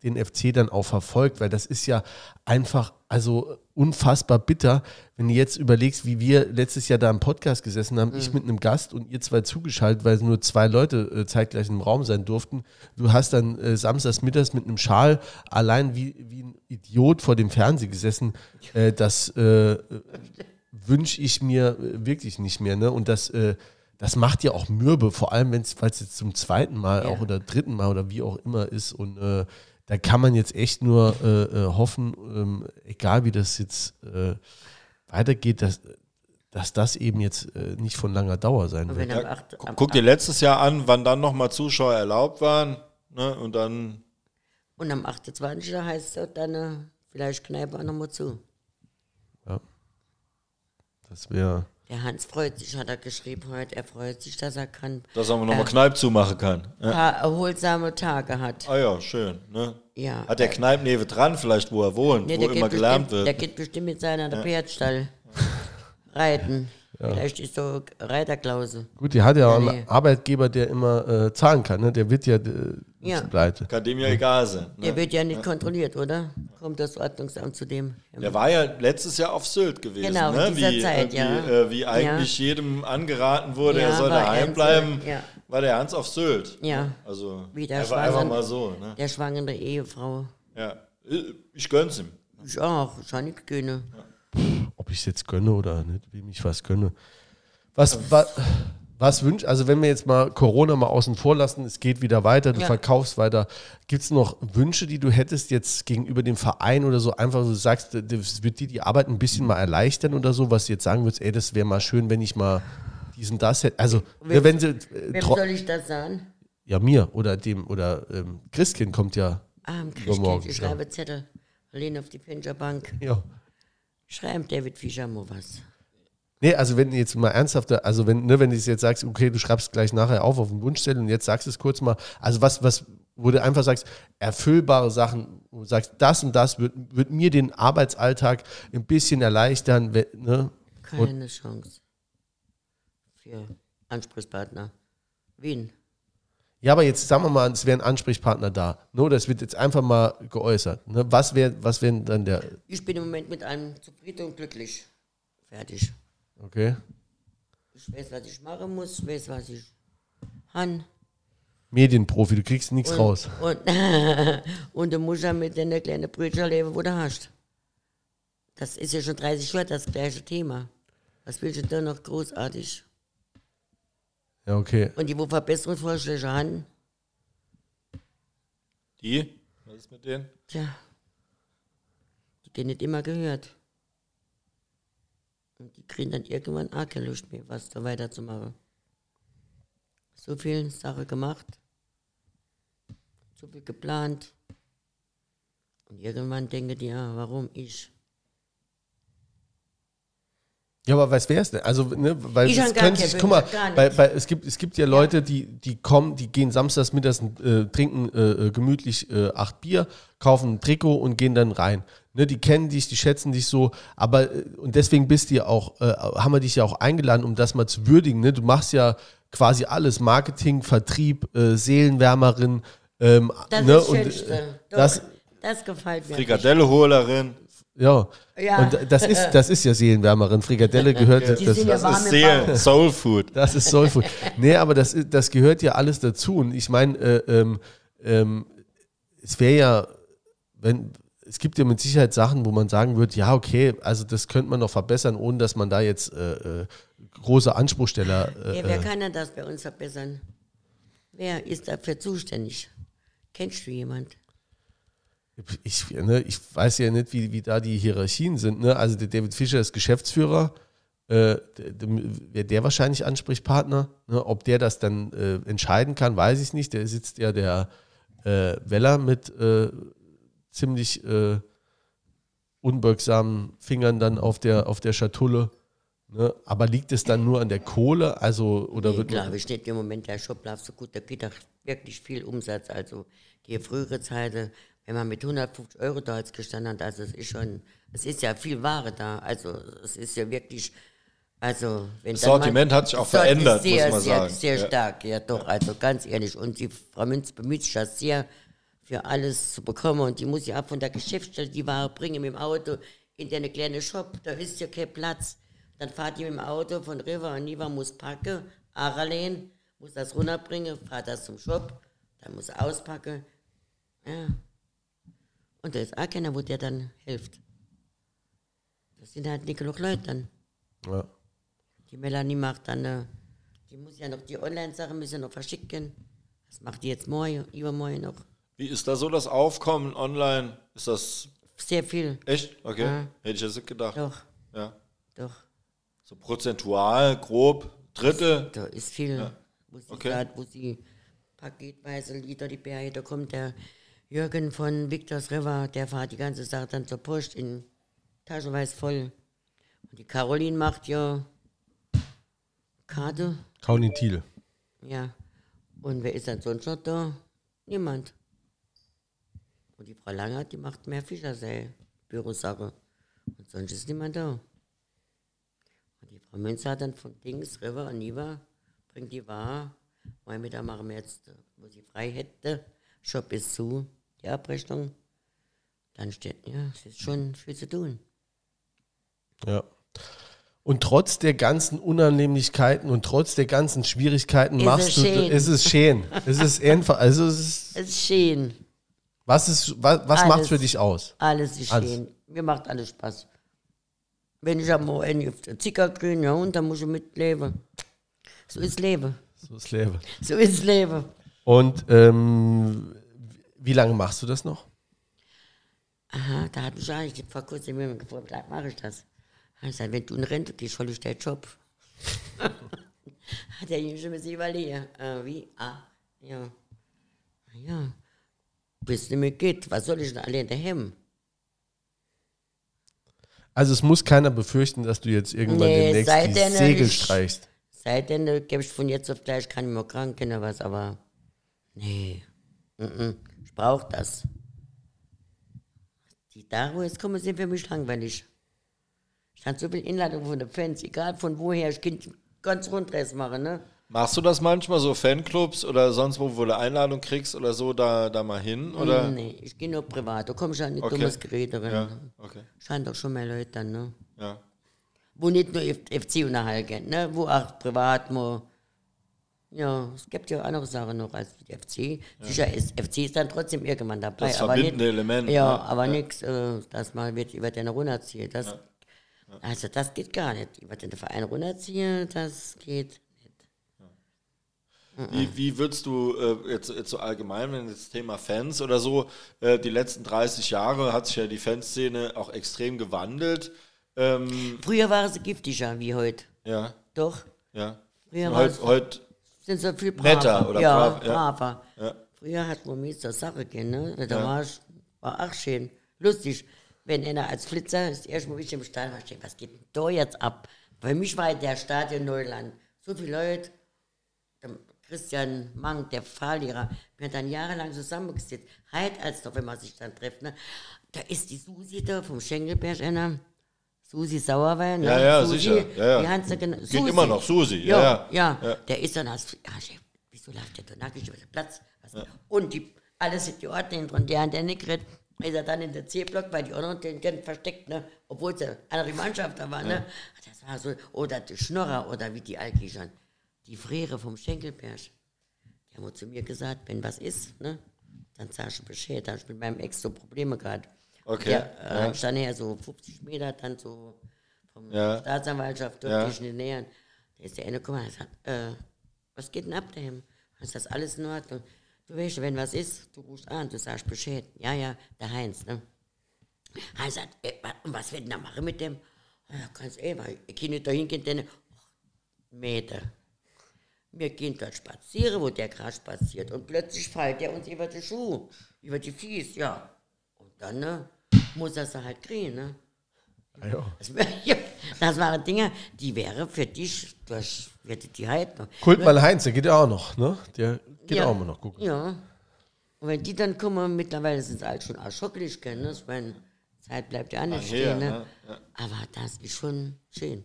den FC dann auch verfolgt, weil das ist ja einfach, also unfassbar bitter, wenn du jetzt überlegst, wie wir letztes Jahr da im Podcast gesessen haben, ich mit einem Gast und ihr zwei zugeschaltet, weil nur zwei Leute äh, zeitgleich im Raum sein durften. Du hast dann äh, samstags mittags mit einem Schal allein wie, wie ein Idiot vor dem Fernseher gesessen. Äh, das äh, wünsche ich mir äh, wirklich nicht mehr. Ne? Und das, äh, das macht ja auch mürbe, vor allem wenn es jetzt zum zweiten Mal Ja. auch oder dritten Mal oder wie auch immer ist. Und da kann man jetzt echt nur äh, äh, hoffen, ähm, egal wie das jetzt äh, weitergeht, dass, dass das eben jetzt äh, nicht von langer Dauer sein wird. Ja, 8. gu- guck dir letztes Jahr an, wann dann nochmal Zuschauer erlaubt waren. Ne? Und dann, Und am 28. heißt es dann äh, vielleicht Kneipe auch nochmal zu. Das wäre. Der Hans freut sich, hat er geschrieben heute. Er freut sich, dass er kann dass man nochmal Äh. Kneipp zumachen kann. ein Ja. paar erholsame Tage hat. Ah ja, schön. Ne? Ja. Hat der Kneippneve dran, vielleicht, wo er wohnt, Nee, wo immer gelärmt bestimmt, der wird. geht bestimmt mit seiner der Pferdstall reiten. Vielleicht ist so Reiterklausel. Gut, die hat ja auch Nee. einen Arbeitgeber, der immer äh, zahlen kann. Ne? Der wird ja, äh, Ja. pleite. Kann dem ja egal sein. Der Ne? wird ja nicht kontrolliert, oder? Kommt das Ordnungsamt zu dem? Der war ja letztes Jahr auf Sylt gewesen. Genau, in ne? dieser wie, Zeit, wie, ja. Äh, wie eigentlich jedem angeraten wurde, Ja, er soll daheim in bleiben, ja. war der Hans auf Sylt. Ja. Also Wie der einfach, einfach mal so. Ne? Der schwangere Ehefrau. Ja. Ich gönn's ihm. Ich auch, schon nicht gönnen. Ob ich es jetzt gönne oder nicht, wem ich was gönne. Was, was, was wünscht, also wenn wir jetzt mal Corona mal außen vor lassen, es geht wieder weiter, du Ja. verkaufst weiter. Gibt es noch Wünsche, die du hättest jetzt gegenüber dem Verein oder so, einfach so sagst, das wird dir die Arbeit ein bisschen mal erleichtern oder so, was du jetzt sagen würdest, ey, das wäre mal schön, wenn ich mal diesen das hätte. Also, Wem- wenn sie, äh, Wem soll ich das sagen? ja, mir oder dem, oder ähm, Christkind kommt ja. Ah, Christkind, ich schreibe Zettel. Lehne auf die Pinscherbank. Ja. Schreibt David Fischer mal was. Nee, also wenn du jetzt mal ernsthafter, also wenn, ne, wenn du jetzt sagst, okay, du schreibst gleich nachher auf auf den Wunschzettel und jetzt sagst du es kurz mal, also was, was, wo du einfach sagst, erfüllbare Sachen, wo du sagst, das und das wird, wird mir den Arbeitsalltag ein bisschen erleichtern, we- ne? Keine Chance. Für Ansprechpartner. Wien. Ja, aber jetzt sagen wir mal, es wäre ein Ansprechpartner da. No, das wird jetzt einfach mal geäußert. Ne? Was wäre was wär dann der, Ich bin im Moment mit allem zufrieden und glücklich. Fertig. okay? Ich weiß, was ich machen muss, ich weiß, was ich han. Medienprofi, du kriegst nichts Und, raus. Und, und du musst ja mit den kleinen Brötchen leben, wo du hast. Das ist ja schon 30 Jahre das gleiche Thema. Was willst du da noch großartig? Ja, okay. Und die, wo Verbesserungsvorschläge haben, Die? Was ist mit denen? tja, die gehen nicht immer gehört. Und die kriegen dann irgendwann auch keine Lust mehr, was da weiterzumachen. So viel Sache gemacht, so viel geplant. Und irgendwann denken die, ja, warum ich? Ja, aber was wär's denn? Also, ne, weil Ich es könnte sich, guck mal, bei, bei, es, gibt, es gibt ja Leute, die, die kommen, die gehen samstags mittags äh, trinken äh, äh, gemütlich äh, acht Bier, kaufen ein Trikot und gehen dann rein. Ne, die kennen dich, die schätzen dich so, aber äh, und deswegen bist du ja auch, äh, haben wir dich ja auch eingeladen, um das mal zu würdigen. Ne? Du machst ja quasi alles: Marketing, Vertrieb, äh, Seelenwärmerin. Ähm, Das ne? ist und, Schönste. äh, das, das gefällt mir. Frikadelleholerin. Ja. Ja. Und das ist, das ist ja Seelenwärmerin. Frikadelle gehört. Die das, Das ist Seelen. Soul Food. Das ist Soul Food. nee, aber das, ist- das gehört ja alles dazu. Und ich meine, äh, ähm, ähm, es wäre ja, wenn, es gibt ja mit Sicherheit Sachen, wo man sagen würde, ja, okay, also das könnte man noch verbessern, ohne dass man da jetzt äh, äh, große Anspruchsteller. Äh, Ja, wer äh, kann denn das bei uns verbessern? Wer ist dafür zuständig? Kennst du jemand? Ich, ne, ich weiß ja nicht, wie, wie da die Hierarchien sind. Ne? Also der David Fischer ist Geschäftsführer. Äh, Wäre der wahrscheinlich Ansprechpartner? Ne? Ob der das dann äh, entscheiden kann, weiß ich nicht. Der sitzt ja der äh, Weller mit äh, ziemlich äh, unbeugsamen Fingern dann auf der, auf der Schatulle. Ne? Aber liegt es dann nur an der Kohle? Also, oder Nee, wird klar, ich nicht im Moment der läuft so gut, da geht doch wirklich viel Umsatz. Also die frühere Zeiten, wenn man mit 150 Euro da jetzt gestanden hat, also es ist schon, es ist ja viel Ware da. Also es ist ja wirklich, also wenn Das mal- Sortiment hat sich auch verändert, sehr, muss man sehr, sagen. Sehr Ja. stark, ja doch, also ganz ehrlich. Und die Frau Münz bemüht sich das sehr, für alles zu bekommen. Und die muss ja auch von der Geschäftsstelle die Ware bringen mit dem Auto in den kleinen Shop. Da ist ja kein Platz. Dann fahrt ihr mit dem Auto von River und Niva muss packen, Aralen, muss das runterbringen, fahrt das zum Shop, dann muss auspacken. Ja. Und da ist auch keiner, wo der dann hilft. Das sind halt nicht genug Leute dann. ja. Die Melanie macht dann, äh, die muss ja noch die Online-Sachen müssen noch verschicken. Das macht die jetzt morgen, übermorgen noch. Wie ist da so das Aufkommen online? Ist das Sehr viel. echt? Okay. Ja. Hätte ich jetzt nicht gedacht. Doch, Ja. doch. So prozentual, grob, Drittel. Da ist viel. Wo sie Okay. sagt, wo sie paketweise Lieder, die Berge, da kommt der Jürgen von Victors River, der fährt die ganze Sache dann zur Post in taschenweise voll. Und die Caroline macht ja Karte, Caroline Thiel. ja. Und wer ist dann sonst noch da? Niemand. Und die Frau Langert, die macht mehr Fischersee, Bürosache. Und sonst ist niemand da. Und die Frau Münzer hat dann von Dings, River und Niva, bringt die Ware. Morgen Mittag machen wir jetzt, wo sie frei hätte. Shop ist zu, die Abrechnung. Dann steht, ja, es ist schon viel zu tun. Ja. Und trotz der ganzen Unannehmlichkeiten und trotz der ganzen Schwierigkeiten Ist machst es du, schön. es ist schön. Es ist einfach, also es ist, Es ist schön. was ist, was, was macht Alles. für dich aus? Alles ist Alles. schön. Mir macht alles Spaß. Wenn ich am Morgen auf der Zuckergrün, ja, und dann muss ich mitleben. So ist Leben. So ist Leben. So ist Leben. Und ähm, wie lange machst du das noch? Aha, da hat mich eigentlich vor kurzem jemand gefragt, wie mache ich das? Ich gesagt, wenn du in Rente gehst, hol ich deinen Job. hat der Junge schon ein bisschen überlegt. Äh, wie? Ah, ja. Ah, Ja. Bis nicht mehr geht, was soll ich denn allein daheim? Also es muss keiner befürchten, dass du jetzt irgendwann Nee, demnächst die denn, Segel ich- streichst. Seitdem gebe ich von jetzt auf gleich, kann ich mir krank oder was, aber nee, mm -mm. Brauche das. Die da, wo jetzt kommen, sind für mich langweilig. Ich habe so viel Inladung von den Fans, egal von woher, ich kann ganz Rundreis machen, ne? Machst du das manchmal so Fanclubs oder sonst wo, wo du Einladung kriegst oder so, da, da mal hin? Oder? Nee, ich gehe nur privat, da komme ich an ein Okay. dummes Gerät drin. Ja, okay. Scheint doch schon mehr Leute dann, ne? Ja. Wo nicht nur FC unterhalten, ne? Wo auch privat mal. Ja, es gibt ja andere Sachen noch als die FC. Sicher ist FC ist dann trotzdem irgendwann dabei. Das aber verbindende nicht, Element, Ja, ne? aber nichts, äh, dass man wird über den runterziehen. Das, Also das geht gar nicht. Über den Verein runterziehen, das geht nicht. Wie, wie würdest du äh, jetzt, jetzt so allgemein, wenn das Thema Fans oder so, äh, die letzten 30 Jahre hat sich ja die Fanszene auch extrem gewandelt. Ähm, Früher waren sie giftiger wie heute. ja, Doch. ja. Früher war Heute, heute, sind so viel braver. Netter oder ja, brav, ja. braver. Ja. Früher hat man mir zur Sache gehen, ne? Da Ja. war war auch schön, lustig. Wenn einer als Flitzer, das erste Mal, wie ich im Stadion war, denk, was geht denn da jetzt ab? Bei mich war der Stadion Neuland. So viele Leute, Christian Mang, der Fahrlehrer, wir haben dann jahrelang zusammengesetzt. Heute als doch, wenn man sich dann trifft, ne? Da ist die Susi da vom Schenkelberg, einer. Susi Sauerwein, ne? Ja, ja, Susi, sicher. Ja, ja. Die genannt. Geht immer noch, Susi, ja, Ja, ja. ja. Der ist dann als, Chef, wieso läuft der da nackig über den Platz? Was? Und die, alles sind die Ordner drin, der hat der nicht geredet. Ist er dann in der C-Block, weil die anderen den Geld versteckt, ne? Obwohl es eine andere Mannschaft da war, ne? Das war so, oder die Schnorrer, oder wie die Alki schon. Die Frere vom Schenkelberg. Die haben zu mir gesagt, wenn was ist, ne? Dann sag ich Bescheid. Da hab ich mit meinem Ex so Probleme gehabt. Okay, Ja, äh, ja. stand her so 50 Meter, dann so vom Ja. Staatsanwaltschaft durfte ich nicht nähern. Da ist der eine gekommen und hat gesagt, äh, was geht denn ab daheim? Ist das alles in Ordnung? Du weißt, wenn was ist, du rufst an, du sagst Bescheid. Ja, ja, der Heinz, ne? Heinz sagt, äh, wa- und was wird denn da machen mit dem? Ja, ganz eh, ich kann nicht da hingehen, denn, Meter. Wir gehen dort spazieren, wo der gerade spaziert. Und plötzlich fällt der uns über die Schuhe, über die Fies, ja. Und dann ne, muss er sie halt kriegen, ne? Das, wär, ja, das waren Dinge, die wäre für dich, das würde die halten. Kult mal Heinz, der geht ja auch noch, ne? Der geht ja, auch immer noch gucken. Ja. Und wenn die dann kommen, mittlerweile sind sie alle schon erschocklich, gell, ne? Ich meine, Zeit bleibt ja auch nicht Ach, stehen, ja, ne? ja. Aber das ist schon schön.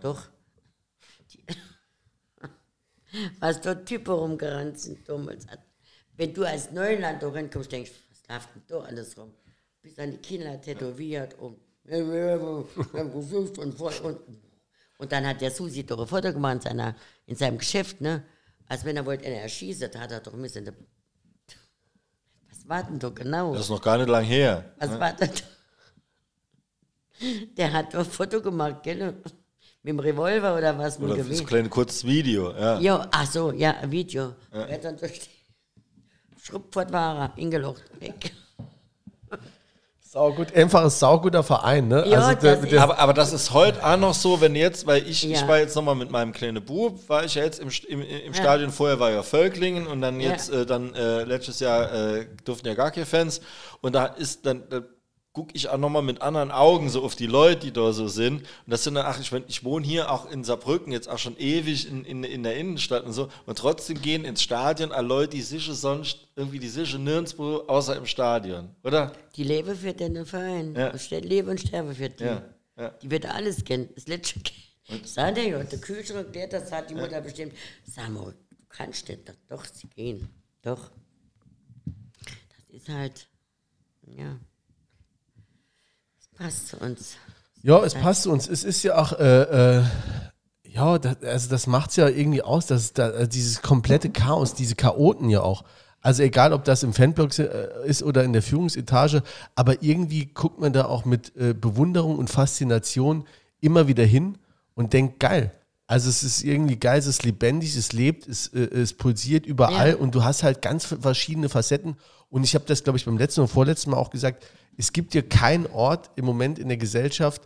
Doch. Die, was dort Typen rumgerannt sind damals. Wenn du als Neuland da reinkommst, denkst du, was läuft denn da alles rum? Bis an die Kinder tätowiert und und, voll- und, und dann hat der Susi doch ein Foto gemacht in, seiner, in seinem Geschäft, ne? Als wenn er wollte einen erschießen, da hat er doch ein bisschen. Was war denn da genau? Das ist noch gar nicht lang her. Was war das? Der hat doch ein Foto gemacht, gell? Mit dem Revolver oder was? Oder so Gewehr. ein kleines kurzes Video. Ja. Ja, ach so, ja, ein Video. Ja. Er hat dann durch die Schrubbfortwahrer ingelocht. Weg. Saugut, einfach ein sauguter Verein, ne? Ja, der, das der, Aber, aber das ist heute auch noch so, wenn jetzt, weil ich, ich Ja. war jetzt nochmal mit meinem kleinen Bub, war ich ja jetzt im, im, im Stadion, vorher war ja Völklingen und dann Ja. jetzt, äh, dann äh, letztes Jahr äh, durften ja gar keine Fans und da ist dann, da gucke ich auch nochmal mit anderen Augen so auf die Leute, die da so sind und das sind dann, ach, ich, mein, ich wohne hier auch in Saarbrücken jetzt auch schon ewig in, in, in der Innenstadt und so und trotzdem gehen ins Stadion alle Leute, die sicher sonst irgendwie die sicher nirgendwo außer im Stadion, oder? Die leben für den Verein. Ja. Und ste- lebe und sterbe für die. Ja, ja. Die wird alles kennen. Das letzte Sag dir ja, der Kühlschrank, der das hat die Mutter bestimmt. Sag mal, du kannst nicht. Doch, doch, sie gehen. Doch. Das ist halt, ja. Passt zu uns. ja, es passt zu uns. Es ist ja auch, äh, äh, ja, das, also das macht es ja irgendwie aus, dass da, äh, dieses komplette Chaos, diese Chaoten ja auch. Also egal, ob das im Fanblock äh, ist oder in der Führungsetage, aber irgendwie guckt man da auch mit äh, Bewunderung und Faszination immer wieder hin und denkt, geil. Also es ist irgendwie geil, es ist lebendig, es lebt, es, äh, es pulsiert überall Ja. und du hast halt ganz verschiedene Facetten. Und ich habe das, glaube ich, beim letzten und vorletzten Mal auch gesagt, es gibt hier keinen Ort im Moment in der Gesellschaft,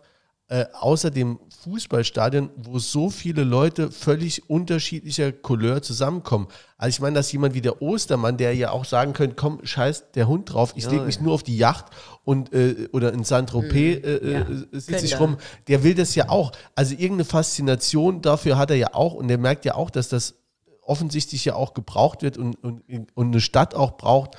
äh, außer dem Fußballstadion, wo so viele Leute völlig unterschiedlicher Couleur zusammenkommen. Also ich meine, dass jemand wie der Ostermann, der ja auch sagen könnte, komm, scheiß der Hund drauf, ich lege mich nur auf die Yacht und äh, oder in Saint-Tropez äh, Ja. äh, sitze Könnte ich rum, der will das ja auch. Also irgendeine Faszination dafür hat er ja auch und der merkt ja auch, dass das offensichtlich ja auch gebraucht wird und, und, und eine Stadt auch braucht.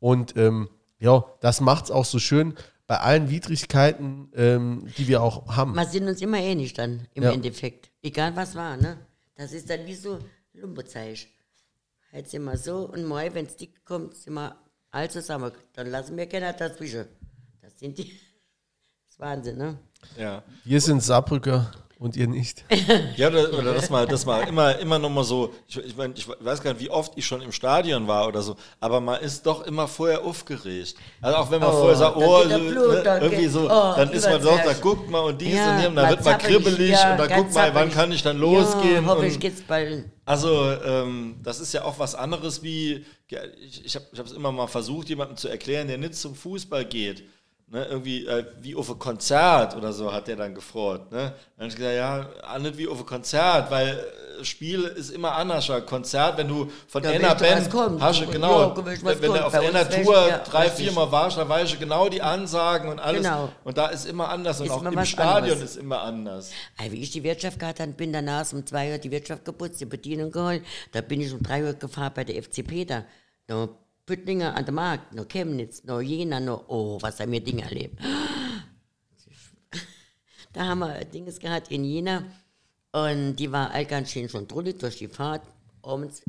Und ähm, ja, das macht es auch so schön bei allen Widrigkeiten, ähm, die wir auch haben. Wir sind uns immer ähnlich dann im Ja. Endeffekt. Egal was war, ne? Das ist dann wie so Lumbezeich. Heute sind wir so und morgen, wenn es dick kommt, sind wir all zusammen. Dann lassen wir keiner dazwischen. Das sind die. Das ist Wahnsinn, ne? Ja. Wir sind Saarbrücker und ihr nicht. Ja, oder, oder das mal, das mal immer, immer noch mal so. Ich, ich, mein, ich weiß gar nicht, wie oft ich schon im Stadion war oder so, aber man ist doch immer vorher aufgeregt. Also auch wenn man Oh, vorher sagt, oh, so, Blut, ne, dann irgendwie so, oh, dann ist man doch, da guckt man und dies Ja, und hier, und dann wird man kribbelig ja, und dann ganz guckt man, wann kann ich dann losgehen. Ja, hoffe ich geht's bald. also, ähm, das ist ja auch was anderes wie, ich, ich habe es immer mal versucht, jemandem zu erklären, der nicht zum Fußball geht. Ne, irgendwie äh, wie auf ein Konzert oder so hat der dann gefreut. Ne? Dann hab ich gesagt, ja, auch nicht wie auf ein Konzert, weil äh, Spiel ist immer anders. Konzert, wenn du von Ja, einer Band hast du Ja, genau, was wenn du auf einer Tour ja, drei, richtig. viermal warst, dann weißt du genau die Ansagen und alles. Genau. Und da ist immer anders und Ist auch im Stadion anderes. ist immer anders. Ey, wie ich die Wirtschaft gehabt habe, bin danach um zwei Uhr die Wirtschaft geputzt, die Bedienung geholt. Da bin ich um drei Uhr gefahren bei der FCP da. Noch Püttlinger an der Markt, noch Chemnitz, noch Jena, noch, oh, was haben wir Dinge erlebt. Da haben wir Dinges gehabt in Jena und die war all ganz schön schon drullig durch die Fahrt.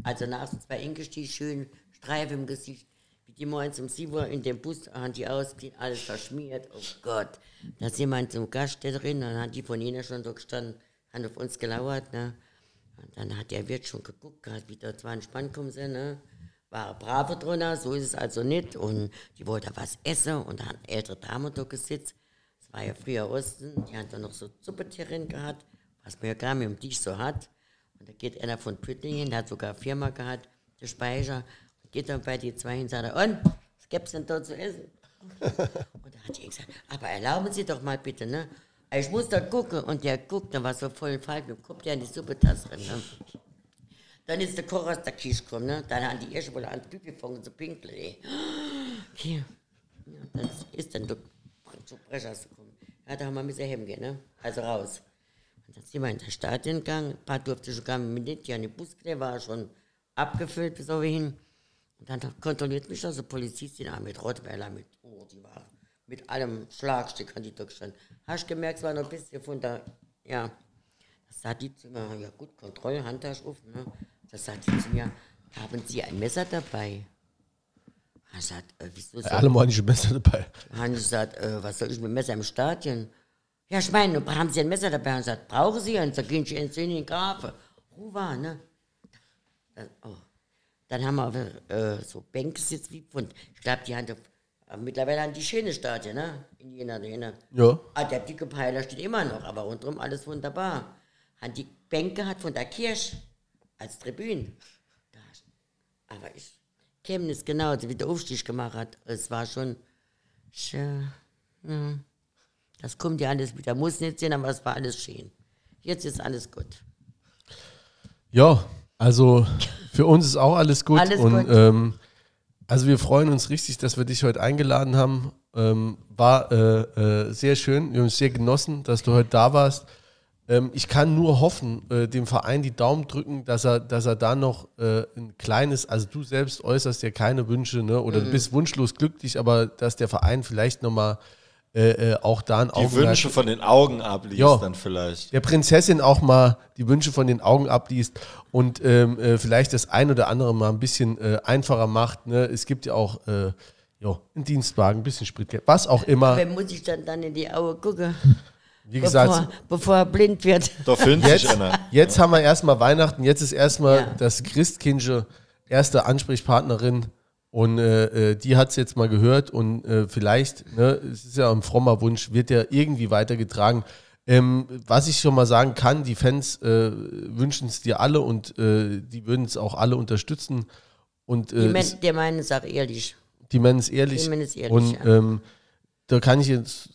Also nach zwei eingestiegen, schön Streif im Gesicht. Wie die morgens um 7 Uhr in dem Bus haben die ausgesehen, alles verschmiert. Oh Gott. Da ist jemand zum Gaststätterin, dann hat die von Jena schon so gestanden, haben auf uns gelauert. Ne? Und dann hat der Wirt schon geguckt, gehabt, wie da zwei entspannt kommen sind. Ne? War brave drunter, so ist es also nicht. Und die wollte was essen und da hat eine ältere Dame da gesitzt. Das war ja früher Osten, die hat dann noch so Suppetierin gehabt, was man ja gar nicht im Tisch so hat. Und da geht einer von Püttlingen, der hat sogar eine Firma gehabt, der Speicher, und geht dann bei die zwei hin und sagt, und, was gibt's denn da zu essen? Und da hat die gesagt, aber erlauben Sie doch mal bitte, ne? Ich muss da gucken. Und der guckt, dann war so voll falsch, und guckt ja in die Suppetasse rein, ne? Dann ist der Koch aus der Küche gekommen, ne? Dann haben die erst wohl an Pipi gefangen, so pinkeln, ey. Okay. Ja, das ist dann der zu Brechers gekommen. Ja, da haben wir müssen heimgehen, ne? Also raus. Und dann sind wir in das Stadion gegangen. Ein paar durfte schon gar nicht mit, die Buskle war schon abgefüllt bis over hin. Und dann kontrolliert mich da so Polizistin an mit Rottweiler, mit, oh, die war mit allem Schlagstück an die durchgestanden. Hast gemerkt, es war noch ein bisschen von der, ja. Das sagt die zu mir, ja gut, Kontrolle, Handtasche auf, ne? Das sagt die zu mir, haben Sie ein Messer dabei? Er sagt, äh, wieso so? Alle moralische Messer dabei. Haben sie gesagt, äh, was soll ich mit dem Messer im Stadion? Ja, ich meine, haben Sie ein Messer dabei? Und sagt, brauchen Sie eins? Da gehen Sie ins in den Grafe. Ruhe, ne? Dann, oh. Dann haben wir äh, so Bänke sitzt wie Pfund. Ich glaube, die haben äh, mittlerweile haben die schöne Stadien, ne? In jener, jener. Ja. Ah, der dicke Pfeiler steht immer noch, aber rundherum alles wunderbar. Haben die Bänke hat von der Kirche als Tribüne. Aber ich, Chemnitz, genau, wie der Aufstieg gemacht hat. Es war schon, schön, das kommt ja alles wieder. Muss nicht sein, aber es war alles schön. Jetzt ist alles gut. Ja, also für uns ist auch alles gut. Alles und gut. Ähm, also wir freuen uns richtig, dass wir dich heute eingeladen haben. Ähm, war äh, äh, sehr schön. Wir haben es sehr genossen, dass du heute da warst. Ähm, ich kann nur hoffen, äh, dem Verein die Daumen drücken, dass er, dass er da noch äh, ein kleines, also du selbst äußerst ja keine Wünsche, ne? Oder Mhm. du bist wunschlos glücklich, aber dass der Verein vielleicht nochmal äh, äh, auch da ein Die Augenmerk- Wünsche von den Augen abliest Ja. dann vielleicht. der Prinzessin auch mal die Wünsche von den Augen abliest und ähm, äh, vielleicht das ein oder andere mal ein bisschen äh, einfacher macht. Ne? Es gibt ja auch äh, jo, einen Dienstwagen, ein bisschen Spritgeld, was auch immer. Wer muss ich dann, dann in die Augen gucken, Wie bevor, gesagt, bevor er blind wird? Da findet sich jetzt, einer. jetzt haben wir erstmal Weihnachten, jetzt ist erstmal Ja. das Christkindche erste Ansprechpartnerin und äh, äh, die hat es jetzt mal gehört und äh, vielleicht, ne, es ist ja ein frommer Wunsch, wird ja irgendwie weitergetragen. Ähm, was ich schon mal sagen kann, die Fans äh, wünschen es dir alle und äh, die würden es auch alle unterstützen. Und Die äh, Men es, der meinen es auch ehrlich. die meinen es ehrlich. Die meinen es ehrlich, und ja. ähm, da kann ich jetzt,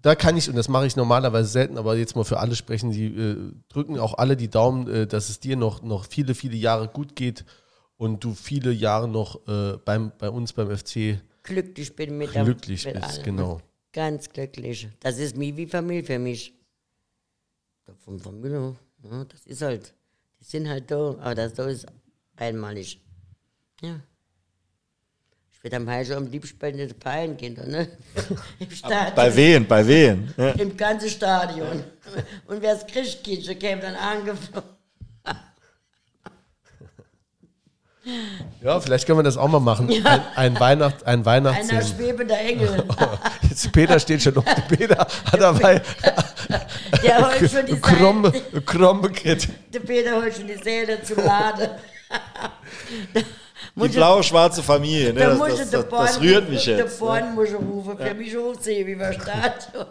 da kann ich, und das mache ich normalerweise selten, aber jetzt mal für alle sprechen, die äh, drücken auch alle die Daumen, äh, dass es dir noch, noch viele, viele Jahre gut geht und du viele Jahre noch äh, beim, bei uns beim FC Glücklich bin mit glücklich mit bist. allem. Genau. Ganz glücklich. Das ist mir wie Familie für mich. Von Familie, ja, das ist halt, die sind halt da, aber das da ist einmalig. Ja. Würde am Heiligen am liebsten bei den da, ne? Im Stadion. Bei wen? Bei wen? Ja. Im ganzen Stadion. Und wer das Christkindchen käme dann angeflogen. Ja, vielleicht können wir das auch mal machen. Ein, ein, Weihnacht, ein Einer Weihnachtssingen. schwebender Engel. Jetzt Peter steht schon auf. Der Peter hat dabei Der holt schon die Krombe, Seele. Der Peter holt schon die Seele zum Laden. Die blau-schwarze Familie, ne? Da das, das, das, das rührt mich jetzt. Ne? Born muss ich rufen, für mich hochziehen, wie starten.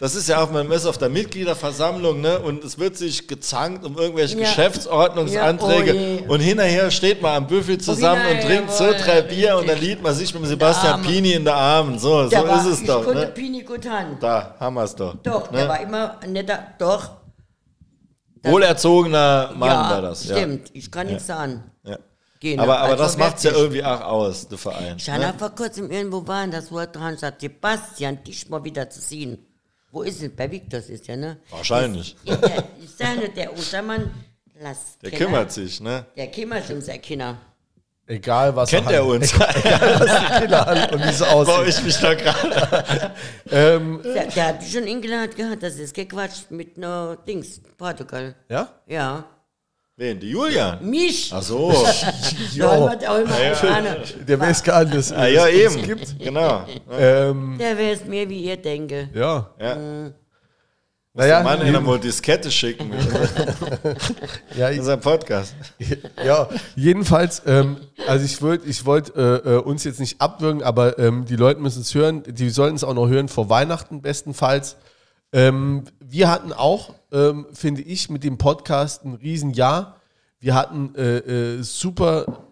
Das ist ja auch, man ist auf der Mitgliederversammlung, ne? Und es wird sich gezankt um irgendwelche Ja. Geschäftsordnungsanträge. Ja, oh und hinterher steht man am Büffel zusammen und hinterher, trinkt so jawohl, drei Bier und dann liegt man sich mit dem Sebastian. Pini in der Armen. So, so Der war, ist es ich doch. konnte Ne? Pini gut haben. Da haben wir es doch. Doch, ne? der war immer ein netter, doch. Wohlerzogener Mann ja, war das. stimmt, ich kann nichts sagen. Genau, Aber, aber also das macht es ja irgendwie auch aus, der Verein. Ich habe Ne? vor kurzem irgendwo waren, das Wort dran sagt, Sebastian, dich mal wieder zu sehen. Wo ist es? Bei Victor ist ja, ne? Wahrscheinlich. Der, ich sage nicht, der Ostermann, lass Der Kinder. kümmert sich, ne? Der kümmert sich um seine Kinder. Egal was Kennt er uns? Kinder an und wie es Baue aussieht. ich mich da gerade. Ähm, Der, der hat mich schon eingeladen gehabt, das ist gequatscht mit no Dings, Portugal. ja? Ja. Wen? Die Julian? Mich! Ach so. Auch immer eine. Der weiß gar nicht, dass Ah, ja, es eben. gibt. Genau. Ähm, Der weiß mehr, wie ihr denke. ja. Ja. Mhm. Der Mann Naja, in einmal Diskette schicken ja, ich, unserem Podcast. ja, jedenfalls, ähm, also ich wollte ich wollt, äh, äh, uns jetzt nicht abwürgen, aber ähm, die Leute müssen es hören, die sollten es auch noch hören vor Weihnachten bestenfalls. Ähm, wir hatten auch, ähm, finde ich, mit dem Podcast ein Riesenjahr. Wir hatten äh, äh, super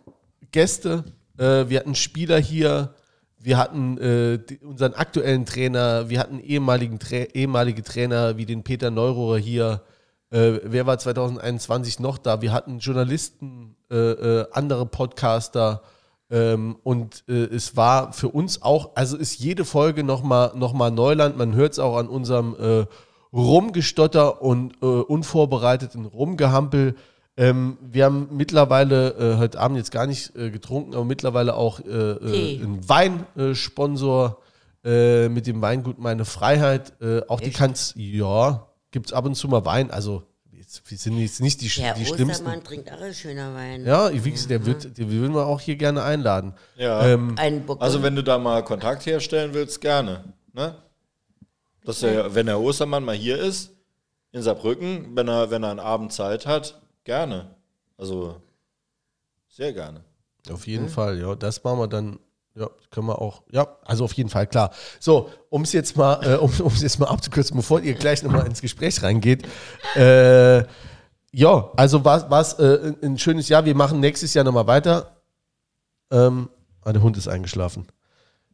Gäste, äh, wir hatten Spieler hier, wir hatten äh, die, unseren aktuellen Trainer, wir hatten ehemaligen Tra ehemalige Trainer wie den Peter Neurohrer hier. Äh, wer war 2021 noch da? Wir hatten Journalisten, äh, andere Podcaster. Ähm, und äh, es war für uns auch, also ist jede Folge nochmal noch mal Neuland. Man hört es auch an unserem äh, Rumgestotter und äh, unvorbereiteten Rumgehampel. Ähm, wir haben mittlerweile äh, heute Abend jetzt gar nicht äh, getrunken, aber mittlerweile auch äh, einen Weinsponsor mit dem Weingut Meine Freiheit. Auch die Echt? kannst, ja, gibt es ab und zu mal Wein. Also, wir sind jetzt nicht die, Der die schlimmsten. Ostermann trinkt auch ein schöner Wein. Ja, wie gesagt, der wird, den würden wir auch hier gerne einladen. Ja. Ähm, Ein Also wenn du da mal Kontakt herstellen willst, gerne. Ne? Dass der, wenn der Ostermann mal hier ist, in Saarbrücken, wenn er, wenn er einen Abend Zeit hat, gerne. Also sehr gerne. Auf jeden Fall, ja. Das machen wir dann, ja, können wir auch, ja, also auf jeden Fall, klar. So, um es jetzt mal, äh, um es jetzt mal abzukürzen, bevor ihr gleich nochmal ins Gespräch reingeht. Äh, ja, also war es äh, ein- schönes Jahr. Wir machen nächstes Jahr nochmal weiter. Ähm, ah, der Hund ist eingeschlafen.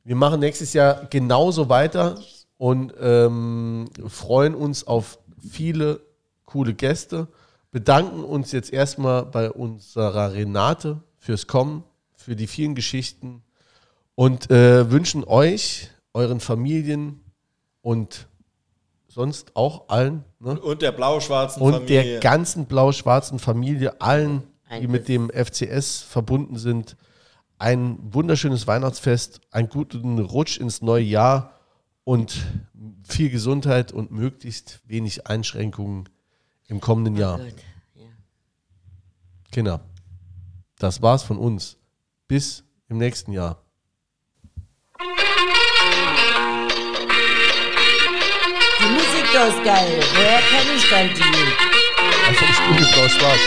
Wir machen nächstes Jahr genauso weiter und ähm, freuen uns auf viele coole Gäste. Bedanken uns jetzt erstmal bei unserer Renate fürs Kommen, für die vielen Geschichten und äh, wünschen euch, euren Familien und sonst auch allen ne? Und der blau-schwarzen und Familie. der ganzen blau-schwarzen Familie, allen, die mit dem FCS verbunden sind, ein wunderschönes Weihnachtsfest, einen guten Rutsch ins neue Jahr und viel Gesundheit und möglichst wenig Einschränkungen im kommenden Jahr. Gut. Ja. Genau. Das war's von uns. Bis im nächsten Jahr. Die Musik da ist geil. Woher kenne ich dann die? Also ich bin blau-schwarz.